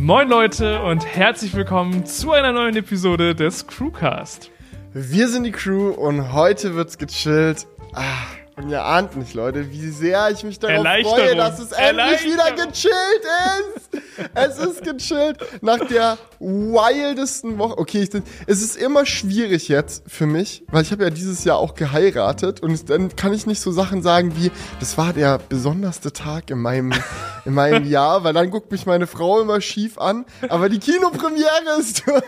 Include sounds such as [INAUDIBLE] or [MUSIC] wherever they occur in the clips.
Moin Leute und herzlich willkommen zu einer neuen Episode des Crewcast. Wir sind die Crew und heute wird's gechillt. Ah, und ihr ahnt nicht, Leute, wie sehr ich mich darauf freue, dass es endlich wieder gechillt ist. Es ist gechillt nach der wildesten Woche. Okay, ich, es ist immer schwierig jetzt für mich, weil ich habe ja dieses Jahr auch geheiratet und dann kann ich nicht so Sachen sagen wie, das war der besonderste Tag in meinem, in meinem [LAUGHS] Jahr, weil dann guckt mich meine Frau immer schief an. Aber die Kinopremiere ist durch.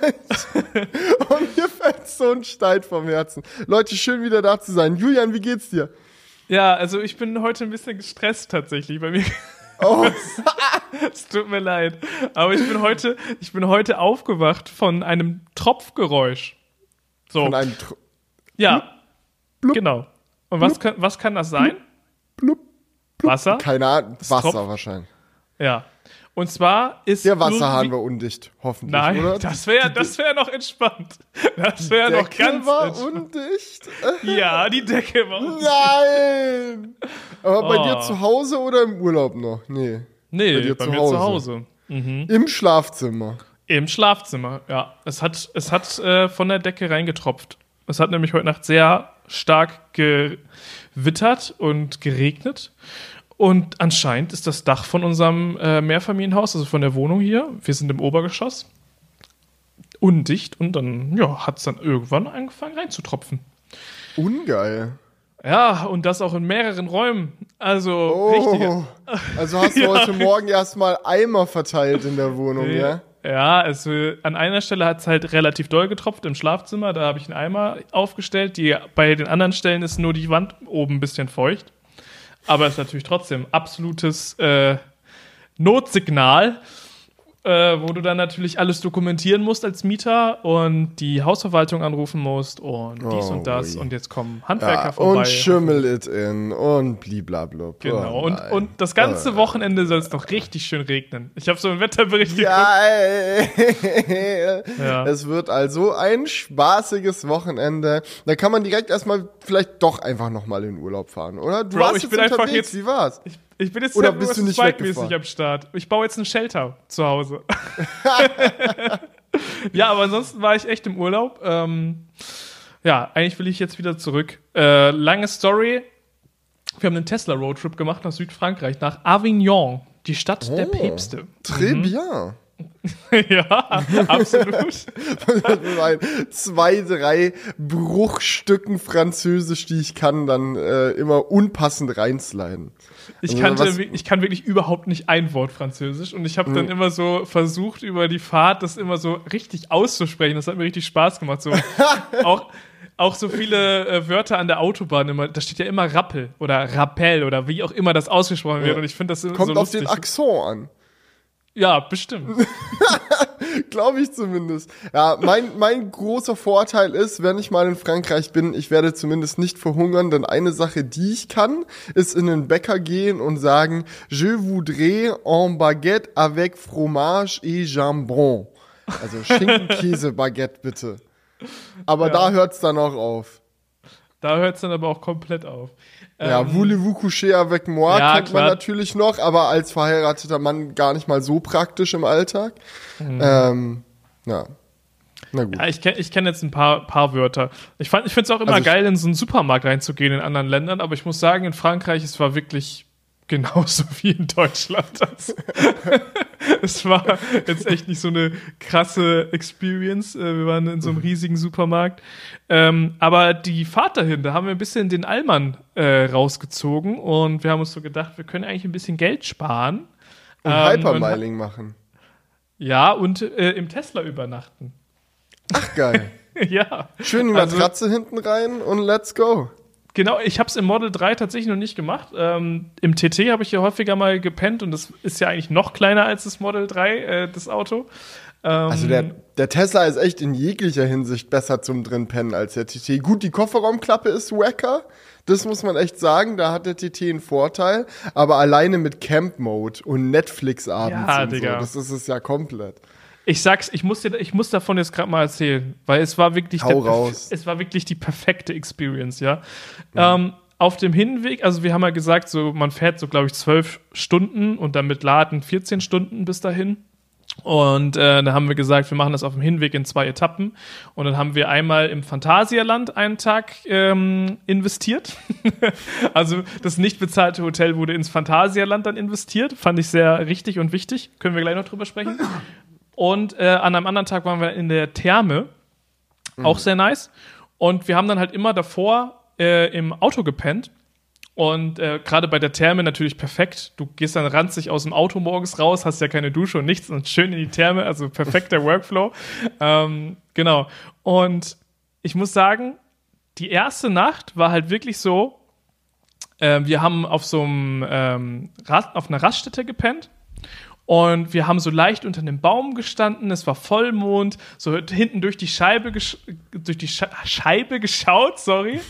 und mir fällt so ein Stein vom Herzen. Leute, schön wieder da zu sein. Julian, wie geht's dir? Ja, also ich bin heute ein bisschen gestresst tatsächlich bei mir. Oh. [LAUGHS] es tut mir leid. Aber ich bin heute, ich bin heute aufgewacht von einem Tropfgeräusch. So. Von einem Tro Ja. Blub. Genau. Und was kann, was kann das sein? Blub. Blub. Wasser? Keine Ahnung. Wasser wahrscheinlich. Ja. Und zwar ist. Der Wasserhahn war undicht, hoffentlich. Nein, oder? das wäre das wär noch entspannt. Das wäre noch ganz war entspannt. undicht? [LAUGHS] Ja, die Decke war undicht. Nein! Aber bei dir oh. zu Hause oder im Urlaub noch? Nee. Nee, bei, dir bei zu mir Hause. zu Hause. Mhm. Im Schlafzimmer. Im Schlafzimmer, ja. Es hat, es hat äh, von der Decke reingetropft. Es hat nämlich heute Nacht sehr stark gewittert und geregnet. Und anscheinend ist das Dach von unserem äh, Mehrfamilienhaus, also von der Wohnung hier, wir sind im Obergeschoss, undicht und dann ja, hat es dann irgendwann angefangen reinzutropfen. Ungeil. Ja, und das auch in mehreren Räumen. Also, oh, richtige. Also [LAUGHS] hast du ja. heute Morgen erstmal Eimer verteilt in der Wohnung, ja? Ja, also an einer Stelle hat es halt relativ doll getropft im Schlafzimmer. Da habe ich einen Eimer aufgestellt. Die, bei den anderen Stellen ist nur die Wand oben ein bisschen feucht. Aber es ist natürlich trotzdem absolutes äh, Notsignal äh, wo du dann natürlich alles dokumentieren musst als Mieter und die Hausverwaltung anrufen musst und dies oh, und das ui. und jetzt kommen Handwerker ja, vorbei. Und Schimmel it in und bliblablub. Genau, oh, und, und das ganze oh. Wochenende soll es noch richtig schön regnen. Ich habe so einen Wetterbericht ja, ja, [LAUGHS] es wird also ein spaßiges Wochenende. Da kann man direkt erstmal vielleicht doch einfach nochmal in Urlaub fahren, oder? Du Bro, warst ich bin einfach jetzt, wie war's? Ich ich bin jetzt Oder bist du nicht zweitmäßig am Start. Ich baue jetzt ein Shelter zu Hause. [LAUGHS] ja, aber ansonsten war ich echt im Urlaub. Ähm, ja, eigentlich will ich jetzt wieder zurück. Äh, lange Story. Wir haben einen Tesla Roadtrip gemacht nach Südfrankreich, nach Avignon, die Stadt oh, der Päpste. Très mhm. bien. [LAUGHS] ja, absolut. [LAUGHS] zwei, drei Bruchstücken Französisch, die ich kann, dann äh, immer unpassend reinsliden. Ich, also, kannte, ich kann wirklich überhaupt nicht ein Wort Französisch und ich habe dann immer so versucht, über die Fahrt das immer so richtig auszusprechen. Das hat mir richtig Spaß gemacht. So. [LAUGHS] auch, auch so viele äh, Wörter an der Autobahn immer, da steht ja immer Rappel oder Rappel oder wie auch immer das ausgesprochen wird. Und ich finde das Kommt so lustig. auf den Akzent an. Ja, bestimmt. [LAUGHS] Glaube ich zumindest. Ja, mein, mein großer Vorteil ist, wenn ich mal in Frankreich bin, ich werde zumindest nicht verhungern, denn eine Sache, die ich kann, ist in den Bäcker gehen und sagen, je voudrais un baguette avec fromage et jambon. Also Schinken, Käse, [LAUGHS] Baguette bitte. Aber ja. da hört's dann auch auf. Da hört's dann aber auch komplett auf. Ja, ähm, voulez-vous coucher avec moi ja, kennt klar. man natürlich noch, aber als verheirateter Mann gar nicht mal so praktisch im Alltag. Mhm. Ähm, ja. Na gut. Ja, ich kenne ich kenn jetzt ein paar, paar Wörter. Ich, fand, ich finde es auch immer also geil, in so einen Supermarkt reinzugehen in anderen Ländern, aber ich muss sagen, in Frankreich, es war wirklich genauso [LAUGHS] wie in Deutschland. Also, [LAUGHS] es war jetzt echt nicht so eine krasse Experience. Äh, wir waren in so einem mhm. riesigen Supermarkt. Ähm, aber die Fahrt dahin, da haben wir ein bisschen den Allmann äh, rausgezogen und wir haben uns so gedacht, wir können eigentlich ein bisschen Geld sparen. Und ähm, Hypermiling und, machen. Ja, und äh, im Tesla übernachten. Ach, geil. [LAUGHS] ja. Schön die Matratze also, hinten rein und let's go. Genau, ich habe es im Model 3 tatsächlich noch nicht gemacht. Ähm, Im TT habe ich ja häufiger mal gepennt und das ist ja eigentlich noch kleiner als das Model 3, äh, das Auto. Ähm, also der, der Tesla ist echt in jeglicher Hinsicht besser zum drin pennen als der TT. Gut, die Kofferraumklappe ist wacker. Das muss man echt sagen, da hat der TT einen Vorteil. Aber alleine mit Camp Mode und Netflix abends ja, und Digga. so, das ist es ja komplett. Ich sag's, ich muss, dir, ich muss davon jetzt gerade mal erzählen, weil es war wirklich, der, es war wirklich die perfekte Experience, ja. ja. Ähm, auf dem Hinweg, also wir haben ja gesagt, so man fährt so, glaube ich, zwölf Stunden und dann mit Laden 14 Stunden bis dahin. Und äh, da haben wir gesagt, wir machen das auf dem Hinweg in zwei Etappen. Und dann haben wir einmal im Phantasialand einen Tag ähm, investiert. [LAUGHS] also das nicht bezahlte Hotel wurde ins Phantasialand dann investiert. Fand ich sehr richtig und wichtig. Können wir gleich noch drüber sprechen. Und äh, an einem anderen Tag waren wir in der Therme. Auch sehr nice. Und wir haben dann halt immer davor äh, im Auto gepennt. Und äh, gerade bei der Therme natürlich perfekt. Du gehst dann ranzig aus dem Auto morgens raus, hast ja keine Dusche und nichts und schön in die Therme, also perfekter [LAUGHS] Workflow. Ähm, genau. Und ich muss sagen, die erste Nacht war halt wirklich so, äh, wir haben auf so einem ähm, auf einer Raststätte gepennt und wir haben so leicht unter einem Baum gestanden, es war Vollmond, so hinten durch die Scheibe, durch die Scheibe geschaut, sorry.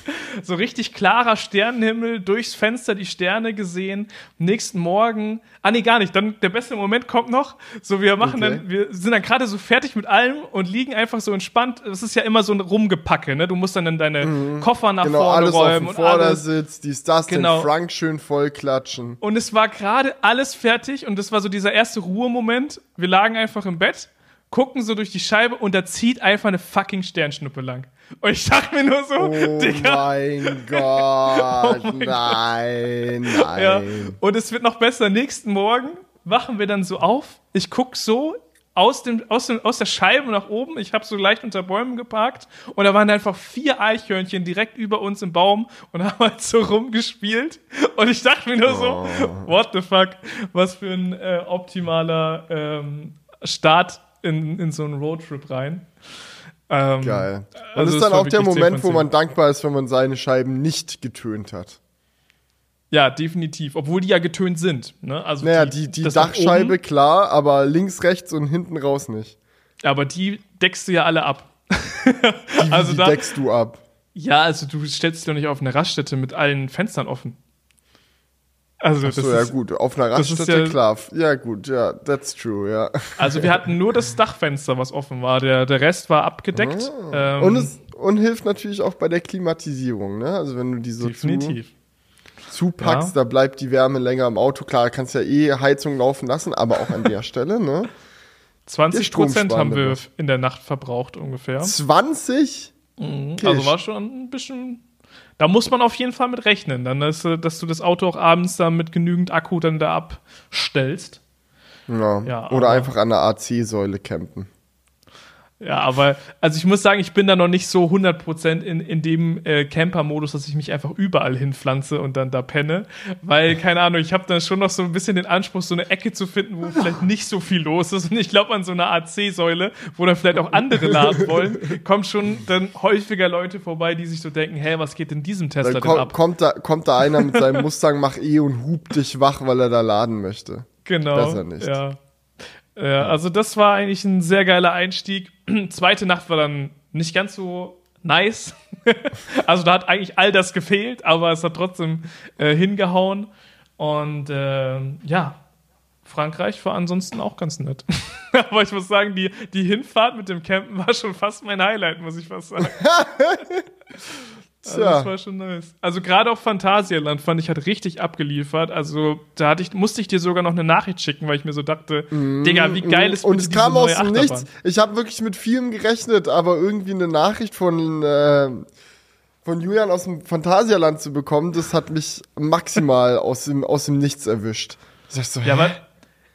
So richtig klarer Sternenhimmel, durchs Fenster die Sterne gesehen. Nächsten Morgen, ah nee, gar nicht, dann der beste Moment kommt noch. So, wir machen okay. dann, wir sind dann gerade so fertig mit allem und liegen einfach so entspannt. Das ist ja immer so ein Rumgepacke, ne? Du musst dann in deine mhm. Koffer nach genau, vorne alles räumen. Auf dem Vordersitz, die Stars genau. den Frank schön voll klatschen. Und es war gerade alles fertig und das war so dieser erste erste Ruhemoment. Wir lagen einfach im Bett, gucken so durch die Scheibe und da zieht einfach eine fucking Sternschnuppe lang. Und ich dachte mir nur so, oh Digga. Mein Gott, [LAUGHS] oh mein nein, Gott. nein. Ja. Und es wird noch besser. Nächsten Morgen wachen wir dann so auf. Ich guck so aus, dem, aus, dem, aus der Scheibe nach oben. Ich habe so leicht unter Bäumen geparkt und da waren einfach vier Eichhörnchen direkt über uns im Baum und [LAUGHS] haben halt so rumgespielt. Und ich dachte mir nur so, oh. what the fuck, was für ein äh, optimaler ähm, Start in, in so einen Roadtrip rein. Ähm, Geil. Und also ist dann auch der Moment, wo man dankbar ist, wenn man seine Scheiben nicht getönt hat. Ja, definitiv. Obwohl die ja getönt sind. Ne? Also naja, die, die, die Dachscheibe klar, aber links, rechts und hinten raus nicht. Aber die deckst du ja alle ab. die, [LAUGHS] also die da, deckst du ab. Ja, also du stellst dich doch nicht auf eine Raststätte mit allen Fenstern offen. Also Ach so, das ja ist, gut, auf einer Raststätte, ja, klar. Ja gut, ja, that's true, ja. Also wir hatten nur das Dachfenster, was offen war. Der, der Rest war abgedeckt. Ah. Ähm, und, es, und hilft natürlich auch bei der Klimatisierung, ne? Also wenn du die so Definitiv. Zu zupackst, ja. da bleibt die Wärme länger im Auto. Klar, kannst ja eh Heizung laufen lassen, aber auch an der [LAUGHS] Stelle, ne? 20 Prozent haben wir in der Nacht verbraucht ungefähr. 20? Mhm. Also war schon ein bisschen. Da muss man auf jeden Fall mit rechnen, dann, dass, dass du das Auto auch abends dann mit genügend Akku dann da abstellst. Ja. ja Oder einfach an der AC-Säule campen. Ja, aber also ich muss sagen, ich bin da noch nicht so 100% in, in dem äh, Camper-Modus, dass ich mich einfach überall hinpflanze und dann da penne. Weil, keine Ahnung, ich habe dann schon noch so ein bisschen den Anspruch, so eine Ecke zu finden, wo vielleicht nicht so viel los ist. Und ich glaube, an so einer AC-Säule, wo dann vielleicht auch andere laden [LAUGHS] wollen, kommen schon dann häufiger Leute vorbei, die sich so denken, hey, was geht in diesem Tester dann denn ab? Kommt da, kommt da einer mit seinem [LAUGHS] Mustang, mach eh und hupt dich wach, weil er da laden möchte. Genau. Besser nicht. Ja. Ja, also das war eigentlich ein sehr geiler Einstieg. [CLEARS THROAT] Zweite Nacht war dann nicht ganz so nice. [LAUGHS] also da hat eigentlich all das gefehlt, aber es hat trotzdem äh, hingehauen. Und äh, ja, Frankreich war ansonsten auch ganz nett. [LAUGHS] aber ich muss sagen, die, die Hinfahrt mit dem Campen war schon fast mein Highlight, muss ich fast sagen. [LAUGHS] Also das war schon nice. Also gerade auch Phantasialand fand ich hat richtig abgeliefert. Also da hatte ich, musste ich dir sogar noch eine Nachricht schicken, weil ich mir so dachte, mm, Digga, wie geil ist Und es kam aus dem Nichts. Ich habe wirklich mit vielem gerechnet, aber irgendwie eine Nachricht von äh, von Julian aus dem Phantasialand zu bekommen, das hat mich maximal [LAUGHS] aus dem aus dem Nichts erwischt. Ich so, ja, aber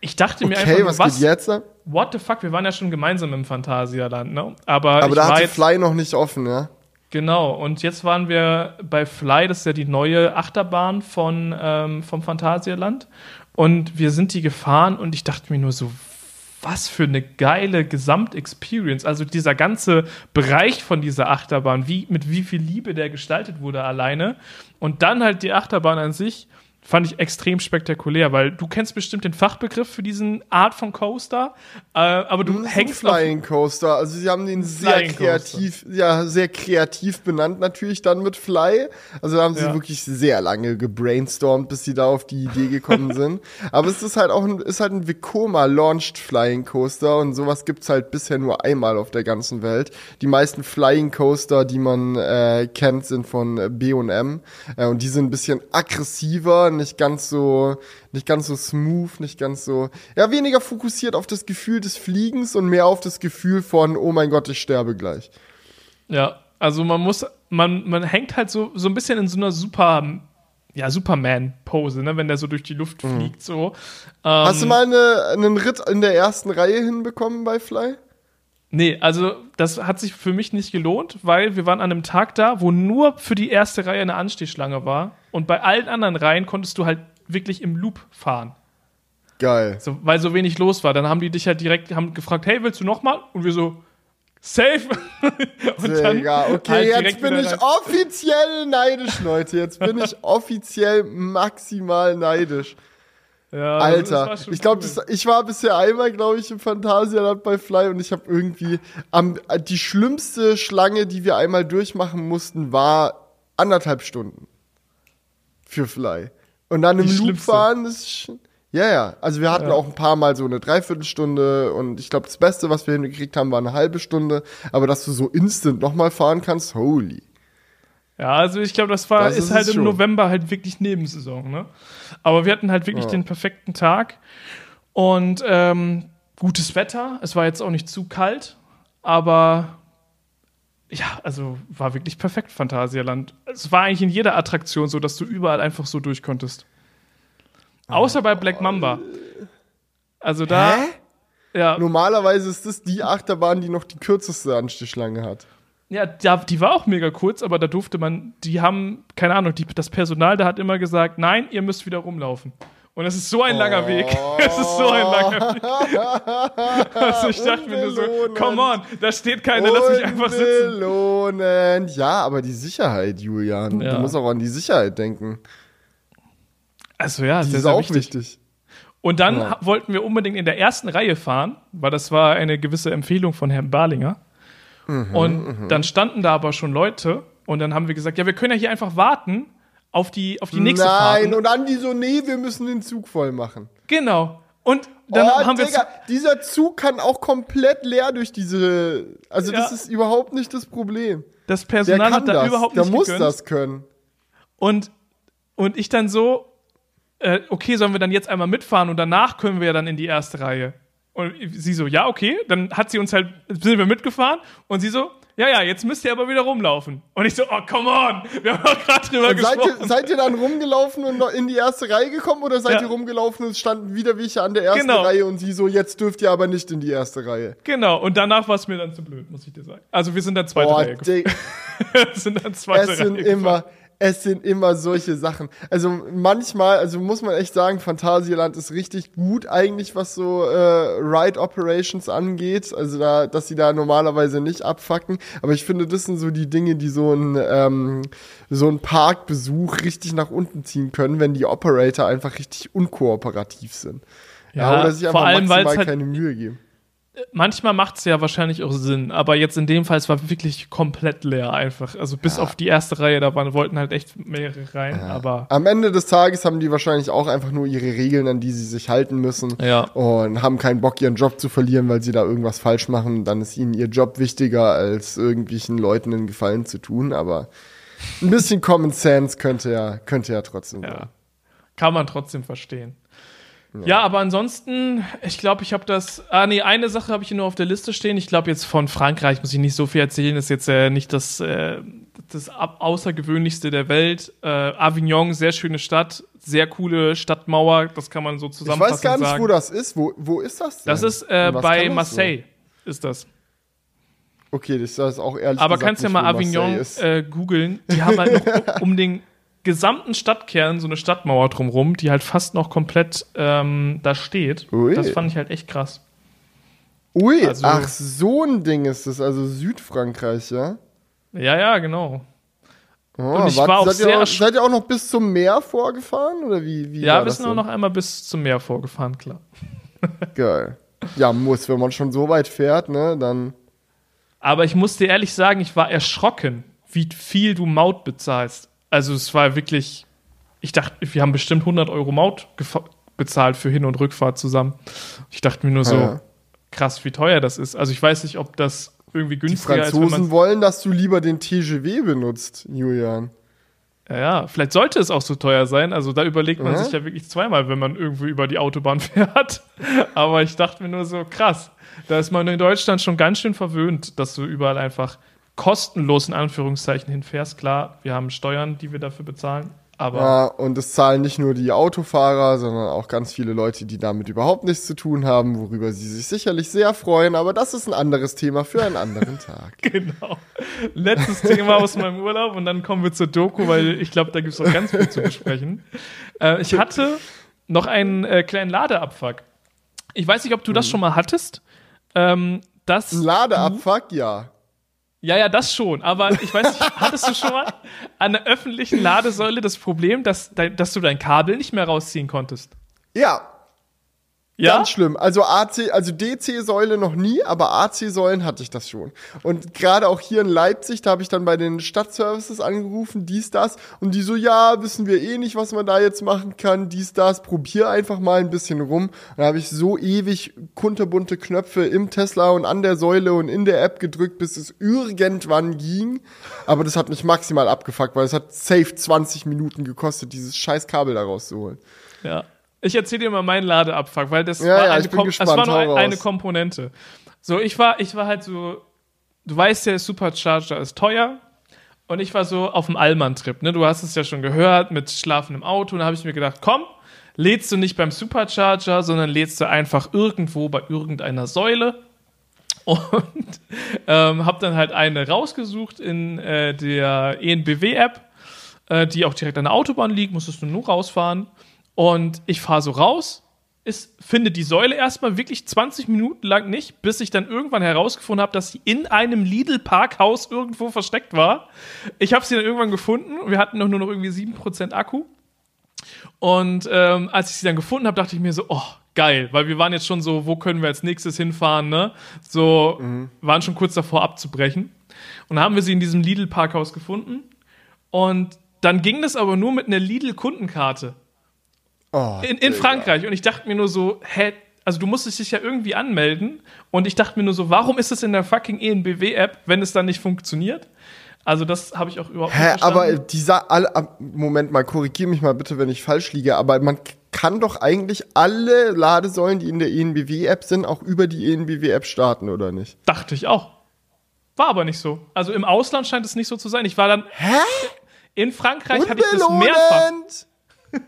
ich dachte mir okay, einfach, was, was geht jetzt? What the fuck? Wir waren ja schon gemeinsam im Phantasialand, ne? Aber, aber da hatte Fly noch nicht offen, ja? Genau, und jetzt waren wir bei Fly, das ist ja die neue Achterbahn von, ähm, vom Phantasialand. Und wir sind die gefahren und ich dachte mir nur so, was für eine geile Gesamtexperience. Also dieser ganze Bereich von dieser Achterbahn, wie, mit wie viel Liebe der gestaltet wurde alleine. Und dann halt die Achterbahn an sich fand ich extrem spektakulär, weil du kennst bestimmt den Fachbegriff für diesen Art von Coaster, äh, aber du mhm, hängst Flying Coaster. Also sie haben den sehr kreativ, Coaster. ja sehr kreativ benannt natürlich dann mit Fly. Also da haben sie ja. wirklich sehr lange gebrainstormt, bis sie da auf die Idee gekommen [LAUGHS] sind. aber es ist halt auch ein, ist halt ein Vekoma launched Flying Coaster und sowas gibt's halt bisher nur einmal auf der ganzen Welt. Die meisten Flying Coaster, die man äh, kennt, sind von B&M äh, und die sind ein bisschen aggressiver nicht ganz so, nicht ganz so smooth, nicht ganz so, ja, weniger fokussiert auf das Gefühl des Fliegens und mehr auf das Gefühl von, oh mein Gott, ich sterbe gleich. Ja, also man muss, man, man hängt halt so, so ein bisschen in so einer super, ja, Superman-Pose, ne, wenn der so durch die Luft mhm. fliegt, so. Ähm, Hast du mal eine, einen Ritt in der ersten Reihe hinbekommen bei Fly? Nee, also das hat sich für mich nicht gelohnt, weil wir waren an einem Tag da, wo nur für die erste Reihe eine Anstehschlange war und bei allen anderen Reihen konntest du halt wirklich im Loop fahren. Geil. So, weil so wenig los war. Dann haben die dich halt direkt haben gefragt, hey, willst du nochmal? Und wir so, safe. [LAUGHS] und dann Digga, okay, halt jetzt bin ich rein. offiziell neidisch, Leute. Jetzt bin ich [LAUGHS] offiziell maximal neidisch. Ja, Alter, ich glaube, cool. ich war bisher einmal, glaube ich, im Phantasialand bei Fly und ich habe irgendwie am, die schlimmste Schlange, die wir einmal durchmachen mussten, war anderthalb Stunden für Fly. Und dann im Loop fahren ist ja, ja. Also wir hatten ja. auch ein paar Mal so eine Dreiviertelstunde und ich glaube, das Beste, was wir hingekriegt haben, war eine halbe Stunde. Aber dass du so instant nochmal fahren kannst, holy. Ja, also ich glaube, das war das ist, ist halt im schon. November halt wirklich Nebensaison, ne? Aber wir hatten halt wirklich ja. den perfekten Tag und ähm, gutes Wetter. Es war jetzt auch nicht zu kalt, aber ja, also war wirklich perfekt Phantasialand. Es war eigentlich in jeder Attraktion so, dass du überall einfach so durch konntest. Außer bei Black Mamba. Also da. Hä? Ja. Normalerweise ist das die Achterbahn, die noch die kürzeste Anstichschlange hat. Ja, die war auch mega kurz, aber da durfte man, die haben, keine Ahnung, die, das Personal da hat immer gesagt, nein, ihr müsst wieder rumlaufen. Und es ist so ein langer oh. Weg. [LAUGHS] Es ist so ein langer Weg. [LAUGHS] also ich dachte mir nur so, come on, da steht keiner, lass mich einfach sitzen. Unbelohnend. Ja, aber die Sicherheit, Julian. Ja. Du musst auch an die Sicherheit denken. Also ja, die sehr, ist auch wichtig. wichtig. Und dann ja. wollten wir unbedingt in der ersten Reihe fahren, weil das war eine gewisse Empfehlung von Herrn Barlinger. Mhm, und mhm. dann standen da aber schon Leute und dann haben wir gesagt, ja, wir können ja hier einfach warten auf die, auf die nächste Fahrt. Nein, und dann die so, nee, wir müssen den Zug voll machen. Genau. Und dann oh, haben wir. Digga, dieser Zug kann auch komplett leer durch diese. Also, ja. das ist überhaupt nicht das Problem. Das Personal hat da das. überhaupt nicht. Der muss gegönnt. das können. Und, und ich dann so, äh, okay, sollen wir dann jetzt einmal mitfahren und danach können wir ja dann in die erste Reihe. Und sie so, ja, okay. Dann hat sie uns halt, sind wir mitgefahren und sie so, ja, ja, jetzt müsst ihr aber wieder rumlaufen. Und ich so, oh, come on, wir haben doch gerade drüber und gesprochen. Seid ihr, seid ihr dann rumgelaufen und in die erste Reihe gekommen oder seid ja. ihr rumgelaufen und standen wieder welche an der ersten genau. Reihe und sie so, jetzt dürft ihr aber nicht in die erste Reihe. Genau, und danach war es mir dann zu blöd, muss ich dir sagen. Also wir sind dann zweite Boah, Reihe gefahren. [LAUGHS] sind dann zweite es Reihe sind gefahren. immer, es sind immer solche Sachen. Also manchmal, also muss man echt sagen, Phantasialand ist richtig gut eigentlich, was so äh, Ride Operations angeht. Also da, dass sie da normalerweise nicht abfacken. Aber ich finde, das sind so die Dinge, die so ein ähm, so ein Parkbesuch richtig nach unten ziehen können, wenn die Operator einfach richtig unkooperativ sind. Ja, ja oder sich einfach vor allem, maximal halt keine Mühe geben manchmal macht es ja wahrscheinlich auch Sinn, aber jetzt in dem Fall, es war wirklich komplett leer einfach. Also bis ja. auf die erste Reihe, da waren, wollten halt echt mehrere rein, ja. aber. Am Ende des Tages haben die wahrscheinlich auch einfach nur ihre Regeln, an die sie sich halten müssen. Ja. Und haben keinen Bock, ihren Job zu verlieren, weil sie da irgendwas falsch machen. Dann ist ihnen ihr Job wichtiger, als irgendwelchen Leuten einen Gefallen zu tun, aber ein bisschen Common Sense könnte ja, könnte ja trotzdem ja. Sein. Kann man trotzdem verstehen. Ja. ja, aber ansonsten, ich glaube, ich habe das. Ah, nee, eine Sache habe ich hier nur auf der Liste stehen. Ich glaube, jetzt von Frankreich muss ich nicht so viel erzählen. Ist jetzt äh, nicht das, äh, das Außergewöhnlichste der Welt. Äh, Avignon, sehr schöne Stadt, sehr coole Stadtmauer. Das kann man so zusammenfassen. Ich weiß gar nicht, sagen. wo das ist. Wo, wo ist das denn? Das ist äh, bei Marseille, so? ist das. Okay, das ist auch ehrlich Aber kannst ja mal Avignon äh, googeln. Die haben halt noch [LAUGHS] um den gesamten Stadtkern so eine Stadtmauer drumrum, die halt fast noch komplett ähm, da steht. Ui. Das fand ich halt echt krass. Ui, also, ach, so ein Ding ist das, also Südfrankreich, ja? Ja, ja, genau. Oh, und ich wart, war auch seid, sehr ihr auch, seid ihr auch noch bis zum Meer vorgefahren oder wie? wie ja, wir sind auch noch einmal bis zum Meer vorgefahren, klar. [LAUGHS] Geil. Ja, muss, wenn man schon so weit fährt, ne, dann. Aber ich muss dir ehrlich sagen, ich war erschrocken, wie viel du Maut bezahlst. Also es war wirklich, ich dachte, wir haben bestimmt 100 Euro Maut bezahlt für Hin- und Rückfahrt zusammen. Ich dachte mir nur so, ja. krass, wie teuer das ist. Also ich weiß nicht, ob das irgendwie günstiger ist. Die Franzosen wollen, dass du lieber den TGW benutzt, Julian. Ja, ja, vielleicht sollte es auch so teuer sein. Also da überlegt man ja. sich ja wirklich zweimal, wenn man irgendwo über die Autobahn [LAUGHS] fährt. Aber ich dachte mir nur so, krass, da ist man in Deutschland schon ganz schön verwöhnt, dass du überall einfach kostenlos in Anführungszeichen hinfährst. Klar, wir haben Steuern, die wir dafür bezahlen. Aber ja, und es zahlen nicht nur die Autofahrer, sondern auch ganz viele Leute, die damit überhaupt nichts zu tun haben, worüber sie sich sicherlich sehr freuen. Aber das ist ein anderes Thema für einen anderen Tag. [LAUGHS] genau. Letztes Thema aus meinem Urlaub und dann kommen wir zur Doku, weil ich glaube, da gibt es noch ganz viel zu besprechen. Äh, ich hatte noch einen äh, kleinen Ladeabfuck. Ich weiß nicht, ob du das mhm. schon mal hattest. Ähm, das Ladeabfuck, ja. Ja, ja, das schon. Aber ich weiß nicht, [LAUGHS] hattest du schon mal an der öffentlichen Ladesäule das Problem, dass, dass du dein Kabel nicht mehr rausziehen konntest? Ja, ja? Ganz schlimm. Also AC, also DC-Säule noch nie, aber AC-Säulen hatte ich das schon. Und gerade auch hier in Leipzig, da habe ich dann bei den Stadtservices angerufen, dies, das, und die so, ja, wissen wir eh nicht, was man da jetzt machen kann, dies, das, probier einfach mal ein bisschen rum. Und da habe ich so ewig kunterbunte Knöpfe im Tesla und an der Säule und in der App gedrückt, bis es irgendwann ging. Aber das hat mich maximal abgefuckt, weil es hat safe 20 Minuten gekostet, dieses scheiß Kabel da rauszuholen. Ja. Ich erzähle dir mal meinen Ladeabfuck, weil das ja, war, ja, eine, Kom gespannt, das war nur ein, eine Komponente. So, ich war, ich war halt so, du weißt ja, Supercharger ist teuer. Und ich war so auf dem Allmann-Trip, ne? Du hast es ja schon gehört mit Schlafen im Auto. Und da habe ich mir gedacht, komm, lädst du nicht beim Supercharger, sondern lädst du einfach irgendwo bei irgendeiner Säule. [LAUGHS] Und ähm, habe dann halt eine rausgesucht in äh, der ENBW-App, äh, die auch direkt an der Autobahn liegt, musstest du nur rausfahren. Und ich fahre so raus, ist, finde die Säule erstmal wirklich 20 Minuten lang nicht, bis ich dann irgendwann herausgefunden habe, dass sie in einem Lidl-Parkhaus irgendwo versteckt war. Ich habe sie dann irgendwann gefunden. Wir hatten noch nur noch irgendwie 7% Akku. Und ähm, als ich sie dann gefunden habe, dachte ich mir so, oh, geil, weil wir waren jetzt schon so, wo können wir als nächstes hinfahren, ne? So, mhm. waren schon kurz davor abzubrechen. Und dann haben wir sie in diesem Lidl-Parkhaus gefunden. Und dann ging das aber nur mit einer Lidl-Kundenkarte. Oh, in, in Frankreich. Und ich dachte mir nur so, hä, also du musstest dich ja irgendwie anmelden. Und ich dachte mir nur so, warum ist es in der fucking ENBW-App, wenn es dann nicht funktioniert? Also das habe ich auch überhaupt Hä, nicht verstanden. Aber dieser, alle, Moment mal, korrigier mich mal bitte, wenn ich falsch liege, aber man kann doch eigentlich alle Ladesäulen, die in der ENBW-App sind, auch über die ENBW-App starten, oder nicht? Dachte ich auch. War aber nicht so. Also im Ausland scheint es nicht so zu sein. Ich war dann. Hä? In Frankreich hatte ich das mehrfach.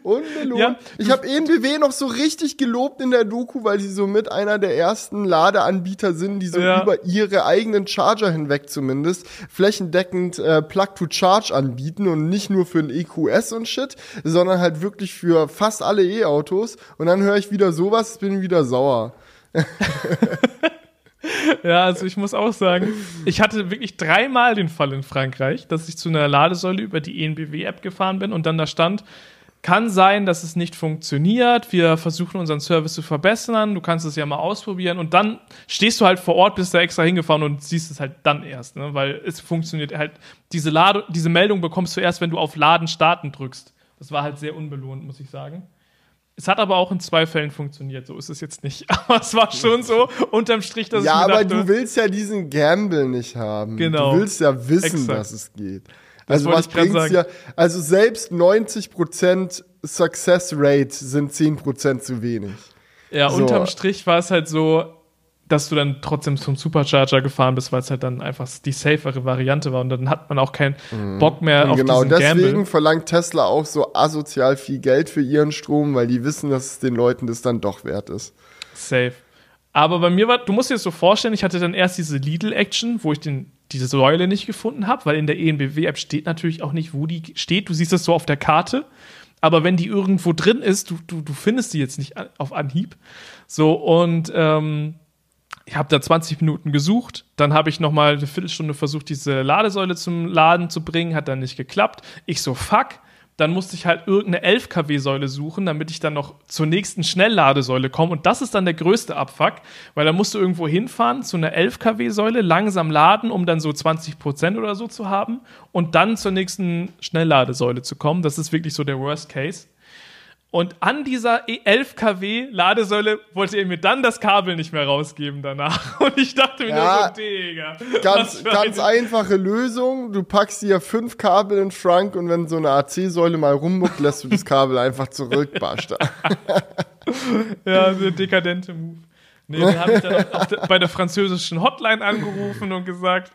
Unbelohnt. Ja, ich habe ENBW noch so richtig gelobt in der Doku, weil sie so mit einer der ersten Ladeanbieter sind, die so ja. über ihre eigenen Charger hinweg zumindest flächendeckend äh, Plug-to-Charge anbieten und nicht nur für ein EQS und Shit, sondern halt wirklich für fast alle E-Autos. Und dann höre ich wieder sowas, bin wieder sauer. [LAUGHS] ja, also ich muss auch sagen, ich hatte wirklich dreimal den Fall in Frankreich, dass ich zu einer Ladesäule über die ENBW-App gefahren bin und dann da stand, kann sein, dass es nicht funktioniert. Wir versuchen unseren Service zu verbessern. Du kannst es ja mal ausprobieren und dann stehst du halt vor Ort, bist da extra hingefahren und siehst es halt dann erst, ne? weil es funktioniert halt. Diese, Lade, diese Meldung bekommst du erst, wenn du auf Laden starten drückst. Das war halt sehr unbelohnt, muss ich sagen. Es hat aber auch in zwei Fällen funktioniert, so ist es jetzt nicht. [LAUGHS] Aber es war schon so unterm Strich, dass ja, ich mir dachte, Ja, aber du willst ja diesen Gamble nicht haben. Genau. Du willst ja wissen, Exakt. dass es geht. Also was bringt's ja? Also selbst 90% Success Rate sind 10% zu wenig. Ja, so. unterm Strich war es halt so, dass du dann trotzdem zum Supercharger gefahren bist, weil es halt dann einfach die safere Variante war und dann hat man auch keinen mhm. Bock mehr auf genau, diesen Genau, deswegen Gamble. verlangt Tesla auch so asozial viel Geld für ihren Strom, weil die wissen, dass es den Leuten das dann doch wert ist. Safe. Aber bei mir war, du musst dir das so vorstellen, ich hatte dann erst diese Lidl-Action, wo ich den diese Säule nicht gefunden habe, weil in der ENBW-App steht natürlich auch nicht, wo die steht. Du siehst das so auf der Karte. Aber wenn die irgendwo drin ist, du, du, du findest die jetzt nicht auf Anhieb. So, und ähm, ich habe da 20 Minuten gesucht. Dann habe ich noch mal eine Viertelstunde versucht, diese Ladesäule zum Laden zu bringen. Hat dann nicht geklappt. Ich so, fuck dann musste ich halt irgendeine 11 kW-Säule suchen, damit ich dann noch zur nächsten Schnellladesäule komme. Und das ist dann der größte Abfuck, weil da musst du irgendwo hinfahren zu einer 11 kW-Säule, langsam laden, um dann so 20 Prozent oder so zu haben und dann zur nächsten Schnellladesäule zu kommen. Das ist wirklich so der Worst Case. Und an dieser 11 kW Ladesäule wollte er mir dann das Kabel nicht mehr rausgeben danach. [LAUGHS] Und ich dachte mir ja, nur so, Digga. Ganz, ganz einfache Lösung. Du packst dir fünf Kabel in den Schrank und wenn so eine AC-Säule mal rummuckt, lässt du das Kabel einfach zurück, Basta. [LAUGHS] ja, der dekadente Move. Nee, wir haben dann auch bei der französischen Hotline angerufen und gesagt,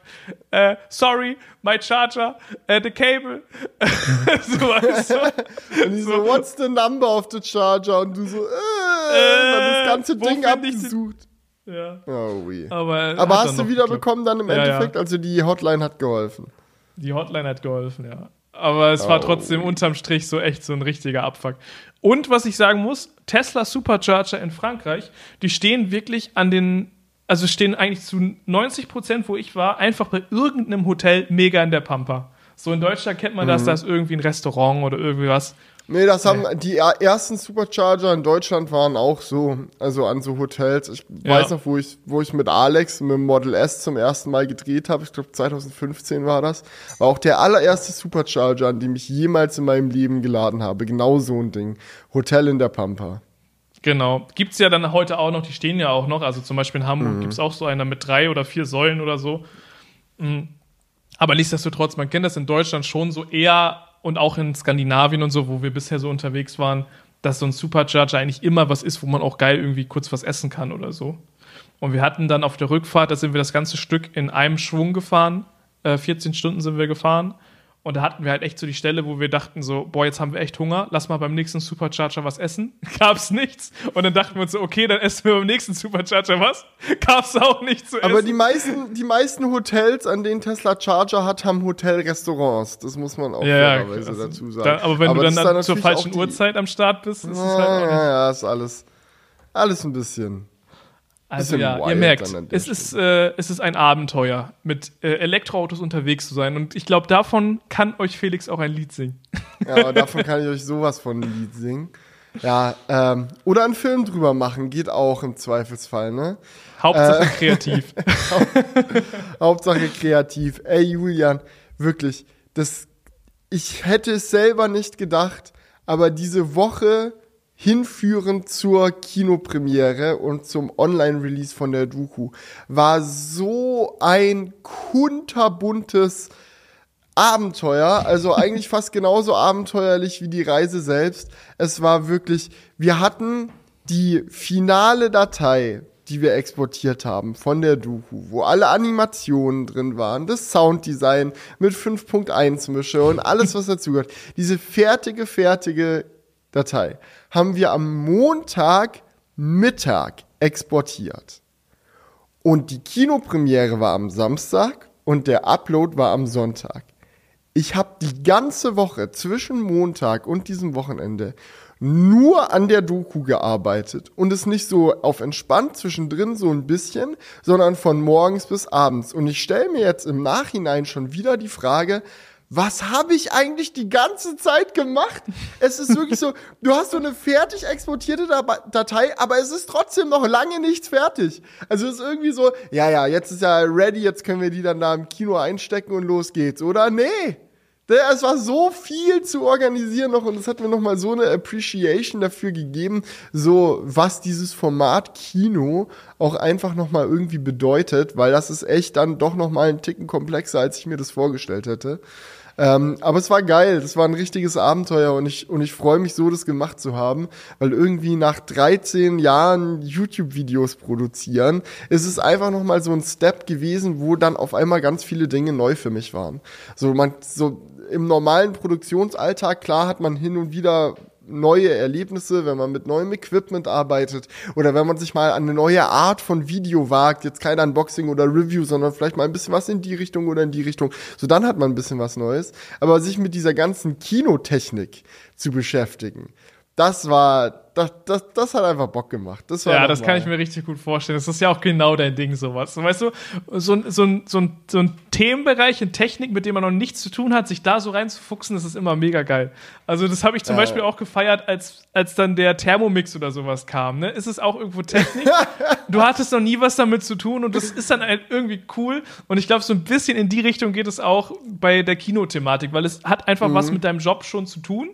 äh, sorry, my charger, uh, the cable. [LAUGHS] so, weißt du? Und die so, so, what's the number of the charger? Und du so, äh, äh das ganze Ding abgesucht. Ja. Oh, oui. Aber, Aber hast du wieder bekommen dann im ja, Endeffekt? Ja. Also die Hotline hat geholfen. Die Hotline hat geholfen, ja. Aber es oh. war trotzdem unterm Strich so echt so ein richtiger Abfuck. Und was ich sagen muss, Tesla Supercharger in Frankreich, die stehen wirklich an den, also stehen eigentlich zu 90 Prozent, wo ich war, einfach bei irgendeinem Hotel mega in der Pampa. So in Deutschland kennt man das, mhm. da ist irgendwie ein Restaurant oder irgendwie was. Nee, das haben die ersten Supercharger in Deutschland waren auch so, also an so Hotels. Ich ja. weiß noch, wo ich, wo ich mit Alex mit dem Model S zum ersten Mal gedreht habe. Ich glaube 2015 war das. War auch der allererste Supercharger, an dem ich jemals in meinem Leben geladen habe. Genau so ein Ding. Hotel in der Pampa. Genau. Gibt's ja dann heute auch noch, die stehen ja auch noch. Also zum Beispiel in Hamburg mhm. gibt's auch so einer mit drei oder vier Säulen oder so. Mhm. Aber nichtsdestotrotz, man kennt das in Deutschland schon so eher und auch in Skandinavien und so, wo wir bisher so unterwegs waren, dass so ein Supercharger eigentlich immer was ist, wo man auch geil irgendwie kurz was essen kann oder so. Und wir hatten dann auf der Rückfahrt, da sind wir das ganze Stück in einem Schwung gefahren. Äh, 14 Stunden sind wir gefahren. Und da hatten wir halt echt so die Stelle, wo wir dachten so, boah, jetzt haben wir echt Hunger, lass mal beim nächsten Supercharger was essen. [LAUGHS] Gab's nichts. Und dann dachten wir uns so, okay, dann essen wir beim nächsten Supercharger was. [LAUGHS] Gab's auch nichts zu essen. Aber die meisten, die meisten Hotels, an denen Tesla Charger hat, haben Hotelrestaurants. Das muss man auch ja, fairerweise also, dazu sagen. Da, aber wenn aber du dann, dann zur falschen Uhrzeit am Start bist, ist es halt auch nicht. Ja, ja, ist alles, alles ein bisschen. Also ja, ihr merkt, es ist, äh, es ist ein Abenteuer, mit äh, Elektroautos unterwegs zu sein. Und ich glaube, davon kann euch Felix auch ein Lied singen. [LAUGHS] Ja, aber davon kann ich euch sowas von ein Lied singen. Ja, ähm, oder einen Film drüber machen, geht auch im Zweifelsfall, ne? Hauptsache äh, [LAUGHS] kreativ. [LAUGHS] Hauptsache kreativ. Ey, Julian, wirklich, das, ich hätte es selber nicht gedacht, aber diese Woche hinführend zur Kinopremiere und zum Online-Release von der Doku war so ein kunterbuntes Abenteuer, also [LAUGHS] eigentlich fast genauso abenteuerlich wie die Reise selbst. Es war wirklich, wir hatten die finale Datei, die wir exportiert haben von der Doku, wo alle Animationen drin waren, das Sounddesign mit 5.1 Mische und alles, was [LAUGHS] dazugehört. Diese fertige, fertige Datei haben wir am Montag Mittag exportiert. Und die Kinopremiere war am Samstag und der Upload war am Sonntag. Ich habe die ganze Woche zwischen Montag und diesem Wochenende nur an der Doku gearbeitet und es nicht so auf entspannt zwischendrin so ein bisschen, sondern von morgens bis abends. Und ich stelle mir jetzt im Nachhinein schon wieder die Frage, was habe ich eigentlich die ganze Zeit gemacht? Es ist wirklich so, du hast so eine fertig exportierte Datei, aber es ist trotzdem noch lange nichts fertig. Also es ist irgendwie so, ja, ja, jetzt ist ja ready, jetzt können wir die dann da im Kino einstecken und los geht's, oder? Nee. Es war so viel zu organisieren noch und es hat mir nochmal so eine Appreciation dafür gegeben, so was dieses Format Kino auch einfach nochmal irgendwie bedeutet, weil das ist echt dann doch nochmal ein Ticken komplexer, als ich mir das vorgestellt hätte. Ähm, aber es war geil, das war ein richtiges Abenteuer und ich, und ich freue mich so, das gemacht zu haben, weil irgendwie nach 13 Jahren YouTube-Videos produzieren, ist es einfach nochmal so ein Step gewesen, wo dann auf einmal ganz viele Dinge neu für mich waren. So, man, so im normalen Produktionsalltag, klar hat man hin und wieder neue Erlebnisse, wenn man mit neuem Equipment arbeitet oder wenn man sich mal an eine neue Art von Video wagt, jetzt kein Unboxing oder Review, sondern vielleicht mal ein bisschen was in die Richtung oder in die Richtung. So dann hat man ein bisschen was Neues. Aber sich mit dieser ganzen Kinotechnik zu beschäftigen, das war das, das, das hat einfach Bock gemacht. Das ja, das kann ich mir richtig gut vorstellen. Das ist ja auch genau dein Ding, sowas. Weißt du, so, so, ein, so, ein, so ein Themenbereich in Technik, mit dem man noch nichts zu tun hat, sich da so reinzufuchsen, das ist immer mega geil. Also, das habe ich zum äh. Beispiel auch gefeiert, als, als dann der Thermomix oder sowas kam. Ne? Ist es auch irgendwo Technik? [LAUGHS] du hattest noch nie was damit zu tun und das ist dann halt irgendwie cool. Und ich glaube, so ein bisschen in die Richtung geht es auch bei der Kinothematik, weil es hat einfach mhm. was mit deinem Job schon zu tun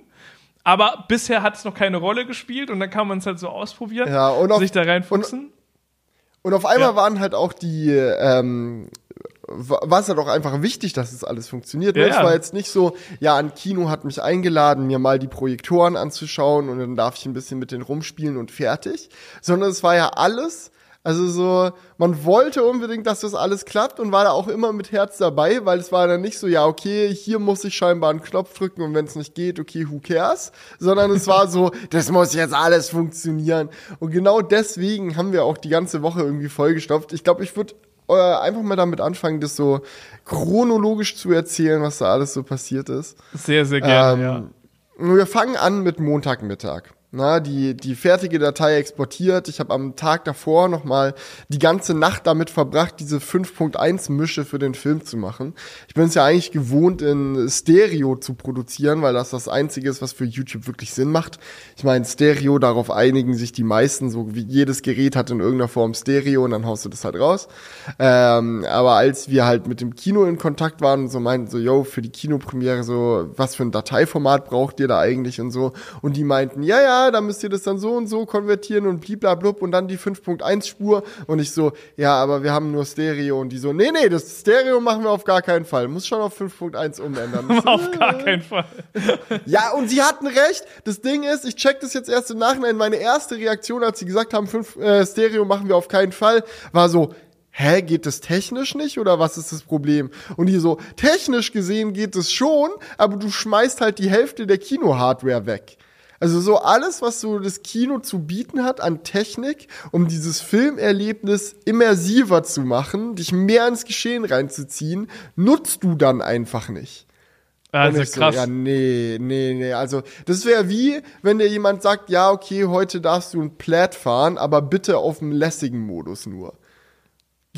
Aber bisher hat es noch keine Rolle gespielt und dann kann man es halt so ausprobieren, ja, und auf, sich da reinfuchsen. Und, und auf einmal ja. waren halt auch die, ähm, war es halt auch einfach wichtig, dass es alles funktioniert. Ne? Ja, es war jetzt nicht so, ja, ein Kino hat mich eingeladen, mir mal die Projektoren anzuschauen und dann darf ich ein bisschen mit denen rumspielen und fertig. Sondern es war ja alles also so, man wollte unbedingt, dass das alles klappt und war da auch immer mit Herz dabei, weil es war dann nicht so, ja, okay, hier muss ich scheinbar einen Knopf drücken und wenn es nicht geht, okay, who cares? Sondern es war so, [LAUGHS] das muss jetzt alles funktionieren. Und genau deswegen haben wir auch die ganze Woche irgendwie vollgestopft. Ich glaube, ich würde äh, einfach mal damit anfangen, das so chronologisch zu erzählen, was da alles so passiert ist. Sehr, sehr gerne, ähm, ja. Wir fangen an mit Montagmittag na, die, die fertige Datei exportiert. Ich habe am Tag davor nochmal die ganze Nacht damit verbracht, diese 5.1 Mische für den Film zu machen. Ich bin es ja eigentlich gewohnt, in Stereo zu produzieren, weil das das Einzige ist, was für YouTube wirklich Sinn macht. Ich meine, Stereo, darauf einigen sich die meisten, so wie jedes Gerät hat in irgendeiner Form Stereo und dann haust du das halt raus. Ähm, aber als wir halt mit dem Kino in Kontakt waren und so meinten so, yo, für die Kinopremiere so, was für ein Dateiformat braucht ihr da eigentlich und so. Und die meinten, ja, ja, da müsst ihr das dann so und so konvertieren und bliblablub und dann die 5.1 Spur und ich so, ja, aber wir haben nur Stereo und die so, nee, nee, das Stereo machen wir auf gar keinen Fall, muss schon auf 5.1 umändern. [LAUGHS] auf gar keinen Fall. [LAUGHS] ja, und sie hatten recht, das Ding ist, ich check das jetzt erst im Nachhinein, meine erste Reaktion, als sie gesagt haben, 5 äh, Stereo machen wir auf keinen Fall, war so, hä, geht das technisch nicht oder was ist das Problem? Und die so, technisch gesehen geht es schon, aber du schmeißt halt die Hälfte der Kino-Hardware weg. Also so alles, was so das Kino zu bieten hat an Technik, um dieses Filmerlebnis immersiver zu machen, dich mehr ins Geschehen reinzuziehen, nutzt du dann einfach nicht. Also krass. So, ja, nee, nee, nee. Also, das wäre wie, wenn dir jemand sagt, ja, okay, heute darfst du ein Plaid fahren, aber bitte auf dem lässigen Modus nur.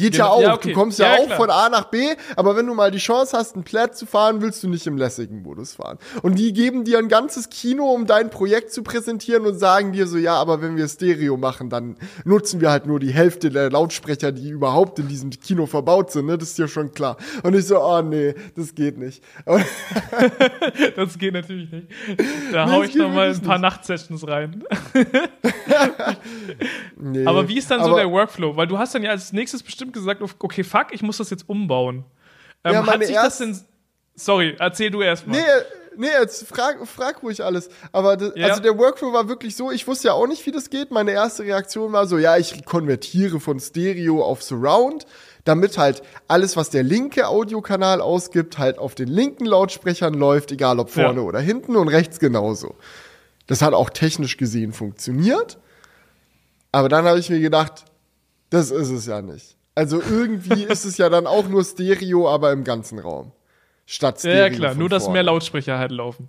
Geht ja auch. Ja, okay. Du kommst ja, ja auch klar. von A nach B, aber wenn du mal die Chance hast, ein Plaid zu fahren, willst du nicht im lässigen Modus fahren. Und die geben dir ein ganzes Kino, um dein Projekt zu präsentieren und sagen dir so, ja, aber wenn wir Stereo machen, dann nutzen wir halt nur die Hälfte der Lautsprecher, die überhaupt in diesem Kino verbaut sind, ne? Das ist dir schon klar. Und ich so, oh nee, das geht nicht. [LAUGHS] das geht natürlich nicht. Da nee, hau ich noch mal ein paar. Nachtsessions rein. [LAUGHS] [LAUGHS] nee, aber wie ist dann so der Workflow? Weil du hast dann ja als nächstes bestimmt bestimmt gesagt, okay, fuck, ich muss das jetzt umbauen. Ähm, ja, meine hat sich das denn. Sorry, erzähl du erst mal. Nee, nee, jetzt frag, frag ruhig alles. Aber das, ja. also der Workflow war wirklich so, ich wusste ja auch nicht, wie das geht. Meine erste Reaktion war so, ja, ich konvertiere von Stereo auf Surround, damit halt alles, was der linke Audiokanal ausgibt, halt auf den linken Lautsprechern läuft, egal ob vorne ja. oder hinten und rechts genauso. Das hat auch technisch gesehen funktioniert. Aber dann habe ich mir gedacht, das ist es ja nicht. Also irgendwie [LAUGHS] ist es ja dann auch nur Stereo, aber im ganzen Raum. Statt Stereo. Ja, klar, nur dass mehr Lautsprecher halt laufen.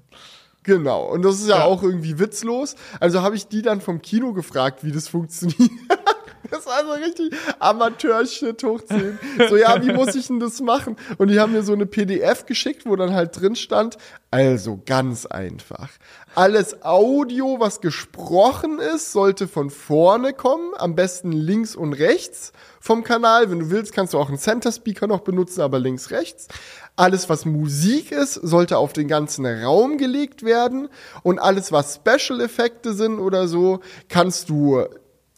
Genau, und das ist ja, ja. auch irgendwie witzlos. Also habe ich die dann vom Kino gefragt, wie das funktioniert. Das war so richtig Amateur-Shit hochziehen. So, ja, wie muss ich denn das machen? Und die haben mir so eine PDF geschickt, wo dann halt drin stand, also ganz einfach. Alles Audio, was gesprochen ist, sollte von vorne kommen, am besten links und rechts vom Kanal. Wenn du willst, kannst du auch einen Center Speaker noch benutzen, aber links, rechts. Alles, was Musik ist, sollte auf den ganzen Raum gelegt werden. Und alles, was Special-Effekte sind oder so, kannst du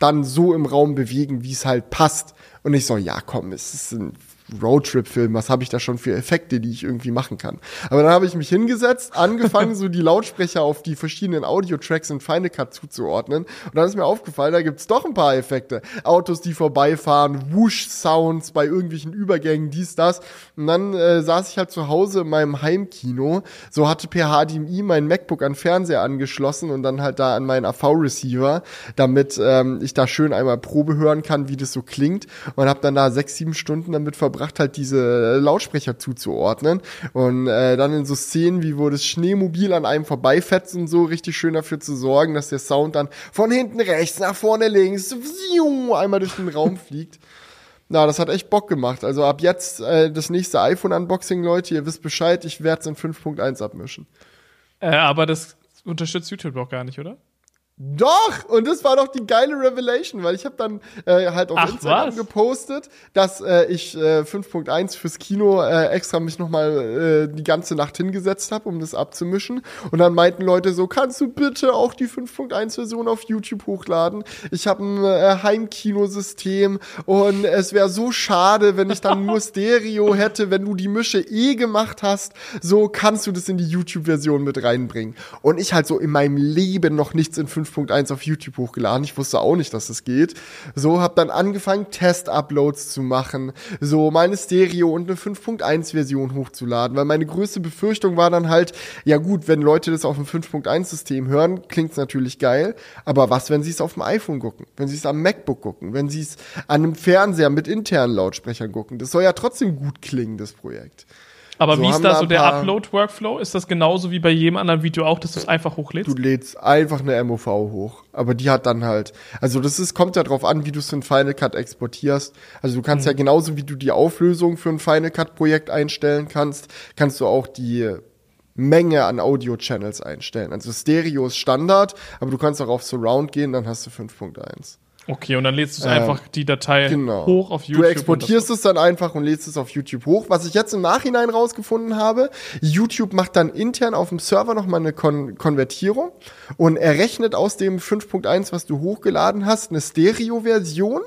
dann so im Raum bewegen, wie es halt passt. Und ich so, ja, komm, es ist ein Roadtrip-Film, was habe ich da schon für Effekte, die ich irgendwie machen kann. Aber dann habe ich mich hingesetzt, angefangen, so die Lautsprecher auf die verschiedenen Audio-Tracks in Final Cut zuzuordnen. Und dann ist mir aufgefallen, da gibt's doch ein paar Effekte. Autos, die vorbeifahren, Whoosh-Sounds bei irgendwelchen Übergängen, dies, das. Und dann äh, saß ich halt zu Hause in meinem Heimkino, so hatte per HDMI mein MacBook an Fernseher angeschlossen und dann halt da an meinen AV-Receiver, damit ähm, ich da schön einmal Probe hören kann, wie das so klingt. Und habe dann da sechs, sieben Stunden damit verbracht, verbracht, halt diese Lautsprecher zuzuordnen. Und äh, dann in so Szenen, wie wo das Schneemobil an einem vorbeifetzt und so, richtig schön dafür zu sorgen, dass der Sound dann von hinten rechts nach vorne links einmal durch den Raum [LAUGHS] fliegt. Na, das hat echt Bock gemacht. Also ab jetzt äh, das nächste iPhone-Unboxing, Leute, ihr wisst Bescheid, ich werde es in 5.1 abmischen. Äh, aber das unterstützt YouTube doch gar nicht, oder? Doch, und das war doch die geile Revelation, weil ich habe dann äh, halt auf Ach, Instagram was? gepostet, dass äh, ich äh, 5.1 fürs Kino äh, extra mich nochmal äh, die ganze Nacht hingesetzt habe, um das abzumischen. Und dann meinten Leute so, kannst du bitte auch die 5.1-Version auf YouTube hochladen? Ich habe ein äh, Heimkinosystem und es wäre so schade, wenn ich dann nur [LAUGHS] Stereo hätte, wenn du die Mische eh gemacht hast, so kannst du das in die YouTube-Version mit reinbringen. Und ich halt so in meinem Leben noch nichts in 5 5.1 auf YouTube hochgeladen. Ich wusste auch nicht, dass das geht. So habe dann angefangen, Test-Uploads zu machen, so meine Stereo und eine 5.1-Version hochzuladen, weil meine größte Befürchtung war dann halt, ja gut, wenn Leute das auf dem 5.1-System hören, klingt's natürlich geil, aber was, wenn sie es auf dem iPhone gucken, wenn sie es am MacBook gucken, wenn sie es an einem Fernseher mit internen Lautsprechern gucken? Das soll ja trotzdem gut klingen, das Projekt. Aber so wie ist da so der Upload-Workflow? Ist das genauso wie bei jedem anderen Video auch, dass du es einfach hochlädst? Du lädst einfach eine MOV hoch. Aber die hat dann halt, also das ist, kommt ja drauf an, wie du es für ein Final Cut exportierst. Also du kannst mhm. ja genauso wie du die Auflösung für ein Final Cut Projekt einstellen kannst, kannst du auch die Menge an Audio-Channels einstellen. Also Stereo ist Standard, aber du kannst auch auf Surround gehen, dann hast du 5.1. Okay, und dann lädst du ähm, einfach die Datei genau. hoch auf YouTube. Du exportierst es dann einfach und lädst es auf YouTube hoch. Was ich jetzt im Nachhinein rausgefunden habe, YouTube macht dann intern auf dem Server nochmal eine Kon Konvertierung und errechnet aus dem 5.1, was du hochgeladen hast, eine Stereo-Version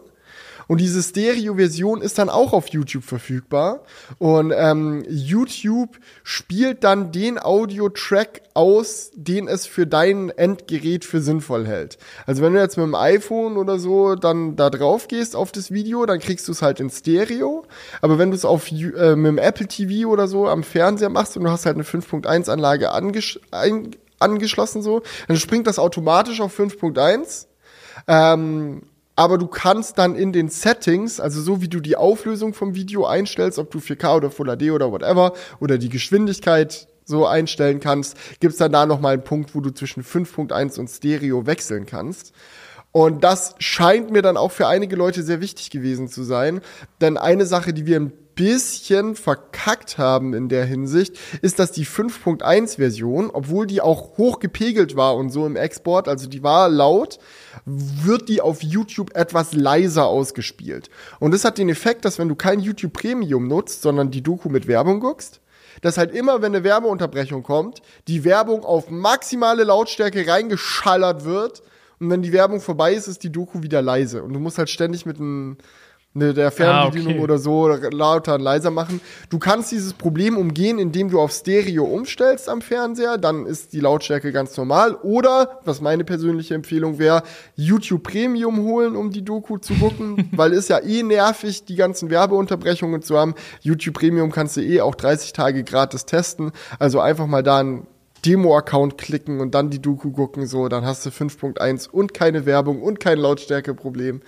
und diese Stereo-Version ist dann auch auf YouTube verfügbar. Und ähm, YouTube spielt dann den Audio-Track aus, den es für dein Endgerät für sinnvoll hält. Also wenn du jetzt mit dem iPhone oder so dann da drauf gehst auf das Video, dann kriegst du es halt in Stereo. Aber wenn du es auf äh, mit dem Apple TV oder so am Fernseher machst und du hast halt eine 5.1 Anlage angesch angeschlossen so, dann springt das automatisch auf 5.1. Ähm, aber du kannst dann in den Settings, also so wie du die Auflösung vom Video einstellst, ob du 4K oder Full HD oder whatever, oder die Geschwindigkeit so einstellen kannst, gibt's dann da nochmal einen Punkt, wo du zwischen 5.1 und Stereo wechseln kannst. Und das scheint mir dann auch für einige Leute sehr wichtig gewesen zu sein. Denn eine Sache, die wir ein bisschen verkackt haben in der Hinsicht, ist, dass die 5.1 Version, obwohl die auch hoch gepegelt war und so im Export, also die war laut, wird die auf YouTube etwas leiser ausgespielt. Und das hat den Effekt, dass wenn du kein YouTube Premium nutzt, sondern die Doku mit Werbung guckst, dass halt immer, wenn eine Werbeunterbrechung kommt, die Werbung auf maximale Lautstärke reingeschallert wird und wenn die Werbung vorbei ist, ist die Doku wieder leise. Und du musst halt ständig mit einem ne, der Fernbedienung ah, okay. oder so lauter und leiser machen. Du kannst dieses Problem umgehen, indem du auf Stereo umstellst am Fernseher, dann ist die Lautstärke ganz normal. Oder, was meine persönliche Empfehlung wäre, YouTube Premium holen, um die Doku zu gucken, [LAUGHS] weil ist ja eh nervig, die ganzen Werbeunterbrechungen zu haben. YouTube Premium kannst du eh auch 30 Tage gratis testen. Also einfach mal da ein Demo-Account klicken und dann die Doku gucken, so, dann hast du 5.1 und keine Werbung und kein Lautstärkeproblem.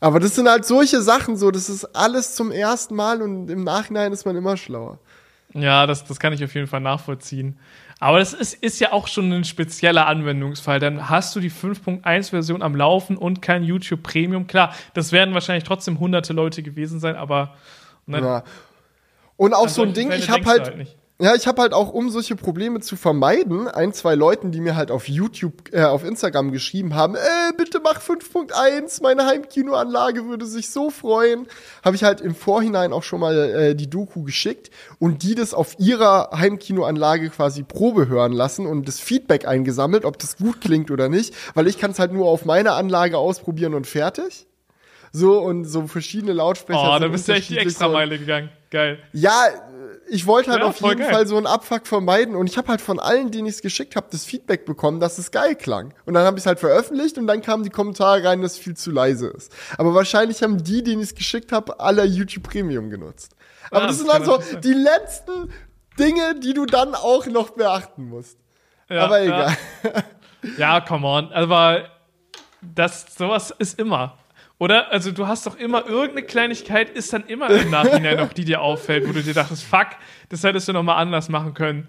Aber das sind halt solche Sachen so, das ist alles zum ersten Mal und im Nachhinein ist man immer schlauer. Ja, das, das kann ich auf jeden Fall nachvollziehen. Aber das ist, ist ja auch schon ein spezieller Anwendungsfall. Dann hast du die 5.1-Version am Laufen und kein YouTube Premium. Klar, das werden wahrscheinlich trotzdem hunderte Leute gewesen sein, aber. Ne, ja. Und auch so ein Ding, ich habe halt, halt ja, ich habe halt auch, um solche Probleme zu vermeiden, ein, zwei Leuten, die mir halt auf YouTube, äh, auf Instagram geschrieben haben, äh, bitte mach 5.1, meine Heimkinoanlage würde sich so freuen, habe ich halt im Vorhinein auch schon mal äh, die Doku geschickt und die das auf ihrer Heimkinoanlage quasi Probe hören lassen und das Feedback eingesammelt, ob das gut klingt oder nicht, weil ich kann es halt nur auf meiner Anlage ausprobieren und fertig. So und so verschiedene Lautsprecher. Oh, da bist du echt die Extrameile gegangen. Geil. Ja, ich wollte halt ja, auf jeden geil. Fall so einen Abfuck vermeiden und ich habe halt von allen, denen ich es geschickt habe, das Feedback bekommen, dass es geil klang. Und dann habe ich es halt veröffentlicht und dann kamen die Kommentare rein, dass es viel zu leise ist. Aber wahrscheinlich haben die, denen ich es geschickt habe, alle YouTube Premium genutzt. Aber ah, das, das sind dann so die letzten Dinge, die du dann auch noch beachten musst. Ja, Aber egal. Ja, ja come on. Aber das, sowas ist immer. Oder? Also du hast doch immer irgendeine Kleinigkeit, ist dann immer im Nachhinein noch, die dir auffällt, wo du dir dachtest, fuck, das hättest du nochmal anders machen können.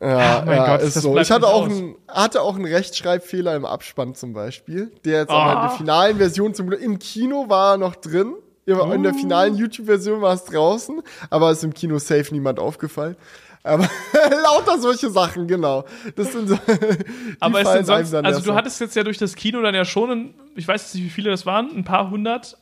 Ja, mein ja, Gott, ist so. Ich hatte auch, ein, hatte auch einen Rechtschreibfehler im Abspann zum Beispiel, der jetzt oh. aber in der finalen Version zum Glück, im Kino war er noch drin, in der uh. finalen YouTube-Version war es draußen, aber ist im Kino safe niemand aufgefallen. Aber [LAUGHS] lauter solche Sachen, genau. Das sind so. [LAUGHS] Aber ist denn sonst, also du hattest jetzt ja durch das Kino dann ja schon, ein, ich weiß nicht, wie viele das waren, ein paar hundert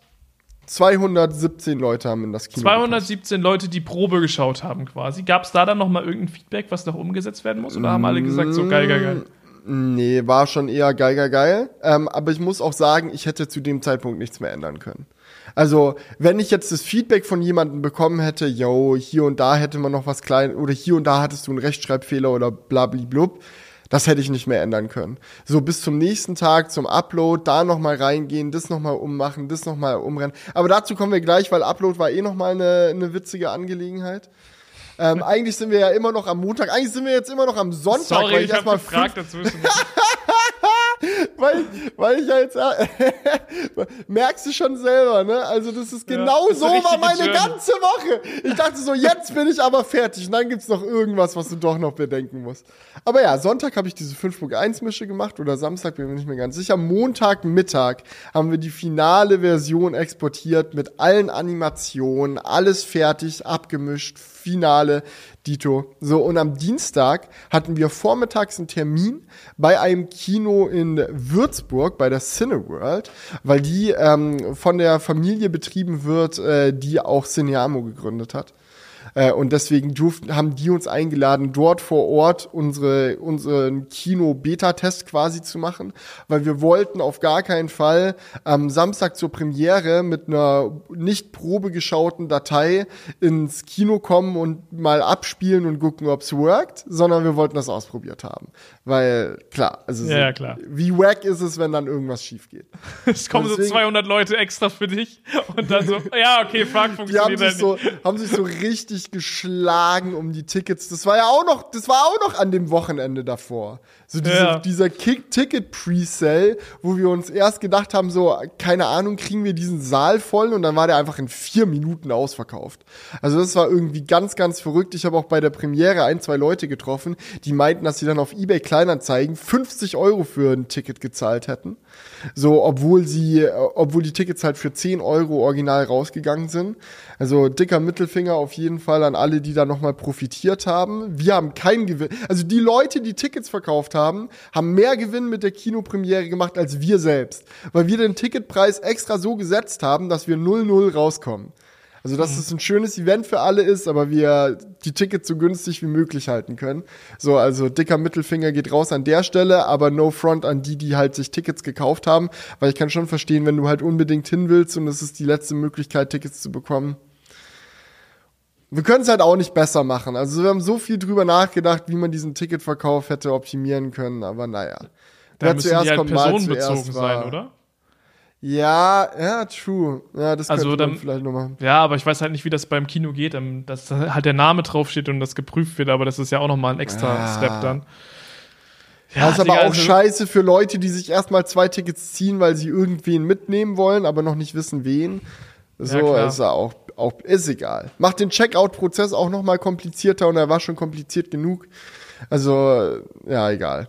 217 Leute haben in das Kino. 217 gepasst. Leute, die Probe geschaut haben quasi. Gab es da dann noch mal irgendein Feedback, was noch umgesetzt werden muss? Oder haben alle gesagt, so geil, geil, geil? Nee, war schon eher geil, geil, geil. Ähm, aber ich muss auch sagen, ich hätte zu dem Zeitpunkt nichts mehr ändern können. Also, wenn ich jetzt das Feedback von jemandem bekommen hätte, yo, hier und da hätte man noch was klein oder hier und da hattest du einen Rechtschreibfehler oder blablablub, das hätte ich nicht mehr ändern können. So bis zum nächsten Tag zum Upload, da nochmal reingehen, das nochmal ummachen, das nochmal umrennen. Aber dazu kommen wir gleich, weil Upload war eh nochmal eine, eine witzige Angelegenheit. Ähm, eigentlich sind wir ja immer noch am Montag. Eigentlich sind wir jetzt immer noch am Sonntag. Sorry, weil ich, ich habe gefragt dazwischen. [LAUGHS] [LAUGHS] weil, weil ich ja jetzt äh, [LAUGHS] merkst du schon selber, ne? Also das ist genau ja, das so war meine Journey. ganze Woche. Ich dachte so, jetzt bin ich aber fertig und dann gibt's noch irgendwas, was du doch noch bedenken musst. Aber ja, Sonntag habe ich diese 5.1 Mische gemacht oder Samstag bin ich mir nicht mehr ganz sicher. Montagmittag haben wir die finale Version exportiert mit allen Animationen, alles fertig, abgemischt, Finale, Dito. So, und am Dienstag hatten wir vormittags einen Termin bei einem Kino in Würzburg, bei der Cineworld, weil die ähm, von der Familie betrieben wird, äh, die auch Cineamo gegründet hat. Äh, und deswegen durften, haben die uns eingeladen, dort vor Ort unsere, unseren Kino-Beta-Test quasi zu machen, weil wir wollten auf gar keinen Fall am Samstag zur Premiere mit einer nicht probegeschauten Datei ins Kino kommen und mal abspielen und gucken, ob's workt, sondern wir wollten das ausprobiert haben. Weil, klar, also ja, so, ja, klar. wie wack ist es, wenn dann irgendwas schief geht? [LAUGHS] es kommen deswegen, so 200 Leute extra für dich und dann so, ja, okay, fuck, funktioniert die haben sich so, haben sich so richtig geschlagen um die Tickets. Das war ja auch noch, das war auch noch an dem Wochenende davor. So diese, ja. dieser Ticket-Presale, wo wir uns erst gedacht haben, so, keine Ahnung, kriegen wir diesen Saal voll und dann war der einfach in vier Minuten ausverkauft. Also das war irgendwie ganz, ganz verrückt. Ich habe auch bei der Premiere ein, zwei Leute getroffen, die meinten, dass sie dann auf eBay Kleinanzeigen 50 Euro für ein Ticket gezahlt hätten. So, obwohl sie, obwohl die Tickets halt für 10 Euro original rausgegangen sind. Also dicker Mittelfinger auf jeden Fall an alle, die da nochmal profitiert haben. Wir haben keinen Gewinn. Also die Leute, die Tickets verkauft haben, haben mehr Gewinn mit der Kinopremiere gemacht als wir selbst. Weil wir den Ticketpreis extra so gesetzt haben, dass wir 0-0 rauskommen. Also, dass mhm. es ein schönes Event für alle ist, aber wir die Tickets so günstig wie möglich halten können. So, also dicker Mittelfinger geht raus an der Stelle, aber no front an die, die halt sich Tickets gekauft haben, weil ich kann schon verstehen, wenn du halt unbedingt hin willst und es ist die letzte Möglichkeit, Tickets zu bekommen. Wir können es halt auch nicht besser machen. Also wir haben so viel drüber nachgedacht, wie man diesen Ticketverkauf hätte optimieren können, aber naja. Da müssen zuerst die halt kommt, personenbezogen sein, oder? Ja, ja, true. Ja, das also könnte man vielleicht noch machen. Ja, aber ich weiß halt nicht, wie das beim Kino geht, ähm, dass halt der Name draufsteht und das geprüft wird, aber das ist ja auch nochmal ein extra ja. Step dann. Ja, das ist aber auch also scheiße für Leute, die sich erstmal zwei Tickets ziehen, weil sie irgendwen mitnehmen wollen, aber noch nicht wissen, wen. So ja, ist er auch, auch, ist egal. Macht den Checkout-Prozess auch nochmal komplizierter und er war schon kompliziert genug. Also, ja, egal.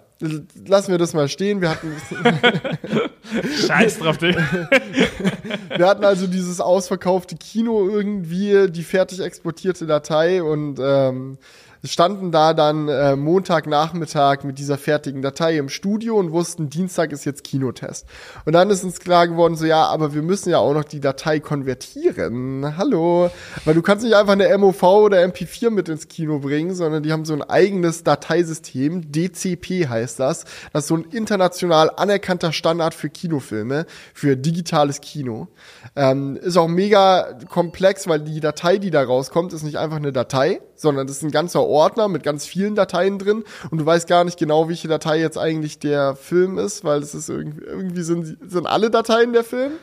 Lassen wir das mal stehen. Wir hatten. [LAUGHS] Scheiß drauf, Digga. [LAUGHS] wir hatten also dieses ausverkaufte Kino irgendwie, die fertig exportierte Datei und ähm, standen da dann äh, Montagnachmittag mit dieser fertigen Datei im Studio und wussten, Dienstag ist jetzt Kinotest. Und dann ist uns klar geworden, so ja, aber wir müssen ja auch noch die Datei konvertieren. Hallo. Weil du kannst nicht einfach eine MOV oder MP4 mit ins Kino bringen, sondern die haben so ein eigenes Dateisystem. DCP heißt das. Das ist so ein international anerkannter Standard für Kinofilme, für digitales Kino. Ähm, ist auch mega komplex, weil die Datei, die da rauskommt, ist nicht einfach eine Datei, sondern das ist ein ganzer Ordner mit ganz vielen Dateien drin und du weißt gar nicht genau, welche Datei jetzt eigentlich der Film ist, weil es ist irgendwie, irgendwie sind, sind alle Dateien der Film.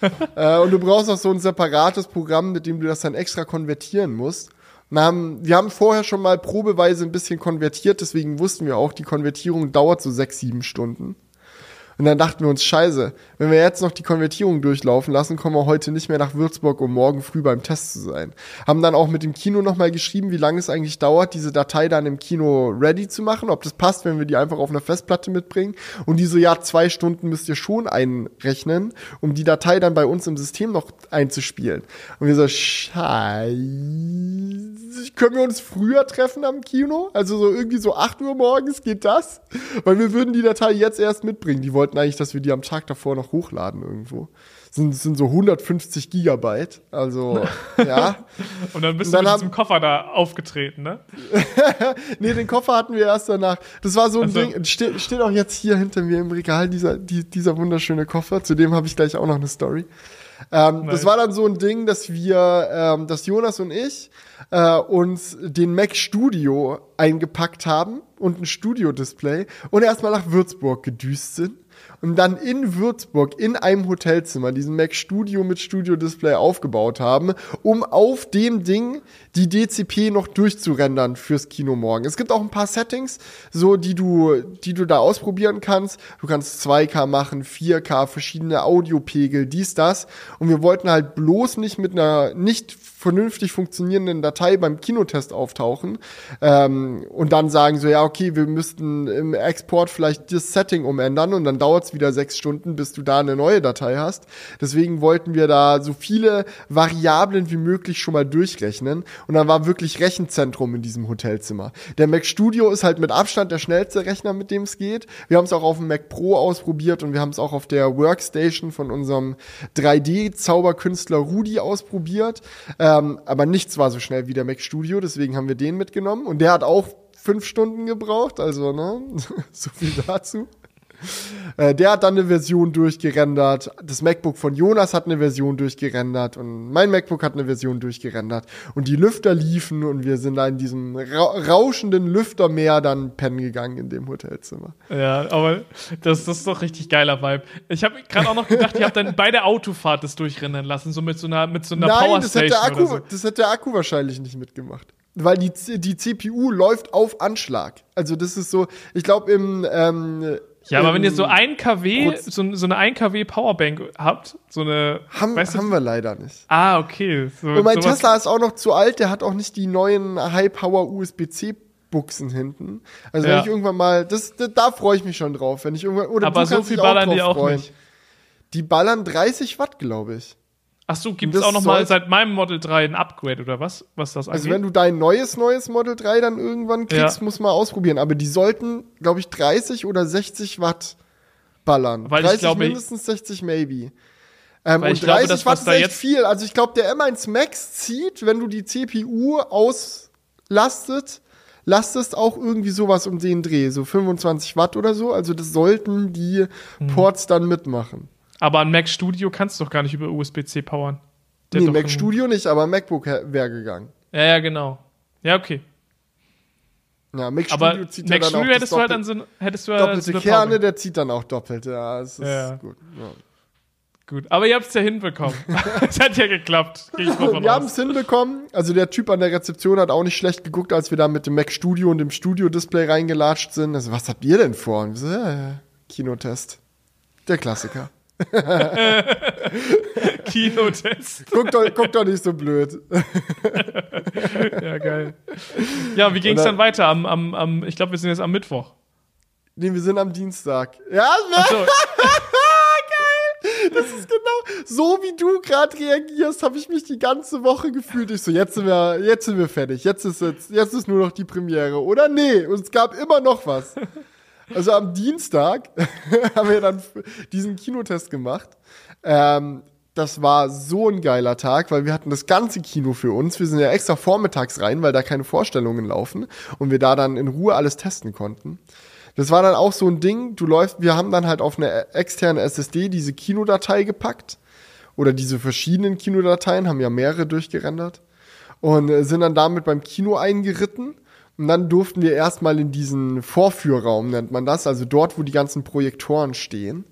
[LAUGHS] äh, und du brauchst auch so ein separates Programm, mit dem du das dann extra konvertieren musst. Haben, wir haben vorher schon mal probeweise ein bisschen konvertiert, deswegen wussten wir auch, die Konvertierung dauert so sechs, sieben Stunden. Und dann dachten wir uns, scheiße, wenn wir jetzt noch die Konvertierung durchlaufen lassen, kommen wir heute nicht mehr nach Würzburg, um morgen früh beim Test zu sein. Haben dann auch mit dem Kino nochmal geschrieben, wie lange es eigentlich dauert, diese Datei dann im Kino ready zu machen, ob das passt, wenn wir die einfach auf einer Festplatte mitbringen. Und die so, ja, zwei Stunden müsst ihr schon einrechnen, um die Datei dann bei uns im System noch einzuspielen. Und wir so, scheiße, können wir uns früher treffen am Kino? Also so irgendwie so 8 Uhr morgens geht das? Weil wir würden die Datei jetzt erst mitbringen. Die wollten eigentlich, dass wir die am Tag davor noch hochladen irgendwo. Das sind, das sind so 150 Gigabyte. Also, [LAUGHS] ja. Und dann bist Und dann du mit diesem Koffer da aufgetreten, ne? [LAUGHS] nee, den Koffer hatten wir erst danach. Das war so ein also. Ding, steht, steht auch jetzt hier hinter mir im Regal, dieser, die, dieser wunderschöne Koffer. Zu dem habe ich gleich auch noch eine Story. Ähm, das war dann so ein Ding, dass wir, ähm, dass Jonas und ich äh, uns den Mac Studio eingepackt haben und ein Studio-Display und erstmal nach Würzburg gedüst sind und dann in Würzburg in einem Hotelzimmer diesen Mac Studio mit Studio Display aufgebaut haben, um auf dem Ding die DCP noch durchzurendern fürs Kino morgen. Es gibt auch ein paar Settings, so die du, die du da ausprobieren kannst. Du kannst 2K machen, 4K, verschiedene Audiopegel, dies, das. Und wir wollten halt bloß nicht mit einer nicht vernünftig funktionierenden Datei beim Kinotest auftauchen ähm, und dann sagen so, ja, okay, wir müssten im Export vielleicht das Setting umändern und dann dauert es wieder sechs Stunden, bis du da eine neue Datei hast. Deswegen wollten wir da so viele Variablen wie möglich schon mal durchrechnen und dann war wirklich Rechenzentrum in diesem Hotelzimmer. Der Mac Studio ist halt mit Abstand der schnellste Rechner, mit dem es geht. Wir haben es auch auf dem Mac Pro ausprobiert und wir haben es auch auf der Workstation von unserem 3D-Zauberkünstler Rudi ausprobiert. Äh, ähm, aber nichts war so schnell wie der Mac Studio, deswegen haben wir den mitgenommen. Und der hat auch fünf Stunden gebraucht, also ne, [LAUGHS] so viel dazu. Äh, der hat dann eine Version durchgerendert. Das MacBook von Jonas hat eine Version durchgerendert und mein MacBook hat eine Version durchgerendert. Und die Lüfter liefen und wir sind da in diesem ra rauschenden Lüftermeer dann pennen gegangen in dem Hotelzimmer. Ja, aber das, das ist doch richtig geiler Vibe. Ich habe gerade auch noch gedacht, ihr habt dann bei der Autofahrt das durchrendern lassen, so mit so einer, mit so einer Nein, das hat, der Akku, so. das hat der Akku wahrscheinlich nicht mitgemacht weil die, die CPU läuft auf Anschlag. Also das ist so, ich glaube im ähm, ja, aber wenn ihr so ein kW, so, so, eine 1 kW Powerbank habt, so eine. Haben, weißt du, haben wir leider nicht. Ah, okay. So, Und mein Tesla ist auch noch zu alt, der hat auch nicht die neuen High-Power USB-C Buchsen hinten. Also ja. wenn ich irgendwann mal, das, das da freue ich mich schon drauf, wenn ich irgendwann oder Aber so viel ballern die auch freuen. nicht. Die ballern 30 Watt, glaube ich. Ach so, gibt es auch noch mal seit meinem Model 3 ein Upgrade oder was? Was das Also wenn du dein neues, neues Model 3 dann irgendwann kriegst, ja. musst du mal ausprobieren. Aber die sollten, glaube ich, 30 oder 60 Watt ballern. Weil 30 ich glaube, mindestens 60 maybe. Ähm, und 30 glaube, das, Watt ist echt viel. Also ich glaube, der M1 Max zieht, wenn du die CPU auslastet, lastest auch irgendwie sowas um den Dreh, so 25 Watt oder so. Also das sollten die hm. Ports dann mitmachen. Aber ein Mac Studio kannst du doch gar nicht über USB-C powern. Der nee, Mac Studio nicht, aber MacBook wäre gegangen. Ja, ja, genau. Ja, okay. Ja, Mac Studio aber zieht Mac ja dann Studio auch hättest du halt dann so, hättest du doppelte so Kerne, der zieht dann auch doppelt. Ja, es ist ja. gut. Ja. Gut, aber ihr habt es ja hinbekommen. [LAUGHS] Es hat ja geklappt. wir haben es hinbekommen. Also der Typ an der Rezeption hat auch nicht schlecht geguckt, als wir da mit dem Mac Studio und dem Studio-Display reingelatscht sind. Also, was habt ihr denn vor? Und so, ja, Kinotest. Der Klassiker. [LAUGHS] Kinotest. guck, doch, guck doch nicht so blöd. [LAUGHS] ja, geil. Ja, wie ging es dann weiter? Am, am, am, ich glaube, wir sind jetzt am Mittwoch. Nee, wir sind am Dienstag. Ja? So. [LAUGHS] geil. Das ist genau so, wie du gerade reagierst, habe ich mich die ganze Woche gefühlt. Ich so, jetzt sind wir, jetzt sind wir fertig. Jetzt ist jetzt, jetzt ist nur noch die Premiere. Oder nee, und es gab immer noch was. Also am Dienstag [LAUGHS] haben wir dann diesen Kinotest gemacht. Ähm, das war so ein geiler Tag, weil wir hatten das ganze Kino für uns. Wir sind ja extra vormittags rein, weil da keine Vorstellungen laufen und wir da dann in Ruhe alles testen konnten. Das war dann auch so ein Ding, du läufst, wir haben dann halt auf eine externe SSD diese Kinodatei gepackt oder diese verschiedenen Kinodateien, haben ja mehrere durchgerendert und äh, sind dann damit beim Kino eingeritten und dann durften wir erstmal in diesen Vorführraum, nennt man das, also dort, wo die ganzen Projektoren stehen.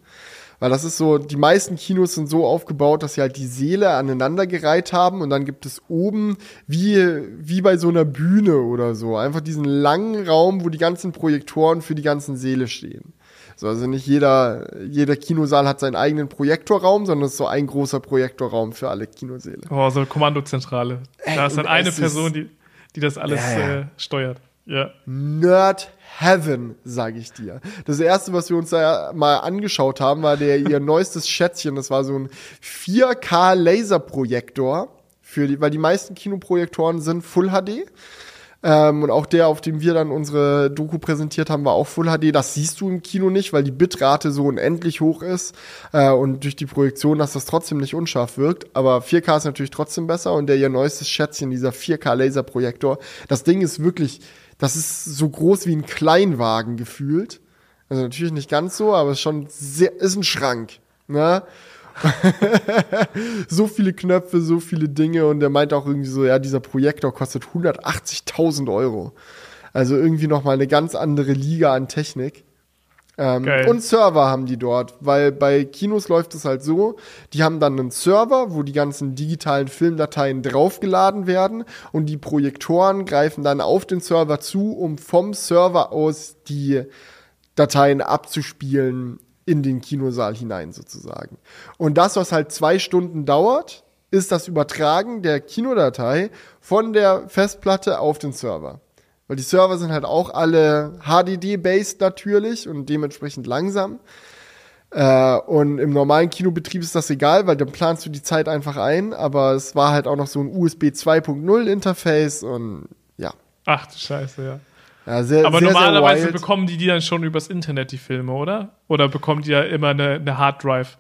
Weil das ist so, die meisten Kinos sind so aufgebaut, dass sie halt die Säle aneinandergereiht haben und dann gibt es oben, wie, wie bei so einer Bühne oder so, einfach diesen langen Raum, wo die ganzen Projektoren für die ganzen Säle stehen. So, also nicht jeder, jeder Kinosaal hat seinen eigenen Projektorraum, sondern es ist so ein großer Projektorraum für alle Kinosäle. Oh, so eine Kommandozentrale. Ey, da ist dann eine Person, die, die das alles ja, ja. Äh, steuert. Ja. Nerd Heaven, sage ich dir. Das erste, was wir uns da mal angeschaut haben, war der ihr [LAUGHS] neuestes Schätzchen. Das war so ein 4K Laserprojektor für die, weil die meisten Kinoprojektoren sind Full HD. Ähm, und auch der, auf dem wir dann unsere Doku präsentiert haben, war auch Full HD. Das siehst du im Kino nicht, weil die Bitrate so unendlich hoch ist äh, und durch die Projektion, dass das trotzdem nicht unscharf wirkt. Aber 4K ist natürlich trotzdem besser und der ihr neuestes Schätzchen, dieser 4K Laserprojektor, das Ding ist wirklich, das ist so groß wie ein Kleinwagen gefühlt. Also natürlich nicht ganz so, aber ist schon sehr, ist ein Schrank. Ne? [LAUGHS] so viele Knöpfe, so viele Dinge und er meint auch irgendwie so, ja, dieser Projektor kostet 180.000 Euro. Also irgendwie nochmal eine ganz andere Liga an Technik. Ähm, und Server haben die dort, weil bei Kinos läuft es halt so, die haben dann einen Server, wo die ganzen digitalen Filmdateien draufgeladen werden und die Projektoren greifen dann auf den Server zu, um vom Server aus die Dateien abzuspielen in den Kinosaal hinein sozusagen. Und das, was halt zwei Stunden dauert, ist das Übertragen der Kinodatei von der Festplatte auf den Server. Weil die Server sind halt auch alle HDD-based natürlich und dementsprechend langsam. Äh, und im normalen Kinobetrieb ist das egal, weil dann planst du die Zeit einfach ein. Aber es war halt auch noch so ein USB 2.0 Interface und ja. Ach du Scheiße, ja. Ja, sehr, Aber sehr, normalerweise sehr bekommen die die dann schon übers Internet, die Filme, oder? Oder bekommen die ja immer eine, eine Harddrive?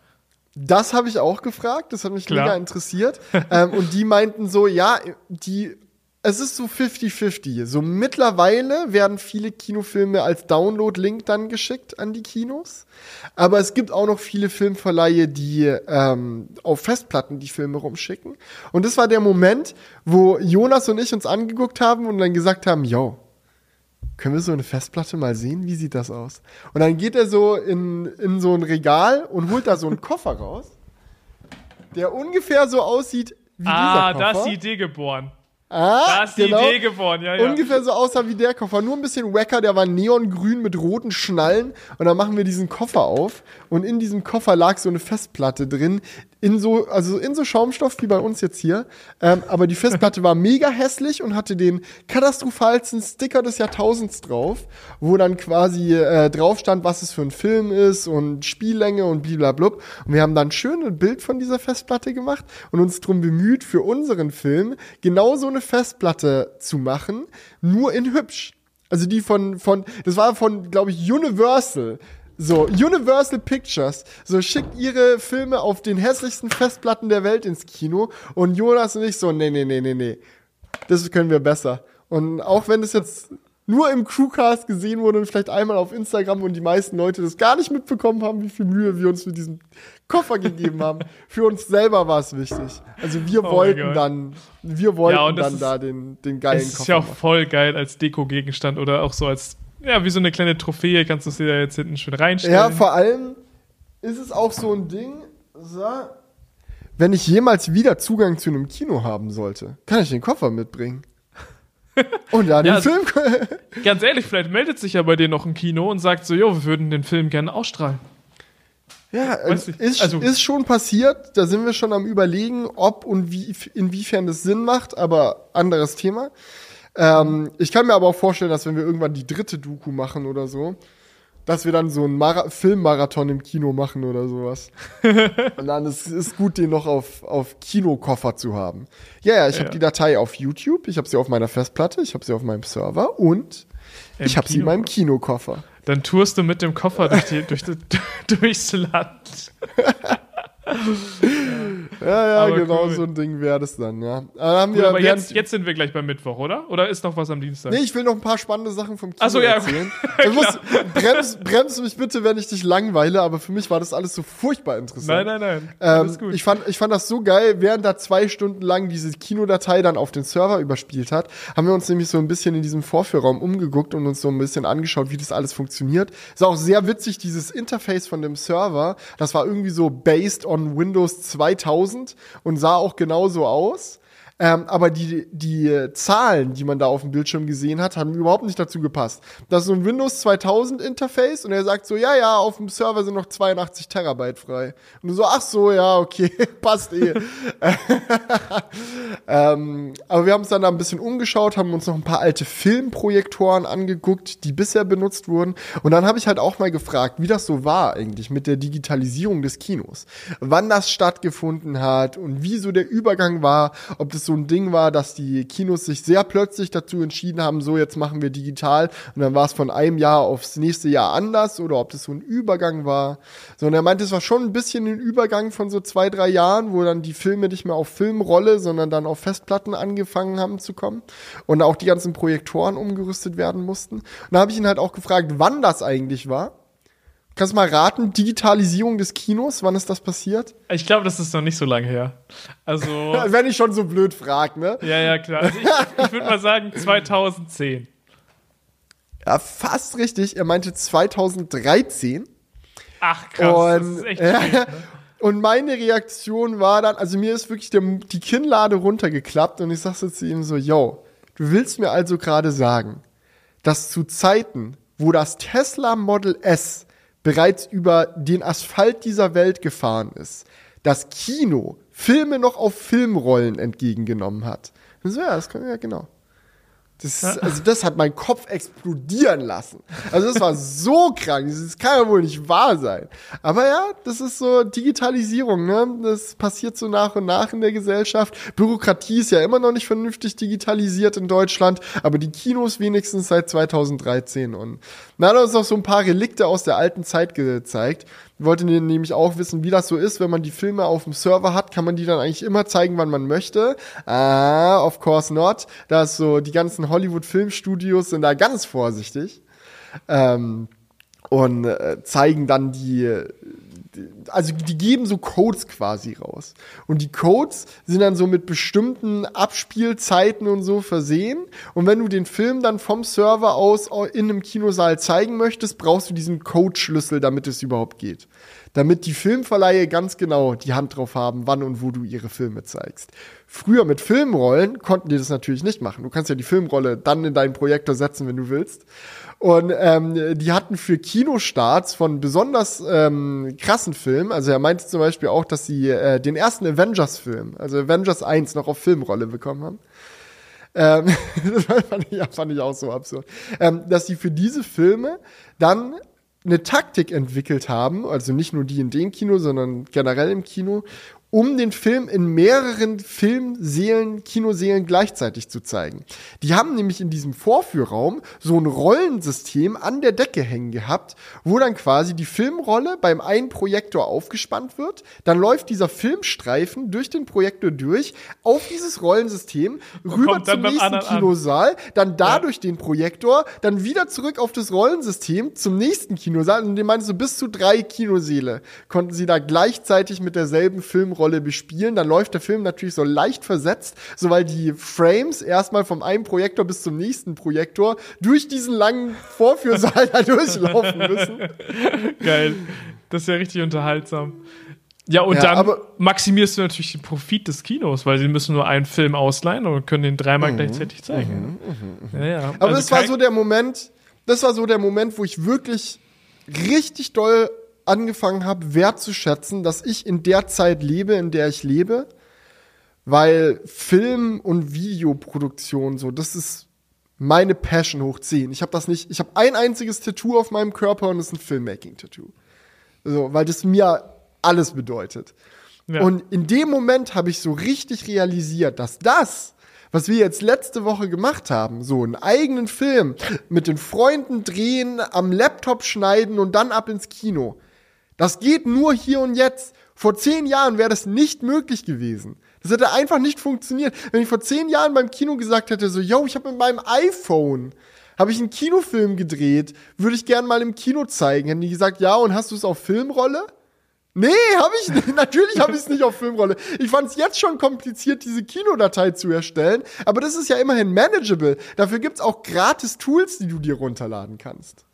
Das habe ich auch gefragt, das hat mich Klar. mega interessiert. [LAUGHS] ähm, und die meinten so, ja, die, es ist so 50-50. So mittlerweile werden viele Kinofilme als Download-Link dann geschickt an die Kinos. Aber es gibt auch noch viele Filmverleihe, die ähm, auf Festplatten die Filme rumschicken. Und das war der Moment, wo Jonas und ich uns angeguckt haben und dann gesagt haben, yo, können wir so eine Festplatte mal sehen? Wie sieht das aus? Und dann geht er so in, in so ein Regal und holt da so einen Koffer raus, der ungefähr so aussieht wie ah, dieser Koffer. Ah, da ist die Idee geboren. Ah, da ist die genau. Idee geboren, ja, ja. Ungefähr so aussah wie der Koffer. Nur ein bisschen wacker, der war neongrün mit roten Schnallen. Und dann machen wir diesen Koffer auf. Und in diesem Koffer lag so eine Festplatte drin, in so, also in so Schaumstoff wie bei uns jetzt hier. Ähm, aber die Festplatte war [LAUGHS] mega hässlich und hatte den katastrophalsten Sticker des Jahrtausends drauf, wo dann quasi äh, drauf stand, was es für ein Film ist und Spiellänge und blablabla. Und wir haben dann schön ein Bild von dieser Festplatte gemacht und uns darum bemüht, für unseren Film genau so eine Festplatte zu machen, nur in hübsch. Also die von, von, das war von, glaube ich, Universal. So, Universal Pictures, so schickt ihre Filme auf den hässlichsten Festplatten der Welt ins Kino und Jonas und ich so, nee, nee, nee, nee, nee. Das können wir besser. Und auch wenn es jetzt nur im Crewcast gesehen wurde und vielleicht einmal auf Instagram und die meisten Leute das gar nicht mitbekommen haben, wie viel Mühe wir uns mit diesem Koffer gegeben haben. [LAUGHS] Für uns selber war es wichtig. Also wir oh wollten dann, wir wollten ja, dann da den, den geilen Koffer. Das ist ja auch machen. voll geil als Deko-Gegenstand oder auch so als ja, wie so eine kleine Trophäe kannst du sie da jetzt hinten schön reinstellen. Ja, vor allem ist es auch so ein Ding, so, wenn ich jemals wieder Zugang zu einem Kino haben sollte, kann ich den Koffer mitbringen. [LAUGHS] Und dann ja, den Film. ganz ehrlich, vielleicht meldet sich ja bei dir noch ein Kino und sagt so, jo, wir würden den Film gerne ausstrahlen. Ja, ist, also, ist schon passiert. Da sind wir schon am überlegen, ob und wie, inwiefern das Sinn macht, aber anderes Thema. Ähm, ich kann mir aber auch vorstellen, dass wenn wir irgendwann die dritte Doku machen oder so, dass wir dann so einen Mara Filmmarathon im Kino machen oder sowas. [LAUGHS] Und dann ist es gut, den noch auf, auf Kinokoffer zu haben. Ja, ja, ich ja. habe die Datei auf YouTube, ich habe sie auf meiner Festplatte, ich habe sie auf meinem Server und Im ich habe sie in meinem Kinokoffer. Dann tourst du mit dem Koffer durch die, durch die, [LAUGHS] durchs Land. [LAUGHS] ja, ja, aber genau cool. so ein Ding wäre das dann, ja. Aber, cool, wir, aber jetzt, jetzt sind wir gleich beim Mittwoch, oder? Oder ist noch was am Dienstag? Nee, ich will noch ein paar spannende Sachen vom Kino so, ja. erzählen. [LAUGHS] du musst, brems, brems mich bitte, wenn ich dich langweile, aber für mich war das alles so furchtbar interessant. Nein, nein, nein. Ähm, gut. Ich, fand, ich fand das so geil, während da zwei Stunden lang diese Kinodatei dann auf den Server überspielt hat, haben wir uns nämlich so ein bisschen in diesem Vorführraum umgeguckt und uns so ein bisschen angeschaut, wie das alles funktioniert. Ist auch sehr witzig, dieses Interface von dem Server, das war irgendwie so based on Windows 2000 und sah auch genauso aus. Ähm, aber die, die Zahlen, die man da auf dem Bildschirm gesehen hat, haben überhaupt nicht dazu gepasst. Das ist so ein Windows 2000 Interface und er sagt so, ja, ja, auf dem Server sind noch 82 Terabyte frei. Und du so, ach so, ja, okay, [LAUGHS] passt eh. [LAUGHS] ähm, aber wir haben uns dann da ein bisschen umgeschaut, haben uns noch ein paar alte Filmprojektoren angeguckt, die bisher benutzt wurden. Und dann habe ich halt auch mal gefragt, wie das so war eigentlich mit der Digitalisierung des Kinos. Wann das stattgefunden hat und wie so der Übergang war, ob das so ein Ding war, dass die Kinos sich sehr plötzlich dazu entschieden haben, so jetzt machen wir digital und dann war es von einem Jahr aufs nächste Jahr anders oder ob das so ein Übergang war. So, und er meinte, es war schon ein bisschen ein Übergang von so zwei, drei Jahren, wo dann die Filme nicht mehr auf Filmrolle, sondern dann auf Festplatten angefangen haben zu kommen und auch die ganzen Projektoren umgerüstet werden mussten. Und da habe ich ihn halt auch gefragt, wann das eigentlich war. Kannst du mal raten, Digitalisierung des Kinos, wann ist das passiert? Ich glaube, das ist noch nicht so lange her. Also. [LAUGHS] Wenn ich schon so blöd frage, ne? Ja, ja, klar. Also ich, [LAUGHS] ich würde mal sagen 2010. Ja, fast richtig. Er meinte 2013. Ach krass, und, das ist echt [LAUGHS] ja, ne? Und meine Reaktion war dann, also mir ist wirklich der, die Kinnlade runtergeklappt und ich sagte zu ihm so, yo, du willst mir also gerade sagen, dass zu Zeiten, wo das Tesla Model S bereits über den Asphalt dieser Welt gefahren ist, das Kino Filme noch auf Filmrollen entgegengenommen hat. So, ja, das kann ja genau. Das, also das hat meinen Kopf explodieren lassen. Also das war so [LAUGHS] krank. Das kann ja wohl nicht wahr sein. Aber ja, das ist so Digitalisierung. Ne? Das passiert so nach und nach in der Gesellschaft. Bürokratie ist ja immer noch nicht vernünftig digitalisiert in Deutschland, aber die Kinos wenigstens seit 2013. Und dann hat uns noch so ein paar Relikte aus der alten Zeit gezeigt wollte nämlich auch wissen, wie das so ist, wenn man die Filme auf dem Server hat, kann man die dann eigentlich immer zeigen, wann man möchte. Ah, of course not. Da ist so, die ganzen Hollywood-Filmstudios sind da ganz vorsichtig. Ähm, und äh, zeigen dann die, also die geben so Codes quasi raus. Und die Codes sind dann so mit bestimmten Abspielzeiten und so versehen. Und wenn du den Film dann vom Server aus in einem Kinosaal zeigen möchtest, brauchst du diesen Codeschlüssel, damit es überhaupt geht. Damit die Filmverleihe ganz genau die Hand drauf haben, wann und wo du ihre Filme zeigst. Früher mit Filmrollen konnten die das natürlich nicht machen. Du kannst ja die Filmrolle dann in deinen Projektor setzen, wenn du willst. Und ähm, die hatten für Kinostarts von besonders ähm, krassen Filmen, also er meinte zum Beispiel auch, dass sie äh, den ersten Avengers-Film, also Avengers 1, noch auf Filmrolle bekommen haben. Ähm, [LAUGHS] das fand ich, fand ich auch so absurd. Ähm, dass sie für diese Filme dann eine Taktik entwickelt haben, also nicht nur die in dem Kino, sondern generell im Kino, um den Film in mehreren Filmseelen, Kinoseelen gleichzeitig zu zeigen. Die haben nämlich in diesem Vorführraum so ein Rollensystem an der Decke hängen gehabt, wo dann quasi die Filmrolle beim einen Projektor aufgespannt wird, dann läuft dieser Filmstreifen durch den Projektor durch auf dieses Rollensystem rüber zum nächsten Kinosaal, dann dadurch ja. den Projektor, dann wieder zurück auf das Rollensystem zum nächsten Kinosaal und dem meinst du bis zu drei Kinoseele konnten sie da gleichzeitig mit derselben Filmrolle Rolle bespielen, dann läuft der Film natürlich so leicht versetzt, so weil die Frames erstmal vom einen Projektor bis zum nächsten Projektor durch diesen langen Vorführsaal [LAUGHS] da durchlaufen müssen. Geil. Das ist ja richtig unterhaltsam. Ja, und ja, dann maximierst du natürlich den Profit des Kinos, weil sie müssen nur einen Film ausleihen und können den dreimal mhm, gleichzeitig zeigen. Mhm, mhm, ja, ja. Aber also das war so der Moment, das war so der Moment, wo ich wirklich richtig doll angefangen habe, wertzuschätzen, dass ich in der Zeit lebe, in der ich lebe, weil Film und Videoproduktion so, das ist meine Passion hoch 10. Ich habe das nicht, ich habe ein einziges Tattoo auf meinem Körper und es ist ein Filmmaking-Tattoo. So, weil das mir alles bedeutet. Ja. Und in dem Moment habe ich so richtig realisiert, dass das, was wir jetzt letzte Woche gemacht haben, so einen eigenen Film mit den Freunden drehen, am Laptop schneiden und dann ab ins Kino, das geht nur hier und jetzt. Vor zehn Jahren wäre das nicht möglich gewesen. Das hätte einfach nicht funktioniert. Wenn ich vor zehn Jahren beim Kino gesagt hätte, so, yo, ich habe mit meinem iPhone habe ich einen Kinofilm gedreht, würde ich gern mal im Kino zeigen. Hätten die gesagt, ja, und hast du es auf Filmrolle? Nee, habe ich nicht. [LAUGHS] Natürlich habe ich es nicht auf Filmrolle. Ich fand es jetzt schon kompliziert, diese Kinodatei zu erstellen, aber das ist ja immerhin manageable. Dafür gibt's auch gratis Tools, die du dir runterladen kannst.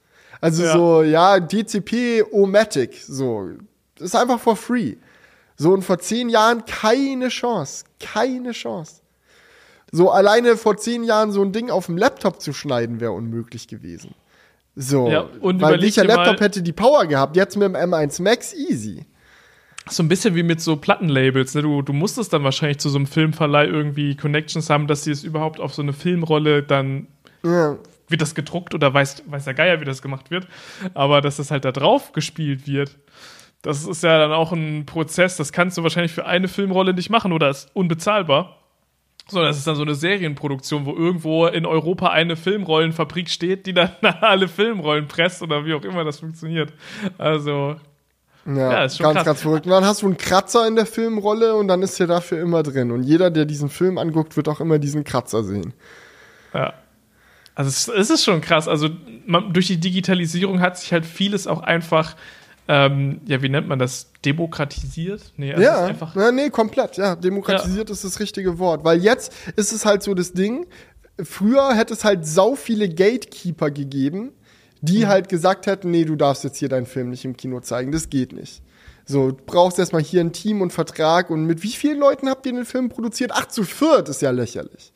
Also ja. so, ja, DCP O-Matic, so. Das ist einfach for free. So, und vor zehn Jahren keine Chance. Keine Chance. So alleine vor zehn Jahren so ein Ding auf dem Laptop zu schneiden, wäre unmöglich gewesen. So, ja, und weil welcher Laptop hätte die Power gehabt? Jetzt mit dem M1 Max easy. So ein bisschen wie mit so Plattenlabels. Ne? Du, du musstest dann wahrscheinlich zu so einem Filmverleih irgendwie Connections haben, dass sie es überhaupt auf so eine Filmrolle dann ja. Wird das gedruckt oder weiß, weiß der Geier, wie das gemacht wird. Aber dass das halt da drauf gespielt wird, das ist ja dann auch ein Prozess. Das kannst du wahrscheinlich für eine Filmrolle nicht machen oder ist unbezahlbar. Sondern das ist dann so eine Serienproduktion, wo irgendwo in Europa eine Filmrollenfabrik steht, die dann [LAUGHS] alle Filmrollen presst oder wie auch immer das funktioniert. Also ja, ja ist schon ganz, krass. ganz verrückt. Und dann hast du einen Kratzer in der Filmrolle und dann ist der dafür immer drin. Und jeder, der diesen Film anguckt, wird auch immer diesen Kratzer sehen. Ja. Also es, es ist schon krass. Also man, durch die Digitalisierung hat sich halt vieles auch einfach ähm, ja, wie nennt man das? Demokratisiert? Nee, also ja, einfach ja, nee, komplett. Ja, demokratisiert ja. ist das richtige Wort. Weil jetzt ist es halt so das Ding, früher hätte es halt sau viele Gatekeeper gegeben, die mhm. halt gesagt hätten, nee, du darfst jetzt hier deinen Film nicht im Kino zeigen, das geht nicht. So, du brauchst erstmal hier ein Team und Vertrag und mit wie vielen Leuten habt ihr den Film produziert? Ach, zu viert ist ja lächerlich.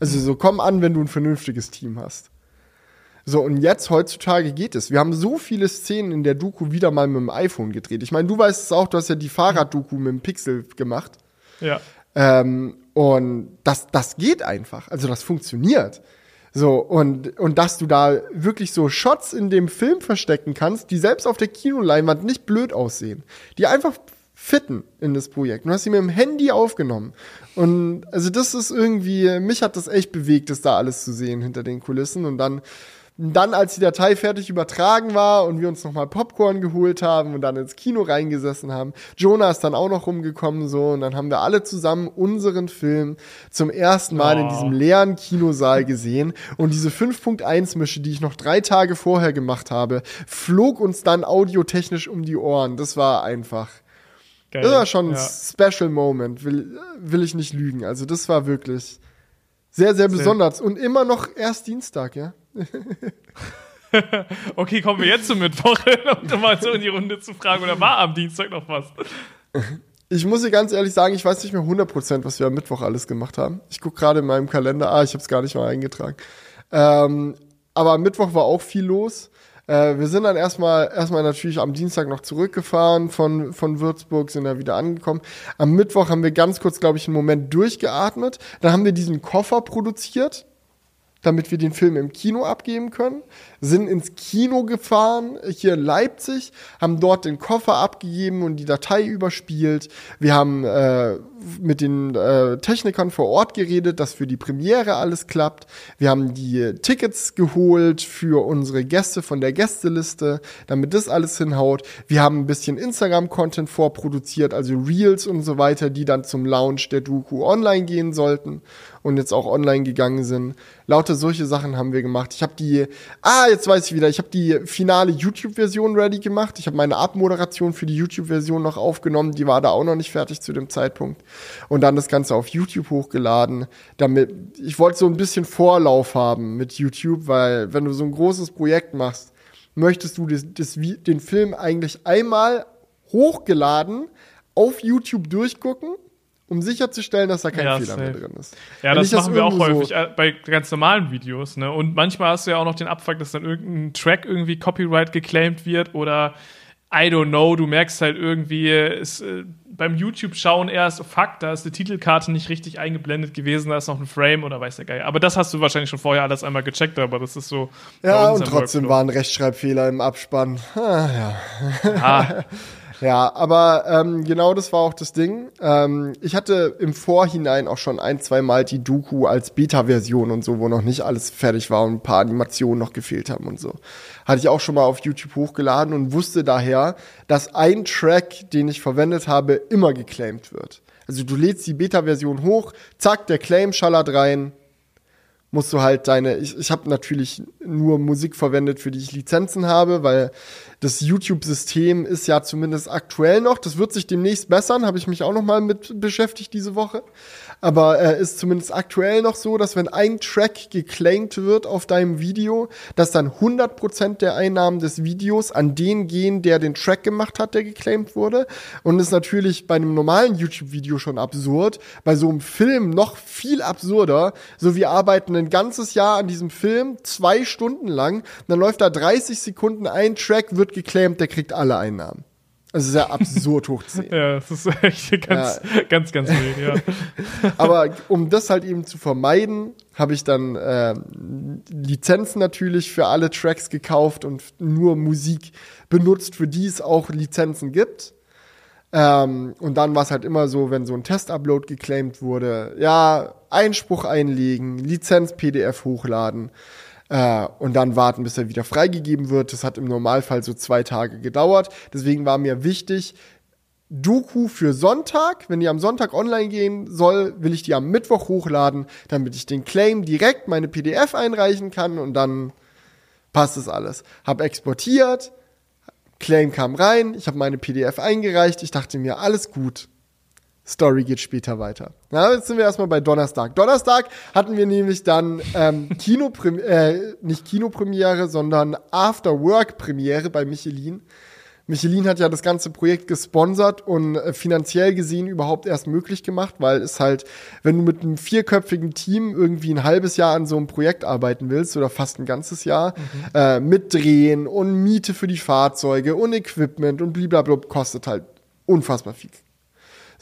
Also so komm an, wenn du ein vernünftiges Team hast. So, und jetzt heutzutage geht es. Wir haben so viele Szenen in der Doku wieder mal mit dem iPhone gedreht. Ich meine, du weißt es auch, du hast ja die Fahrrad-Doku mit dem Pixel gemacht. Ja. Ähm, und das, das geht einfach. Also das funktioniert. So, und, und dass du da wirklich so Shots in dem Film verstecken kannst, die selbst auf der Kinoleinwand nicht blöd aussehen. Die einfach fitten in das Projekt. Du hast sie mit dem Handy aufgenommen. Und also das ist irgendwie, mich hat das echt bewegt, das da alles zu sehen hinter den Kulissen. Und dann dann, als die Datei fertig übertragen war und wir uns nochmal Popcorn geholt haben und dann ins Kino reingesessen haben, Jonah ist dann auch noch rumgekommen so und dann haben wir alle zusammen unseren Film zum ersten Mal oh. in diesem leeren Kinosaal gesehen und diese 5.1 Mische, die ich noch drei Tage vorher gemacht habe, flog uns dann audiotechnisch um die Ohren. Das war einfach. Geil. Das war schon ein ja. Special Moment, will, will ich nicht lügen. Also das war wirklich sehr, sehr besonders und immer noch erst Dienstag, ja. [LAUGHS] okay, kommen wir jetzt zum Mittwoch, [LAUGHS] um mal so in die Runde zu fragen, oder war am Dienstag noch was? Ich muss dir ganz ehrlich sagen, ich weiß nicht mehr 100%, was wir am Mittwoch alles gemacht haben. Ich gucke gerade in meinem Kalender, ah, ich habe es gar nicht mal eingetragen. Ähm, aber am Mittwoch war auch viel los. Äh, wir sind dann erstmal, erstmal natürlich am Dienstag noch zurückgefahren von, von Würzburg, sind da wieder angekommen. Am Mittwoch haben wir ganz kurz, glaube ich, einen Moment durchgeatmet. Dann haben wir diesen Koffer produziert damit wir den Film im Kino abgeben können, sind ins Kino gefahren, hier in Leipzig, haben dort den Koffer abgegeben und die Datei überspielt. Wir haben äh, mit den äh, Technikern vor Ort geredet, dass für die Premiere alles klappt. Wir haben die Tickets geholt für unsere Gäste von der Gästeliste, damit das alles hinhaut. Wir haben ein bisschen Instagram-Content vorproduziert, also Reels und so weiter, die dann zum Launch der Doku online gehen sollten und jetzt auch online gegangen sind. Lauter solche Sachen haben wir gemacht. Ich habe die, ah, jetzt weiß ich wieder, ich habe die finale YouTube-Version ready gemacht. Ich habe meine Abmoderation für die YouTube-Version noch aufgenommen. Die war da auch noch nicht fertig zu dem Zeitpunkt. Und dann das Ganze auf YouTube hochgeladen. Damit, ich wollte so ein bisschen Vorlauf haben mit YouTube, weil wenn du so ein großes Projekt machst, möchtest du das, das, den Film eigentlich einmal hochgeladen auf YouTube durchgucken um sicherzustellen, dass da kein ja, Fehler safe. mehr drin ist. Ja, Wenn das machen das wir auch häufig so äh, bei ganz normalen Videos. Ne? Und manchmal hast du ja auch noch den Abfuck, dass dann irgendein Track irgendwie Copyright geclaimed wird oder I don't know, du merkst halt irgendwie, ist, äh, beim YouTube-Schauen erst, oh fuck, da ist die Titelkarte nicht richtig eingeblendet gewesen, da ist noch ein Frame oder weiß der Geil. Aber das hast du wahrscheinlich schon vorher alles einmal gecheckt, aber das ist so. Ja, und trotzdem Workflow. waren Rechtschreibfehler im Abspann. Ah, ja. Ah. [LAUGHS] [LAUGHS] Ja, aber ähm, genau das war auch das Ding. Ähm, ich hatte im Vorhinein auch schon ein, zwei Mal die Doku als Beta-Version und so, wo noch nicht alles fertig war und ein paar Animationen noch gefehlt haben und so. Hatte ich auch schon mal auf YouTube hochgeladen und wusste daher, dass ein Track, den ich verwendet habe, immer geclaimed wird. Also du lädst die Beta-Version hoch, zack, der Claim schallert rein, musst du halt deine, ich, ich habe natürlich nur Musik verwendet, für die ich Lizenzen habe, weil das YouTube-System ist ja zumindest aktuell noch, das wird sich demnächst bessern, habe ich mich auch noch mal mit beschäftigt diese Woche. Aber äh, ist zumindest aktuell noch so, dass wenn ein Track geclaimed wird auf deinem Video, dass dann 100% der Einnahmen des Videos an den gehen, der den Track gemacht hat, der geclaimed wurde. Und ist natürlich bei einem normalen YouTube-Video schon absurd, bei so einem Film noch viel absurder. So, wir arbeiten ein ganzes Jahr an diesem Film, zwei Stunden lang, dann läuft da 30 Sekunden ein Track, wird geclaimed, der kriegt alle Einnahmen. Also sehr absurd hoch 10. [LAUGHS] ja, das ist echt ganz, ja. ganz, ganz wild, ja. [LAUGHS] Aber um das halt eben zu vermeiden, habe ich dann äh, Lizenzen natürlich für alle Tracks gekauft und nur Musik benutzt, für die es auch Lizenzen gibt. Ähm, und dann war es halt immer so, wenn so ein Test-Upload geclaimed wurde, ja, Einspruch einlegen, Lizenz-PDF hochladen. Äh, und dann warten, bis er wieder freigegeben wird. Das hat im Normalfall so zwei Tage gedauert. Deswegen war mir wichtig, Doku für Sonntag, wenn die am Sonntag online gehen soll, will ich die am Mittwoch hochladen, damit ich den Claim direkt meine PDF einreichen kann und dann passt es alles. Hab exportiert, Claim kam rein, ich habe meine PDF eingereicht, ich dachte mir, alles gut. Story geht später weiter. Na, jetzt sind wir erstmal bei Donnerstag. Donnerstag hatten wir nämlich dann ähm, [LAUGHS] Kinoprim äh, nicht Kinopremiere, sondern After-Work-Premiere bei Michelin. Michelin hat ja das ganze Projekt gesponsert und äh, finanziell gesehen überhaupt erst möglich gemacht, weil es halt, wenn du mit einem vierköpfigen Team irgendwie ein halbes Jahr an so einem Projekt arbeiten willst oder fast ein ganzes Jahr, mhm. äh, mit Drehen und Miete für die Fahrzeuge und Equipment und blablabla, kostet halt unfassbar viel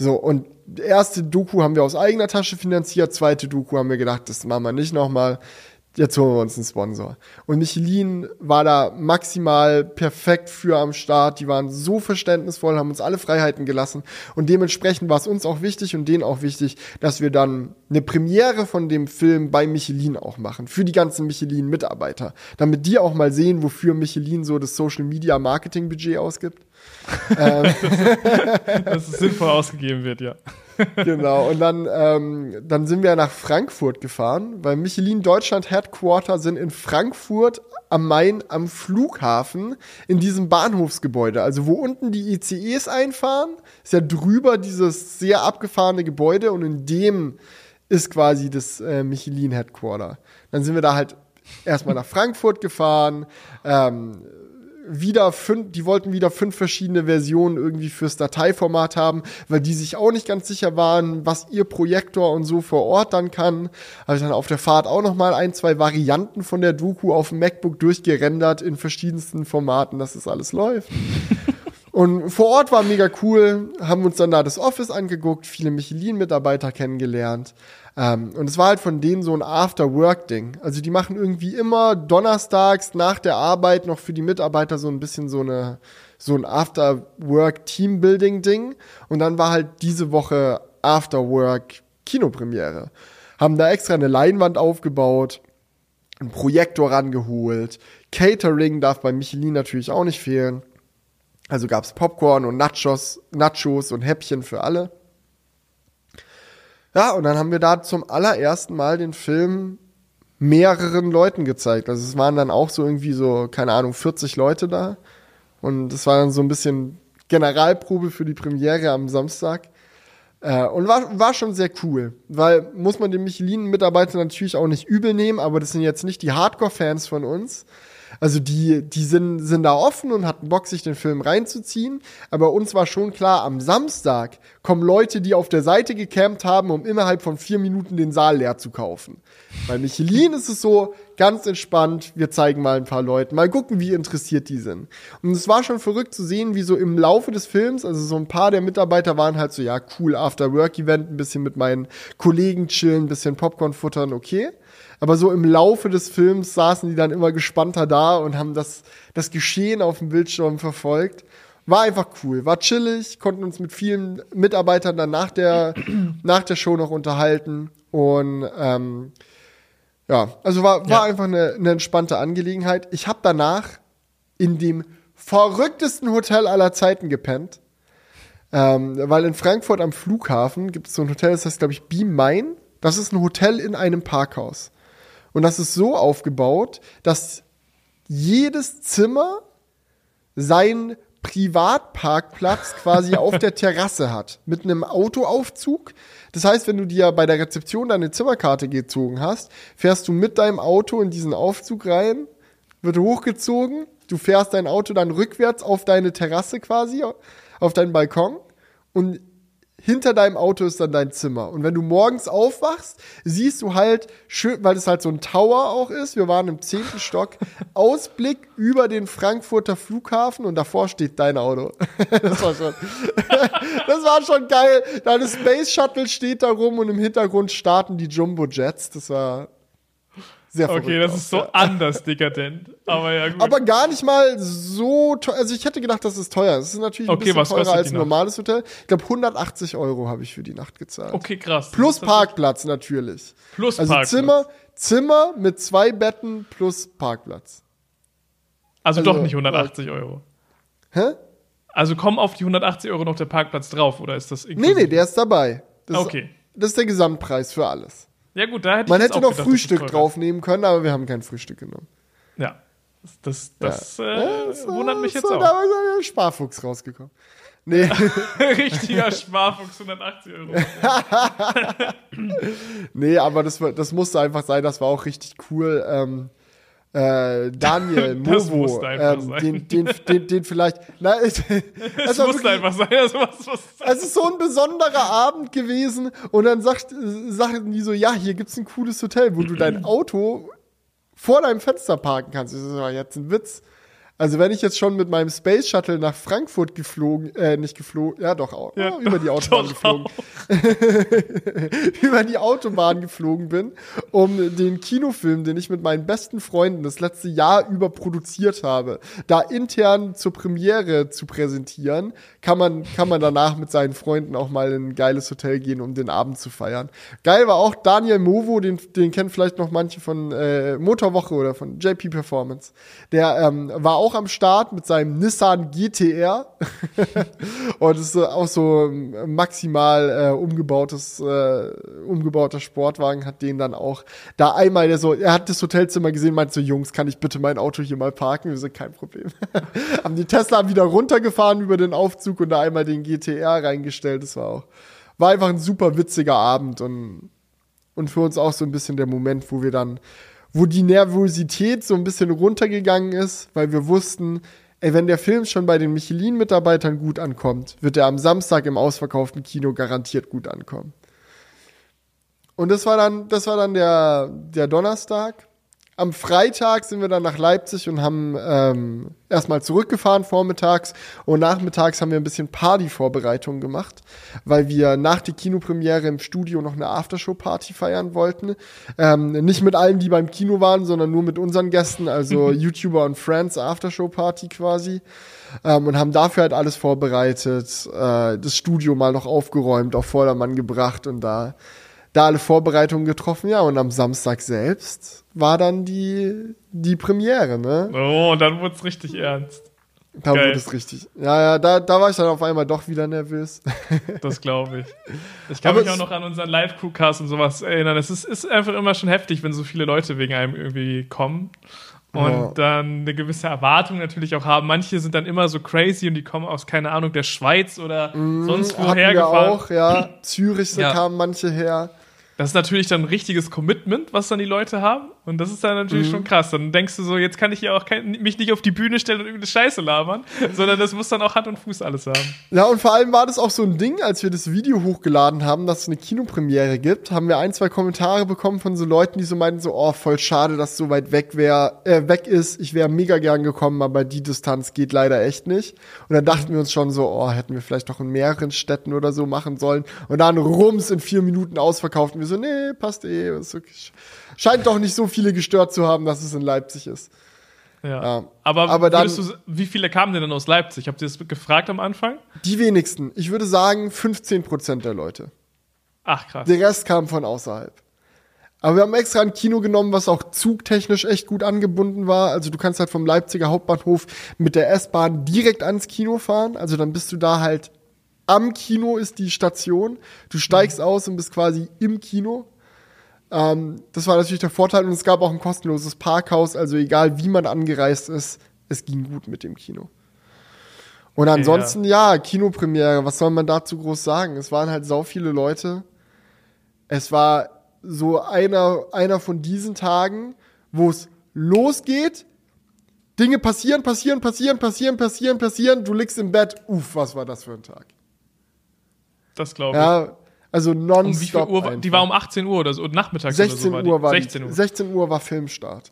so, und erste Doku haben wir aus eigener Tasche finanziert, zweite Doku haben wir gedacht, das machen wir nicht nochmal. Jetzt holen wir uns einen Sponsor. Und Michelin war da maximal perfekt für am Start. Die waren so verständnisvoll, haben uns alle Freiheiten gelassen. Und dementsprechend war es uns auch wichtig und denen auch wichtig, dass wir dann eine Premiere von dem Film bei Michelin auch machen. Für die ganzen Michelin-Mitarbeiter. Damit die auch mal sehen, wofür Michelin so das Social Media Marketing Budget ausgibt ähm, [LAUGHS] dass es sinnvoll ausgegeben wird, ja. genau, und dann, ähm, dann sind wir nach Frankfurt gefahren, weil Michelin Deutschland Headquarter sind in Frankfurt am Main am Flughafen in diesem Bahnhofsgebäude. Also wo unten die ICEs einfahren, ist ja drüber dieses sehr abgefahrene Gebäude und in dem ist quasi das äh, Michelin Headquarter. Dann sind wir da halt erstmal nach Frankfurt gefahren, ähm, wieder fünf, die wollten wieder fünf verschiedene Versionen irgendwie fürs Dateiformat haben, weil die sich auch nicht ganz sicher waren, was ihr Projektor und so vor Ort dann kann. Habe ich dann auf der Fahrt auch noch mal ein, zwei Varianten von der Doku auf dem MacBook durchgerendert in verschiedensten Formaten, dass es alles läuft. [LAUGHS] Und vor Ort war mega cool, haben uns dann da das Office angeguckt, viele Michelin-Mitarbeiter kennengelernt. Ähm, und es war halt von denen so ein After-Work-Ding. Also die machen irgendwie immer donnerstags nach der Arbeit noch für die Mitarbeiter so ein bisschen so eine so ein After-Work-Teambuilding-Ding. Und dann war halt diese Woche After-Work-Kinopremiere. Haben da extra eine Leinwand aufgebaut, einen Projektor rangeholt. Catering darf bei Michelin natürlich auch nicht fehlen. Also gab's Popcorn und Nachos, Nachos und Häppchen für alle. Ja, und dann haben wir da zum allerersten Mal den Film mehreren Leuten gezeigt. Also es waren dann auch so irgendwie so, keine Ahnung, 40 Leute da. Und das war dann so ein bisschen Generalprobe für die Premiere am Samstag. Äh, und war, war schon sehr cool, weil muss man den Michelin-Mitarbeiter natürlich auch nicht übel nehmen, aber das sind jetzt nicht die Hardcore-Fans von uns, also die, die sind, sind da offen und hatten Bock, sich den Film reinzuziehen. Aber uns war schon klar, am Samstag kommen Leute, die auf der Seite gecampt haben, um innerhalb von vier Minuten den Saal leer zu kaufen. Bei Michelin ist es so, ganz entspannt, wir zeigen mal ein paar Leuten, mal gucken, wie interessiert die sind. Und es war schon verrückt zu sehen, wie so im Laufe des Films, also so ein paar der Mitarbeiter waren halt so, ja, cool, After-Work-Event, ein bisschen mit meinen Kollegen chillen, ein bisschen Popcorn futtern, okay. Aber so im Laufe des Films saßen die dann immer gespannter da und haben das, das Geschehen auf dem Bildschirm verfolgt. War einfach cool, war chillig, konnten uns mit vielen Mitarbeitern dann nach der, [CLEARS THROAT] nach der Show noch unterhalten. Und ähm, ja, also war, war ja. einfach eine, eine entspannte Angelegenheit. Ich habe danach in dem verrücktesten Hotel aller Zeiten gepennt. Ähm, weil in Frankfurt am Flughafen gibt es so ein Hotel, das heißt, glaube ich, Beam Main. Das ist ein Hotel in einem Parkhaus. Und das ist so aufgebaut, dass jedes Zimmer sein Privatparkplatz [LAUGHS] quasi auf der Terrasse hat. Mit einem Autoaufzug. Das heißt, wenn du dir bei der Rezeption deine Zimmerkarte gezogen hast, fährst du mit deinem Auto in diesen Aufzug rein, wird hochgezogen, du fährst dein Auto dann rückwärts auf deine Terrasse quasi, auf deinen Balkon und hinter deinem Auto ist dann dein Zimmer. Und wenn du morgens aufwachst, siehst du halt schön, weil es halt so ein Tower auch ist, wir waren im zehnten Stock, [LAUGHS] Ausblick über den Frankfurter Flughafen und davor steht dein Auto. [LAUGHS] das war schon, [LAUGHS] das war schon geil. Deine Space Shuttle steht da rum und im Hintergrund starten die Jumbo Jets. Das war, sehr Okay, das ist so ja. anders dekadent. Aber ja, gut. Aber gar nicht mal so teuer. Also ich hätte gedacht, das ist teuer. Es ist natürlich ein okay, bisschen teurer als ein normales Hotel. Ich glaube, 180 Euro habe ich für die Nacht gezahlt. Okay, krass. Plus Parkplatz natürlich. Plus also Parkplatz. Zimmer, Zimmer mit zwei Betten plus Parkplatz. Also, also doch nicht 180 Euro. Hä? Also kommen auf die 180 Euro noch der Parkplatz drauf, oder ist das irgendwie? Nee, nee, der ist dabei. Das okay. Ist, das ist der Gesamtpreis für alles. Ja, gut, da hätte Man ich hätte noch gedacht, Frühstück draufnehmen können, aber wir haben kein Frühstück genommen. Ja. Das, das, ja. Äh, das wundert mich jetzt so, auch. Da ist ein Sparfuchs rausgekommen. Nee. [LAUGHS] Richtiger Sparfuchs, 180 Euro. [LAUGHS] nee, aber das, das musste einfach sein, das war auch richtig cool. Ähm, äh, Daniel [LAUGHS] Movo, ähm, den, den, den, den vielleicht. Na, [LAUGHS] es das muss wirklich, einfach sein. Also was, was, [LAUGHS] es ist so ein besonderer Abend gewesen und dann sagt, sagen die so, ja, hier gibt's ein cooles Hotel, wo du dein [CLEARS THROAT] Auto vor deinem Fenster parken kannst. Das ist jetzt ein Witz. Also wenn ich jetzt schon mit meinem Space Shuttle nach Frankfurt geflogen, äh, nicht geflogen, ja doch auch, ja, über die [LAUGHS] Autobahn geflogen, [LAUGHS] über die Autobahn geflogen bin, um den Kinofilm, den ich mit meinen besten Freunden das letzte Jahr über produziert habe, da intern zur Premiere zu präsentieren, kann man, kann man danach mit seinen Freunden auch mal in ein geiles Hotel gehen, um den Abend zu feiern. Geil war auch Daniel Movo, den, den kennen vielleicht noch manche von äh, Motorwoche oder von JP Performance. Der ähm, war auch auch am Start mit seinem Nissan GTR. [LAUGHS] und es ist auch so maximal äh, umgebautes, äh, umgebauter Sportwagen, hat den dann auch da einmal, der so, er hat das Hotelzimmer gesehen, meinte so, Jungs, kann ich bitte mein Auto hier mal parken? Wir sind kein Problem. [LAUGHS] Haben die Tesla wieder runtergefahren über den Aufzug und da einmal den GTR reingestellt. Das war auch, war einfach ein super witziger Abend und, und für uns auch so ein bisschen der Moment, wo wir dann wo die Nervosität so ein bisschen runtergegangen ist, weil wir wussten, ey, wenn der Film schon bei den Michelin-Mitarbeitern gut ankommt, wird er am Samstag im ausverkauften Kino garantiert gut ankommen. Und das war dann, das war dann der, der Donnerstag am Freitag sind wir dann nach Leipzig und haben ähm, erstmal zurückgefahren vormittags und nachmittags haben wir ein bisschen Party-Vorbereitung gemacht, weil wir nach der Kinopremiere im Studio noch eine Aftershow-Party feiern wollten. Ähm, nicht mit allen, die beim Kino waren, sondern nur mit unseren Gästen, also [LAUGHS] YouTuber und Friends Aftershow-Party quasi. Ähm, und haben dafür halt alles vorbereitet, äh, das Studio mal noch aufgeräumt, auf Vordermann gebracht und da da alle Vorbereitungen getroffen, ja, und am Samstag selbst war dann die, die Premiere, ne? Oh, und dann wurde es richtig ernst. Da Geil. wurde es richtig. Ja, ja, da, da war ich dann auf einmal doch wieder nervös. [LAUGHS] das glaube ich. Ich kann Aber mich auch noch an unseren Live-Crewcast und sowas erinnern. Es ist, ist einfach immer schon heftig, wenn so viele Leute wegen einem irgendwie kommen und ja. dann eine gewisse Erwartung natürlich auch haben. Manche sind dann immer so crazy und die kommen aus, keine Ahnung, der Schweiz oder mmh, sonst woher gefahren. auch, ja. [CLEARS THROAT] Zürich ja. kamen manche her. Das ist natürlich dann ein richtiges Commitment, was dann die Leute haben. Und das ist dann natürlich mhm. schon krass. Dann denkst du so, jetzt kann ich ja auch kein, mich nicht auf die Bühne stellen und irgendeine Scheiße labern, sondern das muss dann auch Hand und Fuß alles haben. Ja, und vor allem war das auch so ein Ding, als wir das Video hochgeladen haben, dass es eine Kinopremiere gibt, haben wir ein, zwei Kommentare bekommen von so Leuten, die so meinten so, oh, voll schade, dass es so weit weg wär, äh, weg ist. Ich wäre mega gern gekommen, aber die Distanz geht leider echt nicht. Und dann dachten wir uns schon so, oh, hätten wir vielleicht doch in mehreren Städten oder so machen sollen. Und dann rums in vier Minuten ausverkauft. Und wir so, nee, passt eh. Scheint doch nicht so viele gestört zu haben, dass es in Leipzig ist. Ja. ja. Aber, aber dann, du, wie viele kamen denn dann aus Leipzig? Habt ihr das gefragt am Anfang? Die wenigsten. Ich würde sagen 15 Prozent der Leute. Ach krass. Der Rest kam von außerhalb. Aber wir haben extra ein Kino genommen, was auch zugtechnisch echt gut angebunden war. Also du kannst halt vom Leipziger Hauptbahnhof mit der S-Bahn direkt ans Kino fahren. Also dann bist du da halt am Kino ist die Station. Du steigst mhm. aus und bist quasi im Kino. Ähm, das war natürlich der Vorteil und es gab auch ein kostenloses Parkhaus, also egal wie man angereist ist, es ging gut mit dem Kino. Und ansonsten, ja. ja, Kinopremiere, was soll man dazu groß sagen? Es waren halt sau viele Leute. Es war so einer, einer von diesen Tagen, wo es losgeht, Dinge passieren, passieren, passieren, passieren, passieren, passieren, du liegst im Bett, uff, was war das für ein Tag? Das glaube ich. Ja, also nonstop. Um Uhr, die war um 18 Uhr oder so, nachmittags 16 oder so war, war 16 Uhr. 16 Uhr war Filmstart.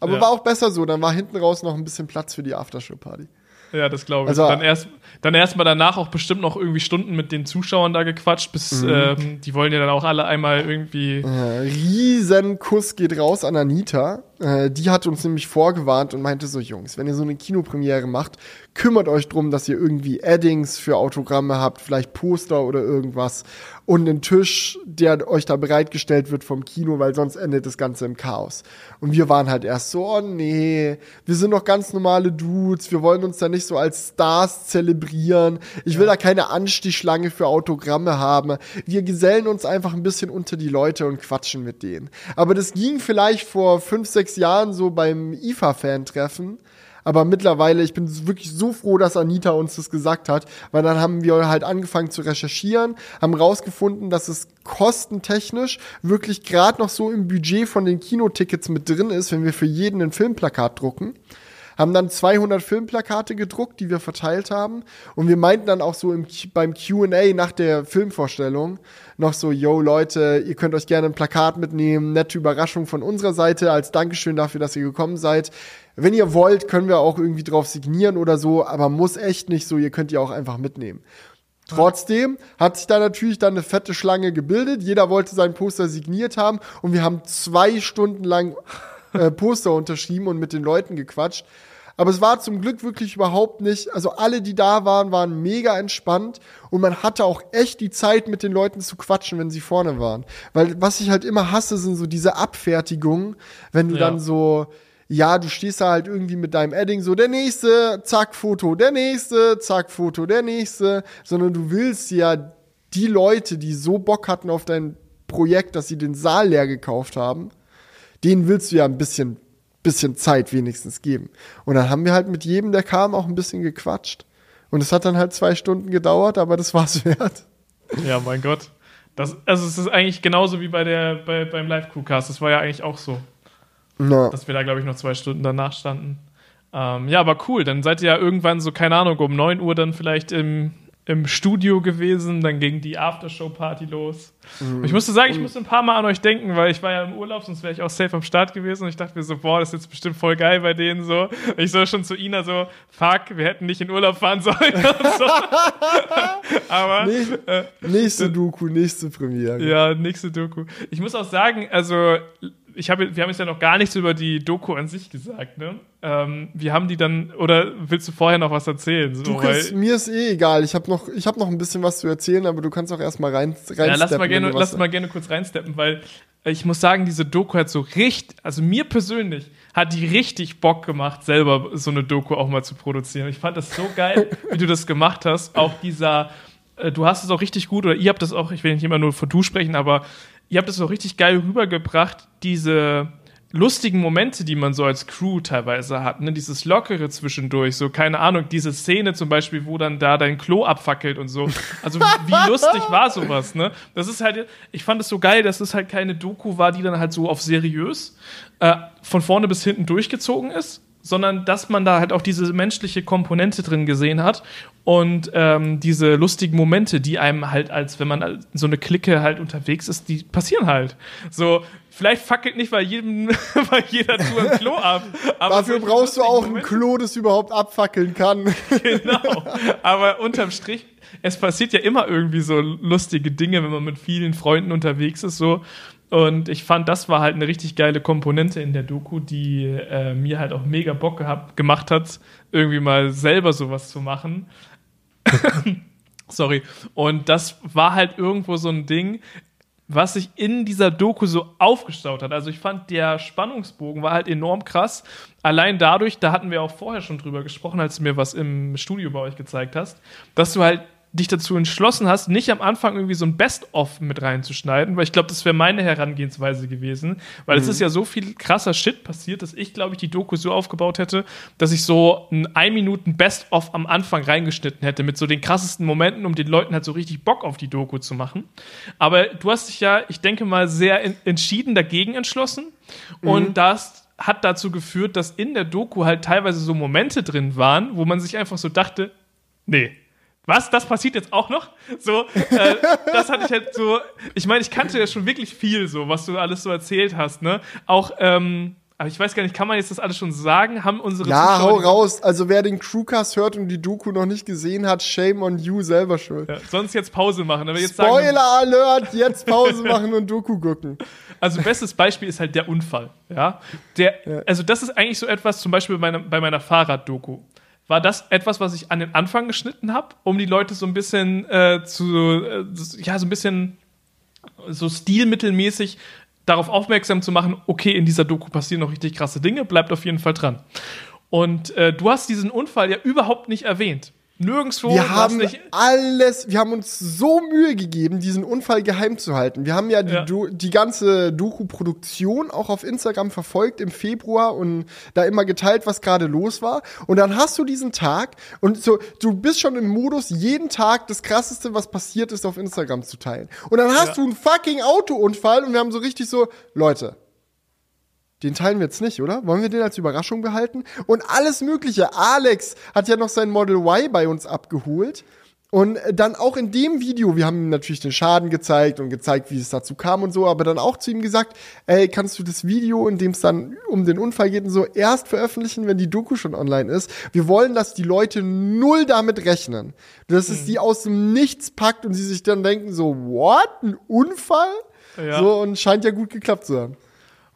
Aber ja. war auch besser so, dann war hinten raus noch ein bisschen Platz für die Aftershow-Party. Ja, das glaube ich. Also, dann erst, dann erstmal danach auch bestimmt noch irgendwie Stunden mit den Zuschauern da gequatscht, bis mhm. ähm, die wollen ja dann auch alle einmal irgendwie. Äh, Riesenkuss geht raus an Anita. Äh, die hat uns nämlich vorgewarnt und meinte so, Jungs, wenn ihr so eine Kinopremiere macht, kümmert euch drum, dass ihr irgendwie Addings für Autogramme habt, vielleicht Poster oder irgendwas und einen Tisch, der euch da bereitgestellt wird vom Kino, weil sonst endet das Ganze im Chaos. Und wir waren halt erst so, oh nee, wir sind doch ganz normale Dudes, wir wollen uns da nicht so als Stars zelebrieren. Ich will da keine Anstichschlange für Autogramme haben. Wir gesellen uns einfach ein bisschen unter die Leute und quatschen mit denen. Aber das ging vielleicht vor fünf, sechs Jahren so beim IFA-Fan-Treffen. Aber mittlerweile, ich bin wirklich so froh, dass Anita uns das gesagt hat, weil dann haben wir halt angefangen zu recherchieren, haben rausgefunden, dass es kostentechnisch wirklich gerade noch so im Budget von den Kinotickets mit drin ist, wenn wir für jeden ein Filmplakat drucken haben dann 200 Filmplakate gedruckt, die wir verteilt haben. Und wir meinten dann auch so im, beim QA nach der Filmvorstellung noch so, yo Leute, ihr könnt euch gerne ein Plakat mitnehmen, nette Überraschung von unserer Seite als Dankeschön dafür, dass ihr gekommen seid. Wenn ihr wollt, können wir auch irgendwie drauf signieren oder so, aber muss echt nicht so, ihr könnt die auch einfach mitnehmen. Trotzdem hat sich da natürlich dann eine fette Schlange gebildet. Jeder wollte sein Poster signiert haben und wir haben zwei Stunden lang äh, Poster unterschrieben und mit den Leuten gequatscht. Aber es war zum Glück wirklich überhaupt nicht, also alle, die da waren, waren mega entspannt und man hatte auch echt die Zeit, mit den Leuten zu quatschen, wenn sie vorne waren. Weil was ich halt immer hasse, sind so diese Abfertigungen, wenn du ja. dann so, ja, du stehst da halt irgendwie mit deinem Edding so, der nächste, zack, Foto, der nächste, zack, Foto, der nächste, sondern du willst ja die Leute, die so Bock hatten auf dein Projekt, dass sie den Saal leer gekauft haben, denen willst du ja ein bisschen, bisschen Zeit wenigstens geben. Und dann haben wir halt mit jedem, der kam, auch ein bisschen gequatscht. Und es hat dann halt zwei Stunden gedauert, aber das war's wert. Ja, mein Gott. Das, also es ist eigentlich genauso wie bei der, bei, beim Live-Crewcast. Das war ja eigentlich auch so. No. Dass wir da, glaube ich, noch zwei Stunden danach standen. Ähm, ja, aber cool. Dann seid ihr ja irgendwann so, keine Ahnung, um 9 Uhr dann vielleicht im, im Studio gewesen, dann ging die Aftershow-Party los. Mhm. Ich musste sagen, ich musste ein paar Mal an euch denken, weil ich war ja im Urlaub, sonst wäre ich auch safe am Start gewesen und ich dachte mir so, boah, das ist jetzt bestimmt voll geil bei denen so. Ich soll schon zu Ina so, fuck, wir hätten nicht in Urlaub fahren sollen [LAUGHS] so. [LAUGHS] Aber äh, nächste Doku, nächste Premiere. Ja, nächste Doku. Ich muss auch sagen, also ich habe, wir haben jetzt ja noch gar nichts über die Doku an sich gesagt, ne? Ähm, wir haben die dann, oder willst du vorher noch was erzählen? So, du kannst, mir ist eh egal. Ich habe noch, ich habe noch ein bisschen was zu erzählen, aber du kannst auch erstmal rein, rein Ja, lass mal gerne, lass mal gerne kurz reinsteppen, weil ich muss sagen, diese Doku hat so richtig, also mir persönlich hat die richtig Bock gemacht, selber so eine Doku auch mal zu produzieren. Ich fand das so geil, [LAUGHS] wie du das gemacht hast. Auch dieser, du hast es auch richtig gut, oder ihr habt das auch, ich will nicht immer nur von du sprechen, aber ihr habt es auch richtig geil rübergebracht, diese lustigen Momente, die man so als Crew teilweise hat, ne? dieses Lockere zwischendurch, so, keine Ahnung, diese Szene zum Beispiel, wo dann da dein Klo abfackelt und so. Also, wie [LAUGHS] lustig war sowas, ne? Das ist halt, ich fand es so geil, dass es halt keine Doku war, die dann halt so auf seriös äh, von vorne bis hinten durchgezogen ist, sondern dass man da halt auch diese menschliche Komponente drin gesehen hat und ähm, diese lustigen Momente, die einem halt als, wenn man so eine Clique halt unterwegs ist, die passieren halt. So, vielleicht fackelt nicht bei jedem, [LAUGHS] bei jeder Tour ein Klo ab. [LAUGHS] Dafür brauchst du auch Momente. ein Klo, das überhaupt abfackeln kann. [LAUGHS] genau. Aber unterm Strich, es passiert ja immer irgendwie so lustige Dinge, wenn man mit vielen Freunden unterwegs ist, so. Und ich fand, das war halt eine richtig geile Komponente in der Doku, die äh, mir halt auch mega Bock gehabt, gemacht hat, irgendwie mal selber sowas zu machen. [COUGHS] Sorry. Und das war halt irgendwo so ein Ding, was sich in dieser Doku so aufgestaut hat. Also ich fand, der Spannungsbogen war halt enorm krass. Allein dadurch, da hatten wir auch vorher schon drüber gesprochen, als du mir was im Studio bei euch gezeigt hast, dass du halt dich dazu entschlossen hast, nicht am Anfang irgendwie so ein Best-of mit reinzuschneiden, weil ich glaube, das wäre meine Herangehensweise gewesen, weil mhm. es ist ja so viel krasser Shit passiert, dass ich, glaube ich, die Doku so aufgebaut hätte, dass ich so ein ein Minuten Best-of am Anfang reingeschnitten hätte mit so den krassesten Momenten, um den Leuten halt so richtig Bock auf die Doku zu machen. Aber du hast dich ja, ich denke mal, sehr entschieden dagegen entschlossen mhm. und das hat dazu geführt, dass in der Doku halt teilweise so Momente drin waren, wo man sich einfach so dachte, nee, was, das passiert jetzt auch noch? So, äh, das hatte ich halt so, ich meine, ich kannte ja schon wirklich viel so, was du alles so erzählt hast, ne? Auch, ähm, aber ich weiß gar nicht, kann man jetzt das alles schon sagen? Haben unsere Ja, Zuschauer hau raus. Also wer den Crewcast hört und die Doku noch nicht gesehen hat, shame on you, selber schuld. Ja, sonst jetzt Pause machen. Aber jetzt Spoiler sagen, Alert, jetzt Pause [LAUGHS] machen und Doku gucken. Also bestes Beispiel ist halt der Unfall, ja? Der, ja. Also das ist eigentlich so etwas, zum Beispiel bei meiner, bei meiner Fahrraddoku war das etwas, was ich an den Anfang geschnitten habe, um die Leute so ein bisschen äh, zu, äh, ja, so ein bisschen so stilmittelmäßig darauf aufmerksam zu machen, okay, in dieser Doku passieren noch richtig krasse Dinge, bleibt auf jeden Fall dran. Und äh, du hast diesen Unfall ja überhaupt nicht erwähnt. Nirgendwo. Wir haben alles, wir haben uns so Mühe gegeben, diesen Unfall geheim zu halten. Wir haben ja die, ja. die ganze Doku-Produktion auch auf Instagram verfolgt im Februar und da immer geteilt, was gerade los war. Und dann hast du diesen Tag und so, du bist schon im Modus, jeden Tag das krasseste, was passiert ist, auf Instagram zu teilen. Und dann hast ja. du einen fucking Autounfall und wir haben so richtig so, Leute, den teilen wir jetzt nicht, oder? Wollen wir den als Überraschung behalten? Und alles Mögliche. Alex hat ja noch sein Model Y bei uns abgeholt. Und dann auch in dem Video, wir haben ihm natürlich den Schaden gezeigt und gezeigt, wie es dazu kam und so, aber dann auch zu ihm gesagt, ey, kannst du das Video, in dem es dann um den Unfall geht und so, erst veröffentlichen, wenn die Doku schon online ist. Wir wollen, dass die Leute null damit rechnen. Dass es mhm. die aus dem Nichts packt und sie sich dann denken so, what? Ein Unfall? Ja. So, und scheint ja gut geklappt zu haben.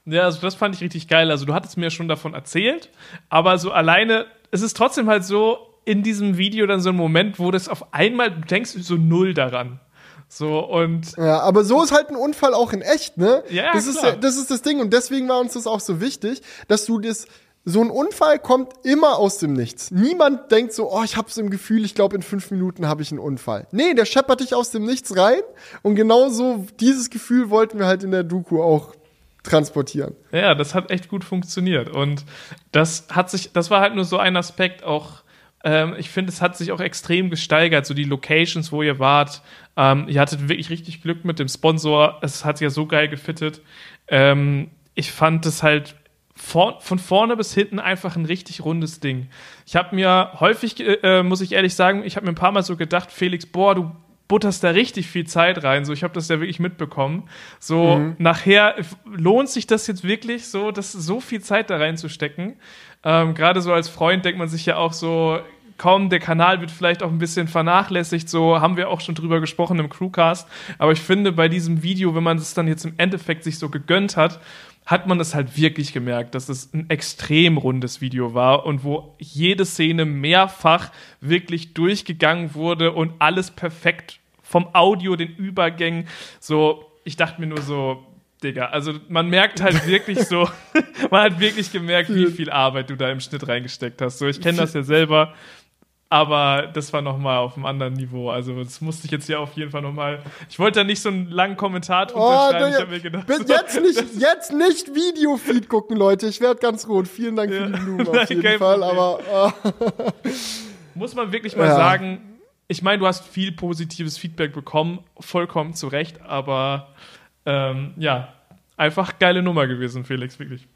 Ja, also das fand ich richtig geil. Also du hattest mir schon davon erzählt, aber so alleine, es ist trotzdem halt so in diesem Video dann so ein Moment, wo das auf einmal, du denkst so null daran. So und. Ja, aber so ist halt ein Unfall auch in echt, ne? Ja, das klar. ist das ist das Ding und deswegen war uns das auch so wichtig, dass du das so ein Unfall kommt immer aus dem Nichts. Niemand denkt so, oh, ich hab's im Gefühl, ich glaube, in fünf Minuten habe ich einen Unfall. Nee, der scheppert dich aus dem Nichts rein. Und genau so dieses Gefühl wollten wir halt in der Doku auch transportieren. Ja, das hat echt gut funktioniert. Und das hat sich, das war halt nur so ein Aspekt auch. Ähm, ich finde, es hat sich auch extrem gesteigert, so die Locations, wo ihr wart. Ähm, ihr hattet wirklich richtig Glück mit dem Sponsor. Es hat sich ja so geil gefittet. Ähm, ich fand es halt vor, von vorne bis hinten einfach ein richtig rundes Ding. Ich habe mir häufig, äh, muss ich ehrlich sagen, ich habe mir ein paar Mal so gedacht, Felix, boah, du butterst da richtig viel Zeit rein. So, ich habe das ja wirklich mitbekommen. So, mhm. nachher lohnt sich das jetzt wirklich, so, das so viel Zeit da reinzustecken. Ähm, Gerade so als Freund denkt man sich ja auch so, kaum der Kanal wird vielleicht auch ein bisschen vernachlässigt, so haben wir auch schon drüber gesprochen im Crewcast. Aber ich finde, bei diesem Video, wenn man es dann jetzt im Endeffekt sich so gegönnt hat, hat man es halt wirklich gemerkt, dass es ein extrem rundes Video war und wo jede Szene mehrfach wirklich durchgegangen wurde und alles perfekt vom Audio, den Übergängen. So, ich dachte mir nur so, Digga, also man merkt halt [LAUGHS] wirklich so, [LAUGHS] man hat wirklich gemerkt, wie viel Arbeit du da im Schnitt reingesteckt hast. So, ich kenne das ja selber. Aber das war nochmal auf einem anderen Niveau. Also, das musste ich jetzt hier auf jeden Fall nochmal. Ich wollte da nicht so einen langen Kommentar drunter oh, schreiben. Ich habe mir gedacht. So, jetzt nicht, jetzt nicht Videofeed gucken, Leute. Ich werde ganz rot. Vielen Dank ja. für die Blumen auf [LAUGHS] jeden Fall. Aber. Oh. [LAUGHS] Muss man wirklich mal ja. sagen, ich meine, du hast viel positives Feedback bekommen, vollkommen zu Recht, aber ähm, ja, einfach geile Nummer gewesen, Felix, wirklich.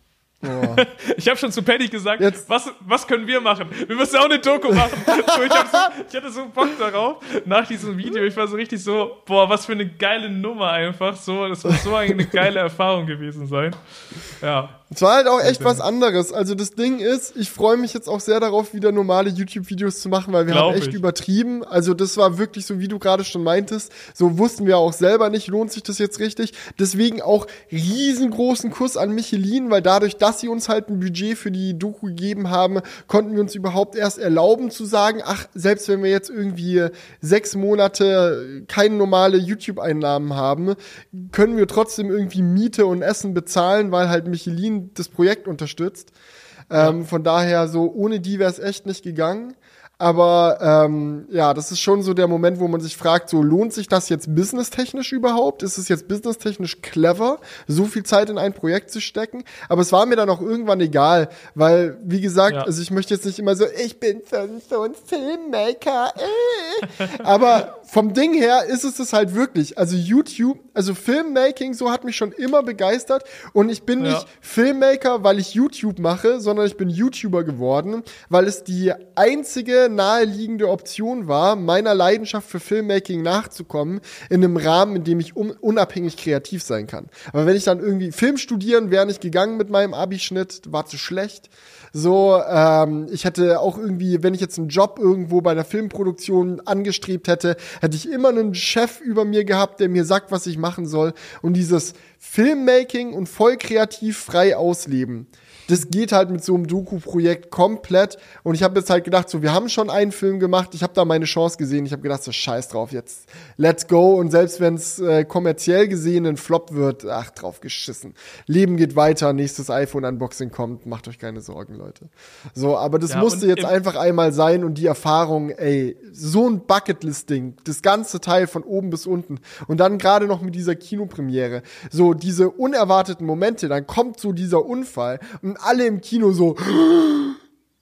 Oh. [LAUGHS] Ich habe schon zu Paddy gesagt, was, was können wir machen? Wir müssen auch eine Doku machen. [LAUGHS] So, ich, ich, hatte so Bock darauf nach diesem Video. Ich war so richtig so, boah, was für eine geile Nummer einfach. So, das muss so eine geile Erfahrung gewesen sein. Ja. Es war halt auch echt was anderes. Also das Ding ist, ich freue mich jetzt auch sehr darauf, wieder normale YouTube-Videos zu machen, weil wir Glaub haben echt ich. übertrieben. Also das war wirklich so, wie du gerade schon meintest. So wussten wir auch selber nicht, lohnt sich das jetzt richtig. Deswegen auch riesengroßen Kuss an Michelin, weil dadurch, dass sie uns halt ein Budget für die Doku gegeben haben, konnten wir uns überhaupt erst erlauben zu sagen, ach, selbst wenn wir jetzt irgendwie sechs Monate keine normale YouTube-Einnahmen haben, können wir trotzdem irgendwie Miete und Essen bezahlen, weil halt Michelin das Projekt unterstützt. Ähm, Von daher, so ohne die wäre es echt nicht gegangen. Aber ähm, ja, das ist schon so der Moment, wo man sich fragt, so lohnt sich das jetzt businesstechnisch überhaupt? Ist es jetzt businesstechnisch clever, so viel Zeit in ein Projekt zu stecken? Aber es war mir dann auch irgendwann egal, weil, wie gesagt, ja. also ich möchte jetzt nicht immer so, ich bin so, so ein Filmmaker. Äh. Aber vom Ding her ist es es halt wirklich. Also YouTube, also Filmmaking, so hat mich schon immer begeistert. Und ich bin ja. nicht Filmmaker, weil ich YouTube mache, sondern ich bin YouTuber geworden, weil es die einzige naheliegende Option war, meiner Leidenschaft für Filmmaking nachzukommen, in einem Rahmen, in dem ich unabhängig kreativ sein kann. Aber wenn ich dann irgendwie Film studieren, wäre nicht gegangen mit meinem Abischnitt, war zu schlecht. So, ähm, ich hätte auch irgendwie, wenn ich jetzt einen Job irgendwo bei einer Filmproduktion angestrebt hätte, hätte ich immer einen Chef über mir gehabt, der mir sagt, was ich machen soll. Und dieses Filmmaking und voll kreativ frei ausleben das geht halt mit so einem Doku-Projekt komplett. Und ich habe jetzt halt gedacht, so, wir haben schon einen Film gemacht, ich habe da meine Chance gesehen. Ich habe gedacht, so scheiß drauf, jetzt let's go. Und selbst wenn es äh, kommerziell gesehen ein Flop wird, ach, drauf geschissen. Leben geht weiter, nächstes iPhone-Unboxing kommt, macht euch keine Sorgen, Leute. So, aber das ja, musste jetzt einfach einmal sein und die Erfahrung, ey, so ein Bucketlist-Ding, das ganze Teil von oben bis unten. Und dann gerade noch mit dieser Kinopremiere. So, diese unerwarteten Momente, dann kommt so dieser Unfall und alle im Kino so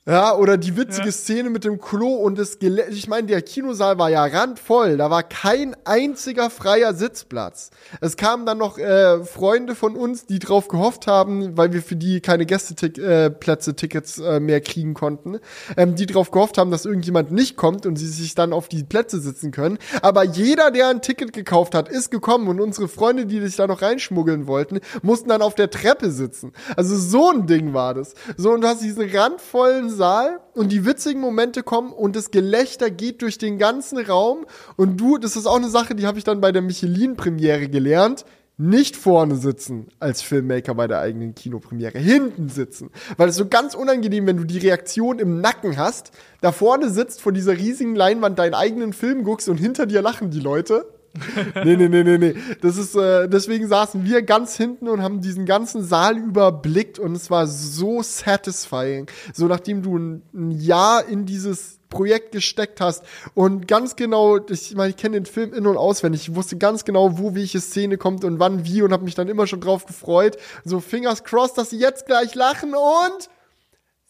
ja, oder die witzige ja. Szene mit dem Klo und das Gelä Ich meine, der Kinosaal war ja randvoll. Da war kein einziger freier Sitzplatz. Es kamen dann noch äh, Freunde von uns, die drauf gehofft haben, weil wir für die keine Gästeplätze, äh, Tickets äh, mehr kriegen konnten, ähm, die drauf gehofft haben, dass irgendjemand nicht kommt und sie sich dann auf die Plätze sitzen können. Aber jeder, der ein Ticket gekauft hat, ist gekommen und unsere Freunde, die sich da noch reinschmuggeln wollten, mussten dann auf der Treppe sitzen. Also so ein Ding war das. So, und du hast diesen randvollen Saal und die witzigen Momente kommen und das Gelächter geht durch den ganzen Raum und du, das ist auch eine Sache, die habe ich dann bei der Michelin-Premiere gelernt, nicht vorne sitzen als Filmmaker bei der eigenen Kinopremiere, hinten sitzen. Weil es so ganz unangenehm, wenn du die Reaktion im Nacken hast, da vorne sitzt vor dieser riesigen Leinwand deinen eigenen Film guckst und hinter dir lachen die Leute [LAUGHS] nee, nee, nee, nee, nee. Das ist, äh, deswegen saßen wir ganz hinten und haben diesen ganzen Saal überblickt und es war so satisfying. So nachdem du ein, ein Jahr in dieses Projekt gesteckt hast und ganz genau, ich meine, ich kenne den Film in- und auswendig, ich wusste ganz genau, wo welche Szene kommt und wann wie und habe mich dann immer schon drauf gefreut. So fingers crossed, dass sie jetzt gleich lachen und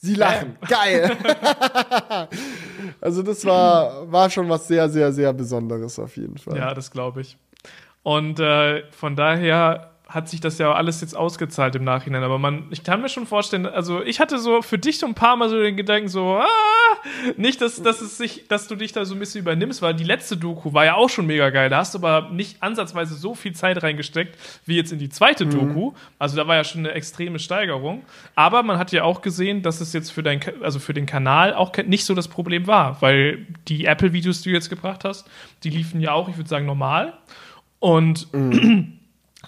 Sie lachen. Ähm. Geil. [LAUGHS] also das war, war schon was sehr, sehr, sehr Besonderes auf jeden Fall. Ja, das glaube ich. Und äh, von daher hat sich das ja alles jetzt ausgezahlt im Nachhinein. Aber man, ich kann mir schon vorstellen, also ich hatte so für dich so ein paar Mal so den Gedanken, so, ah, nicht, dass, dass es sich, dass du dich da so ein bisschen übernimmst, weil die letzte Doku war ja auch schon mega geil. Da hast du aber nicht ansatzweise so viel Zeit reingesteckt, wie jetzt in die zweite mhm. Doku. Also da war ja schon eine extreme Steigerung. Aber man hat ja auch gesehen, dass es jetzt für dein, also für den Kanal auch nicht so das Problem war, weil die Apple-Videos, die du jetzt gebracht hast, die liefen ja auch, ich würde sagen, normal. Und mhm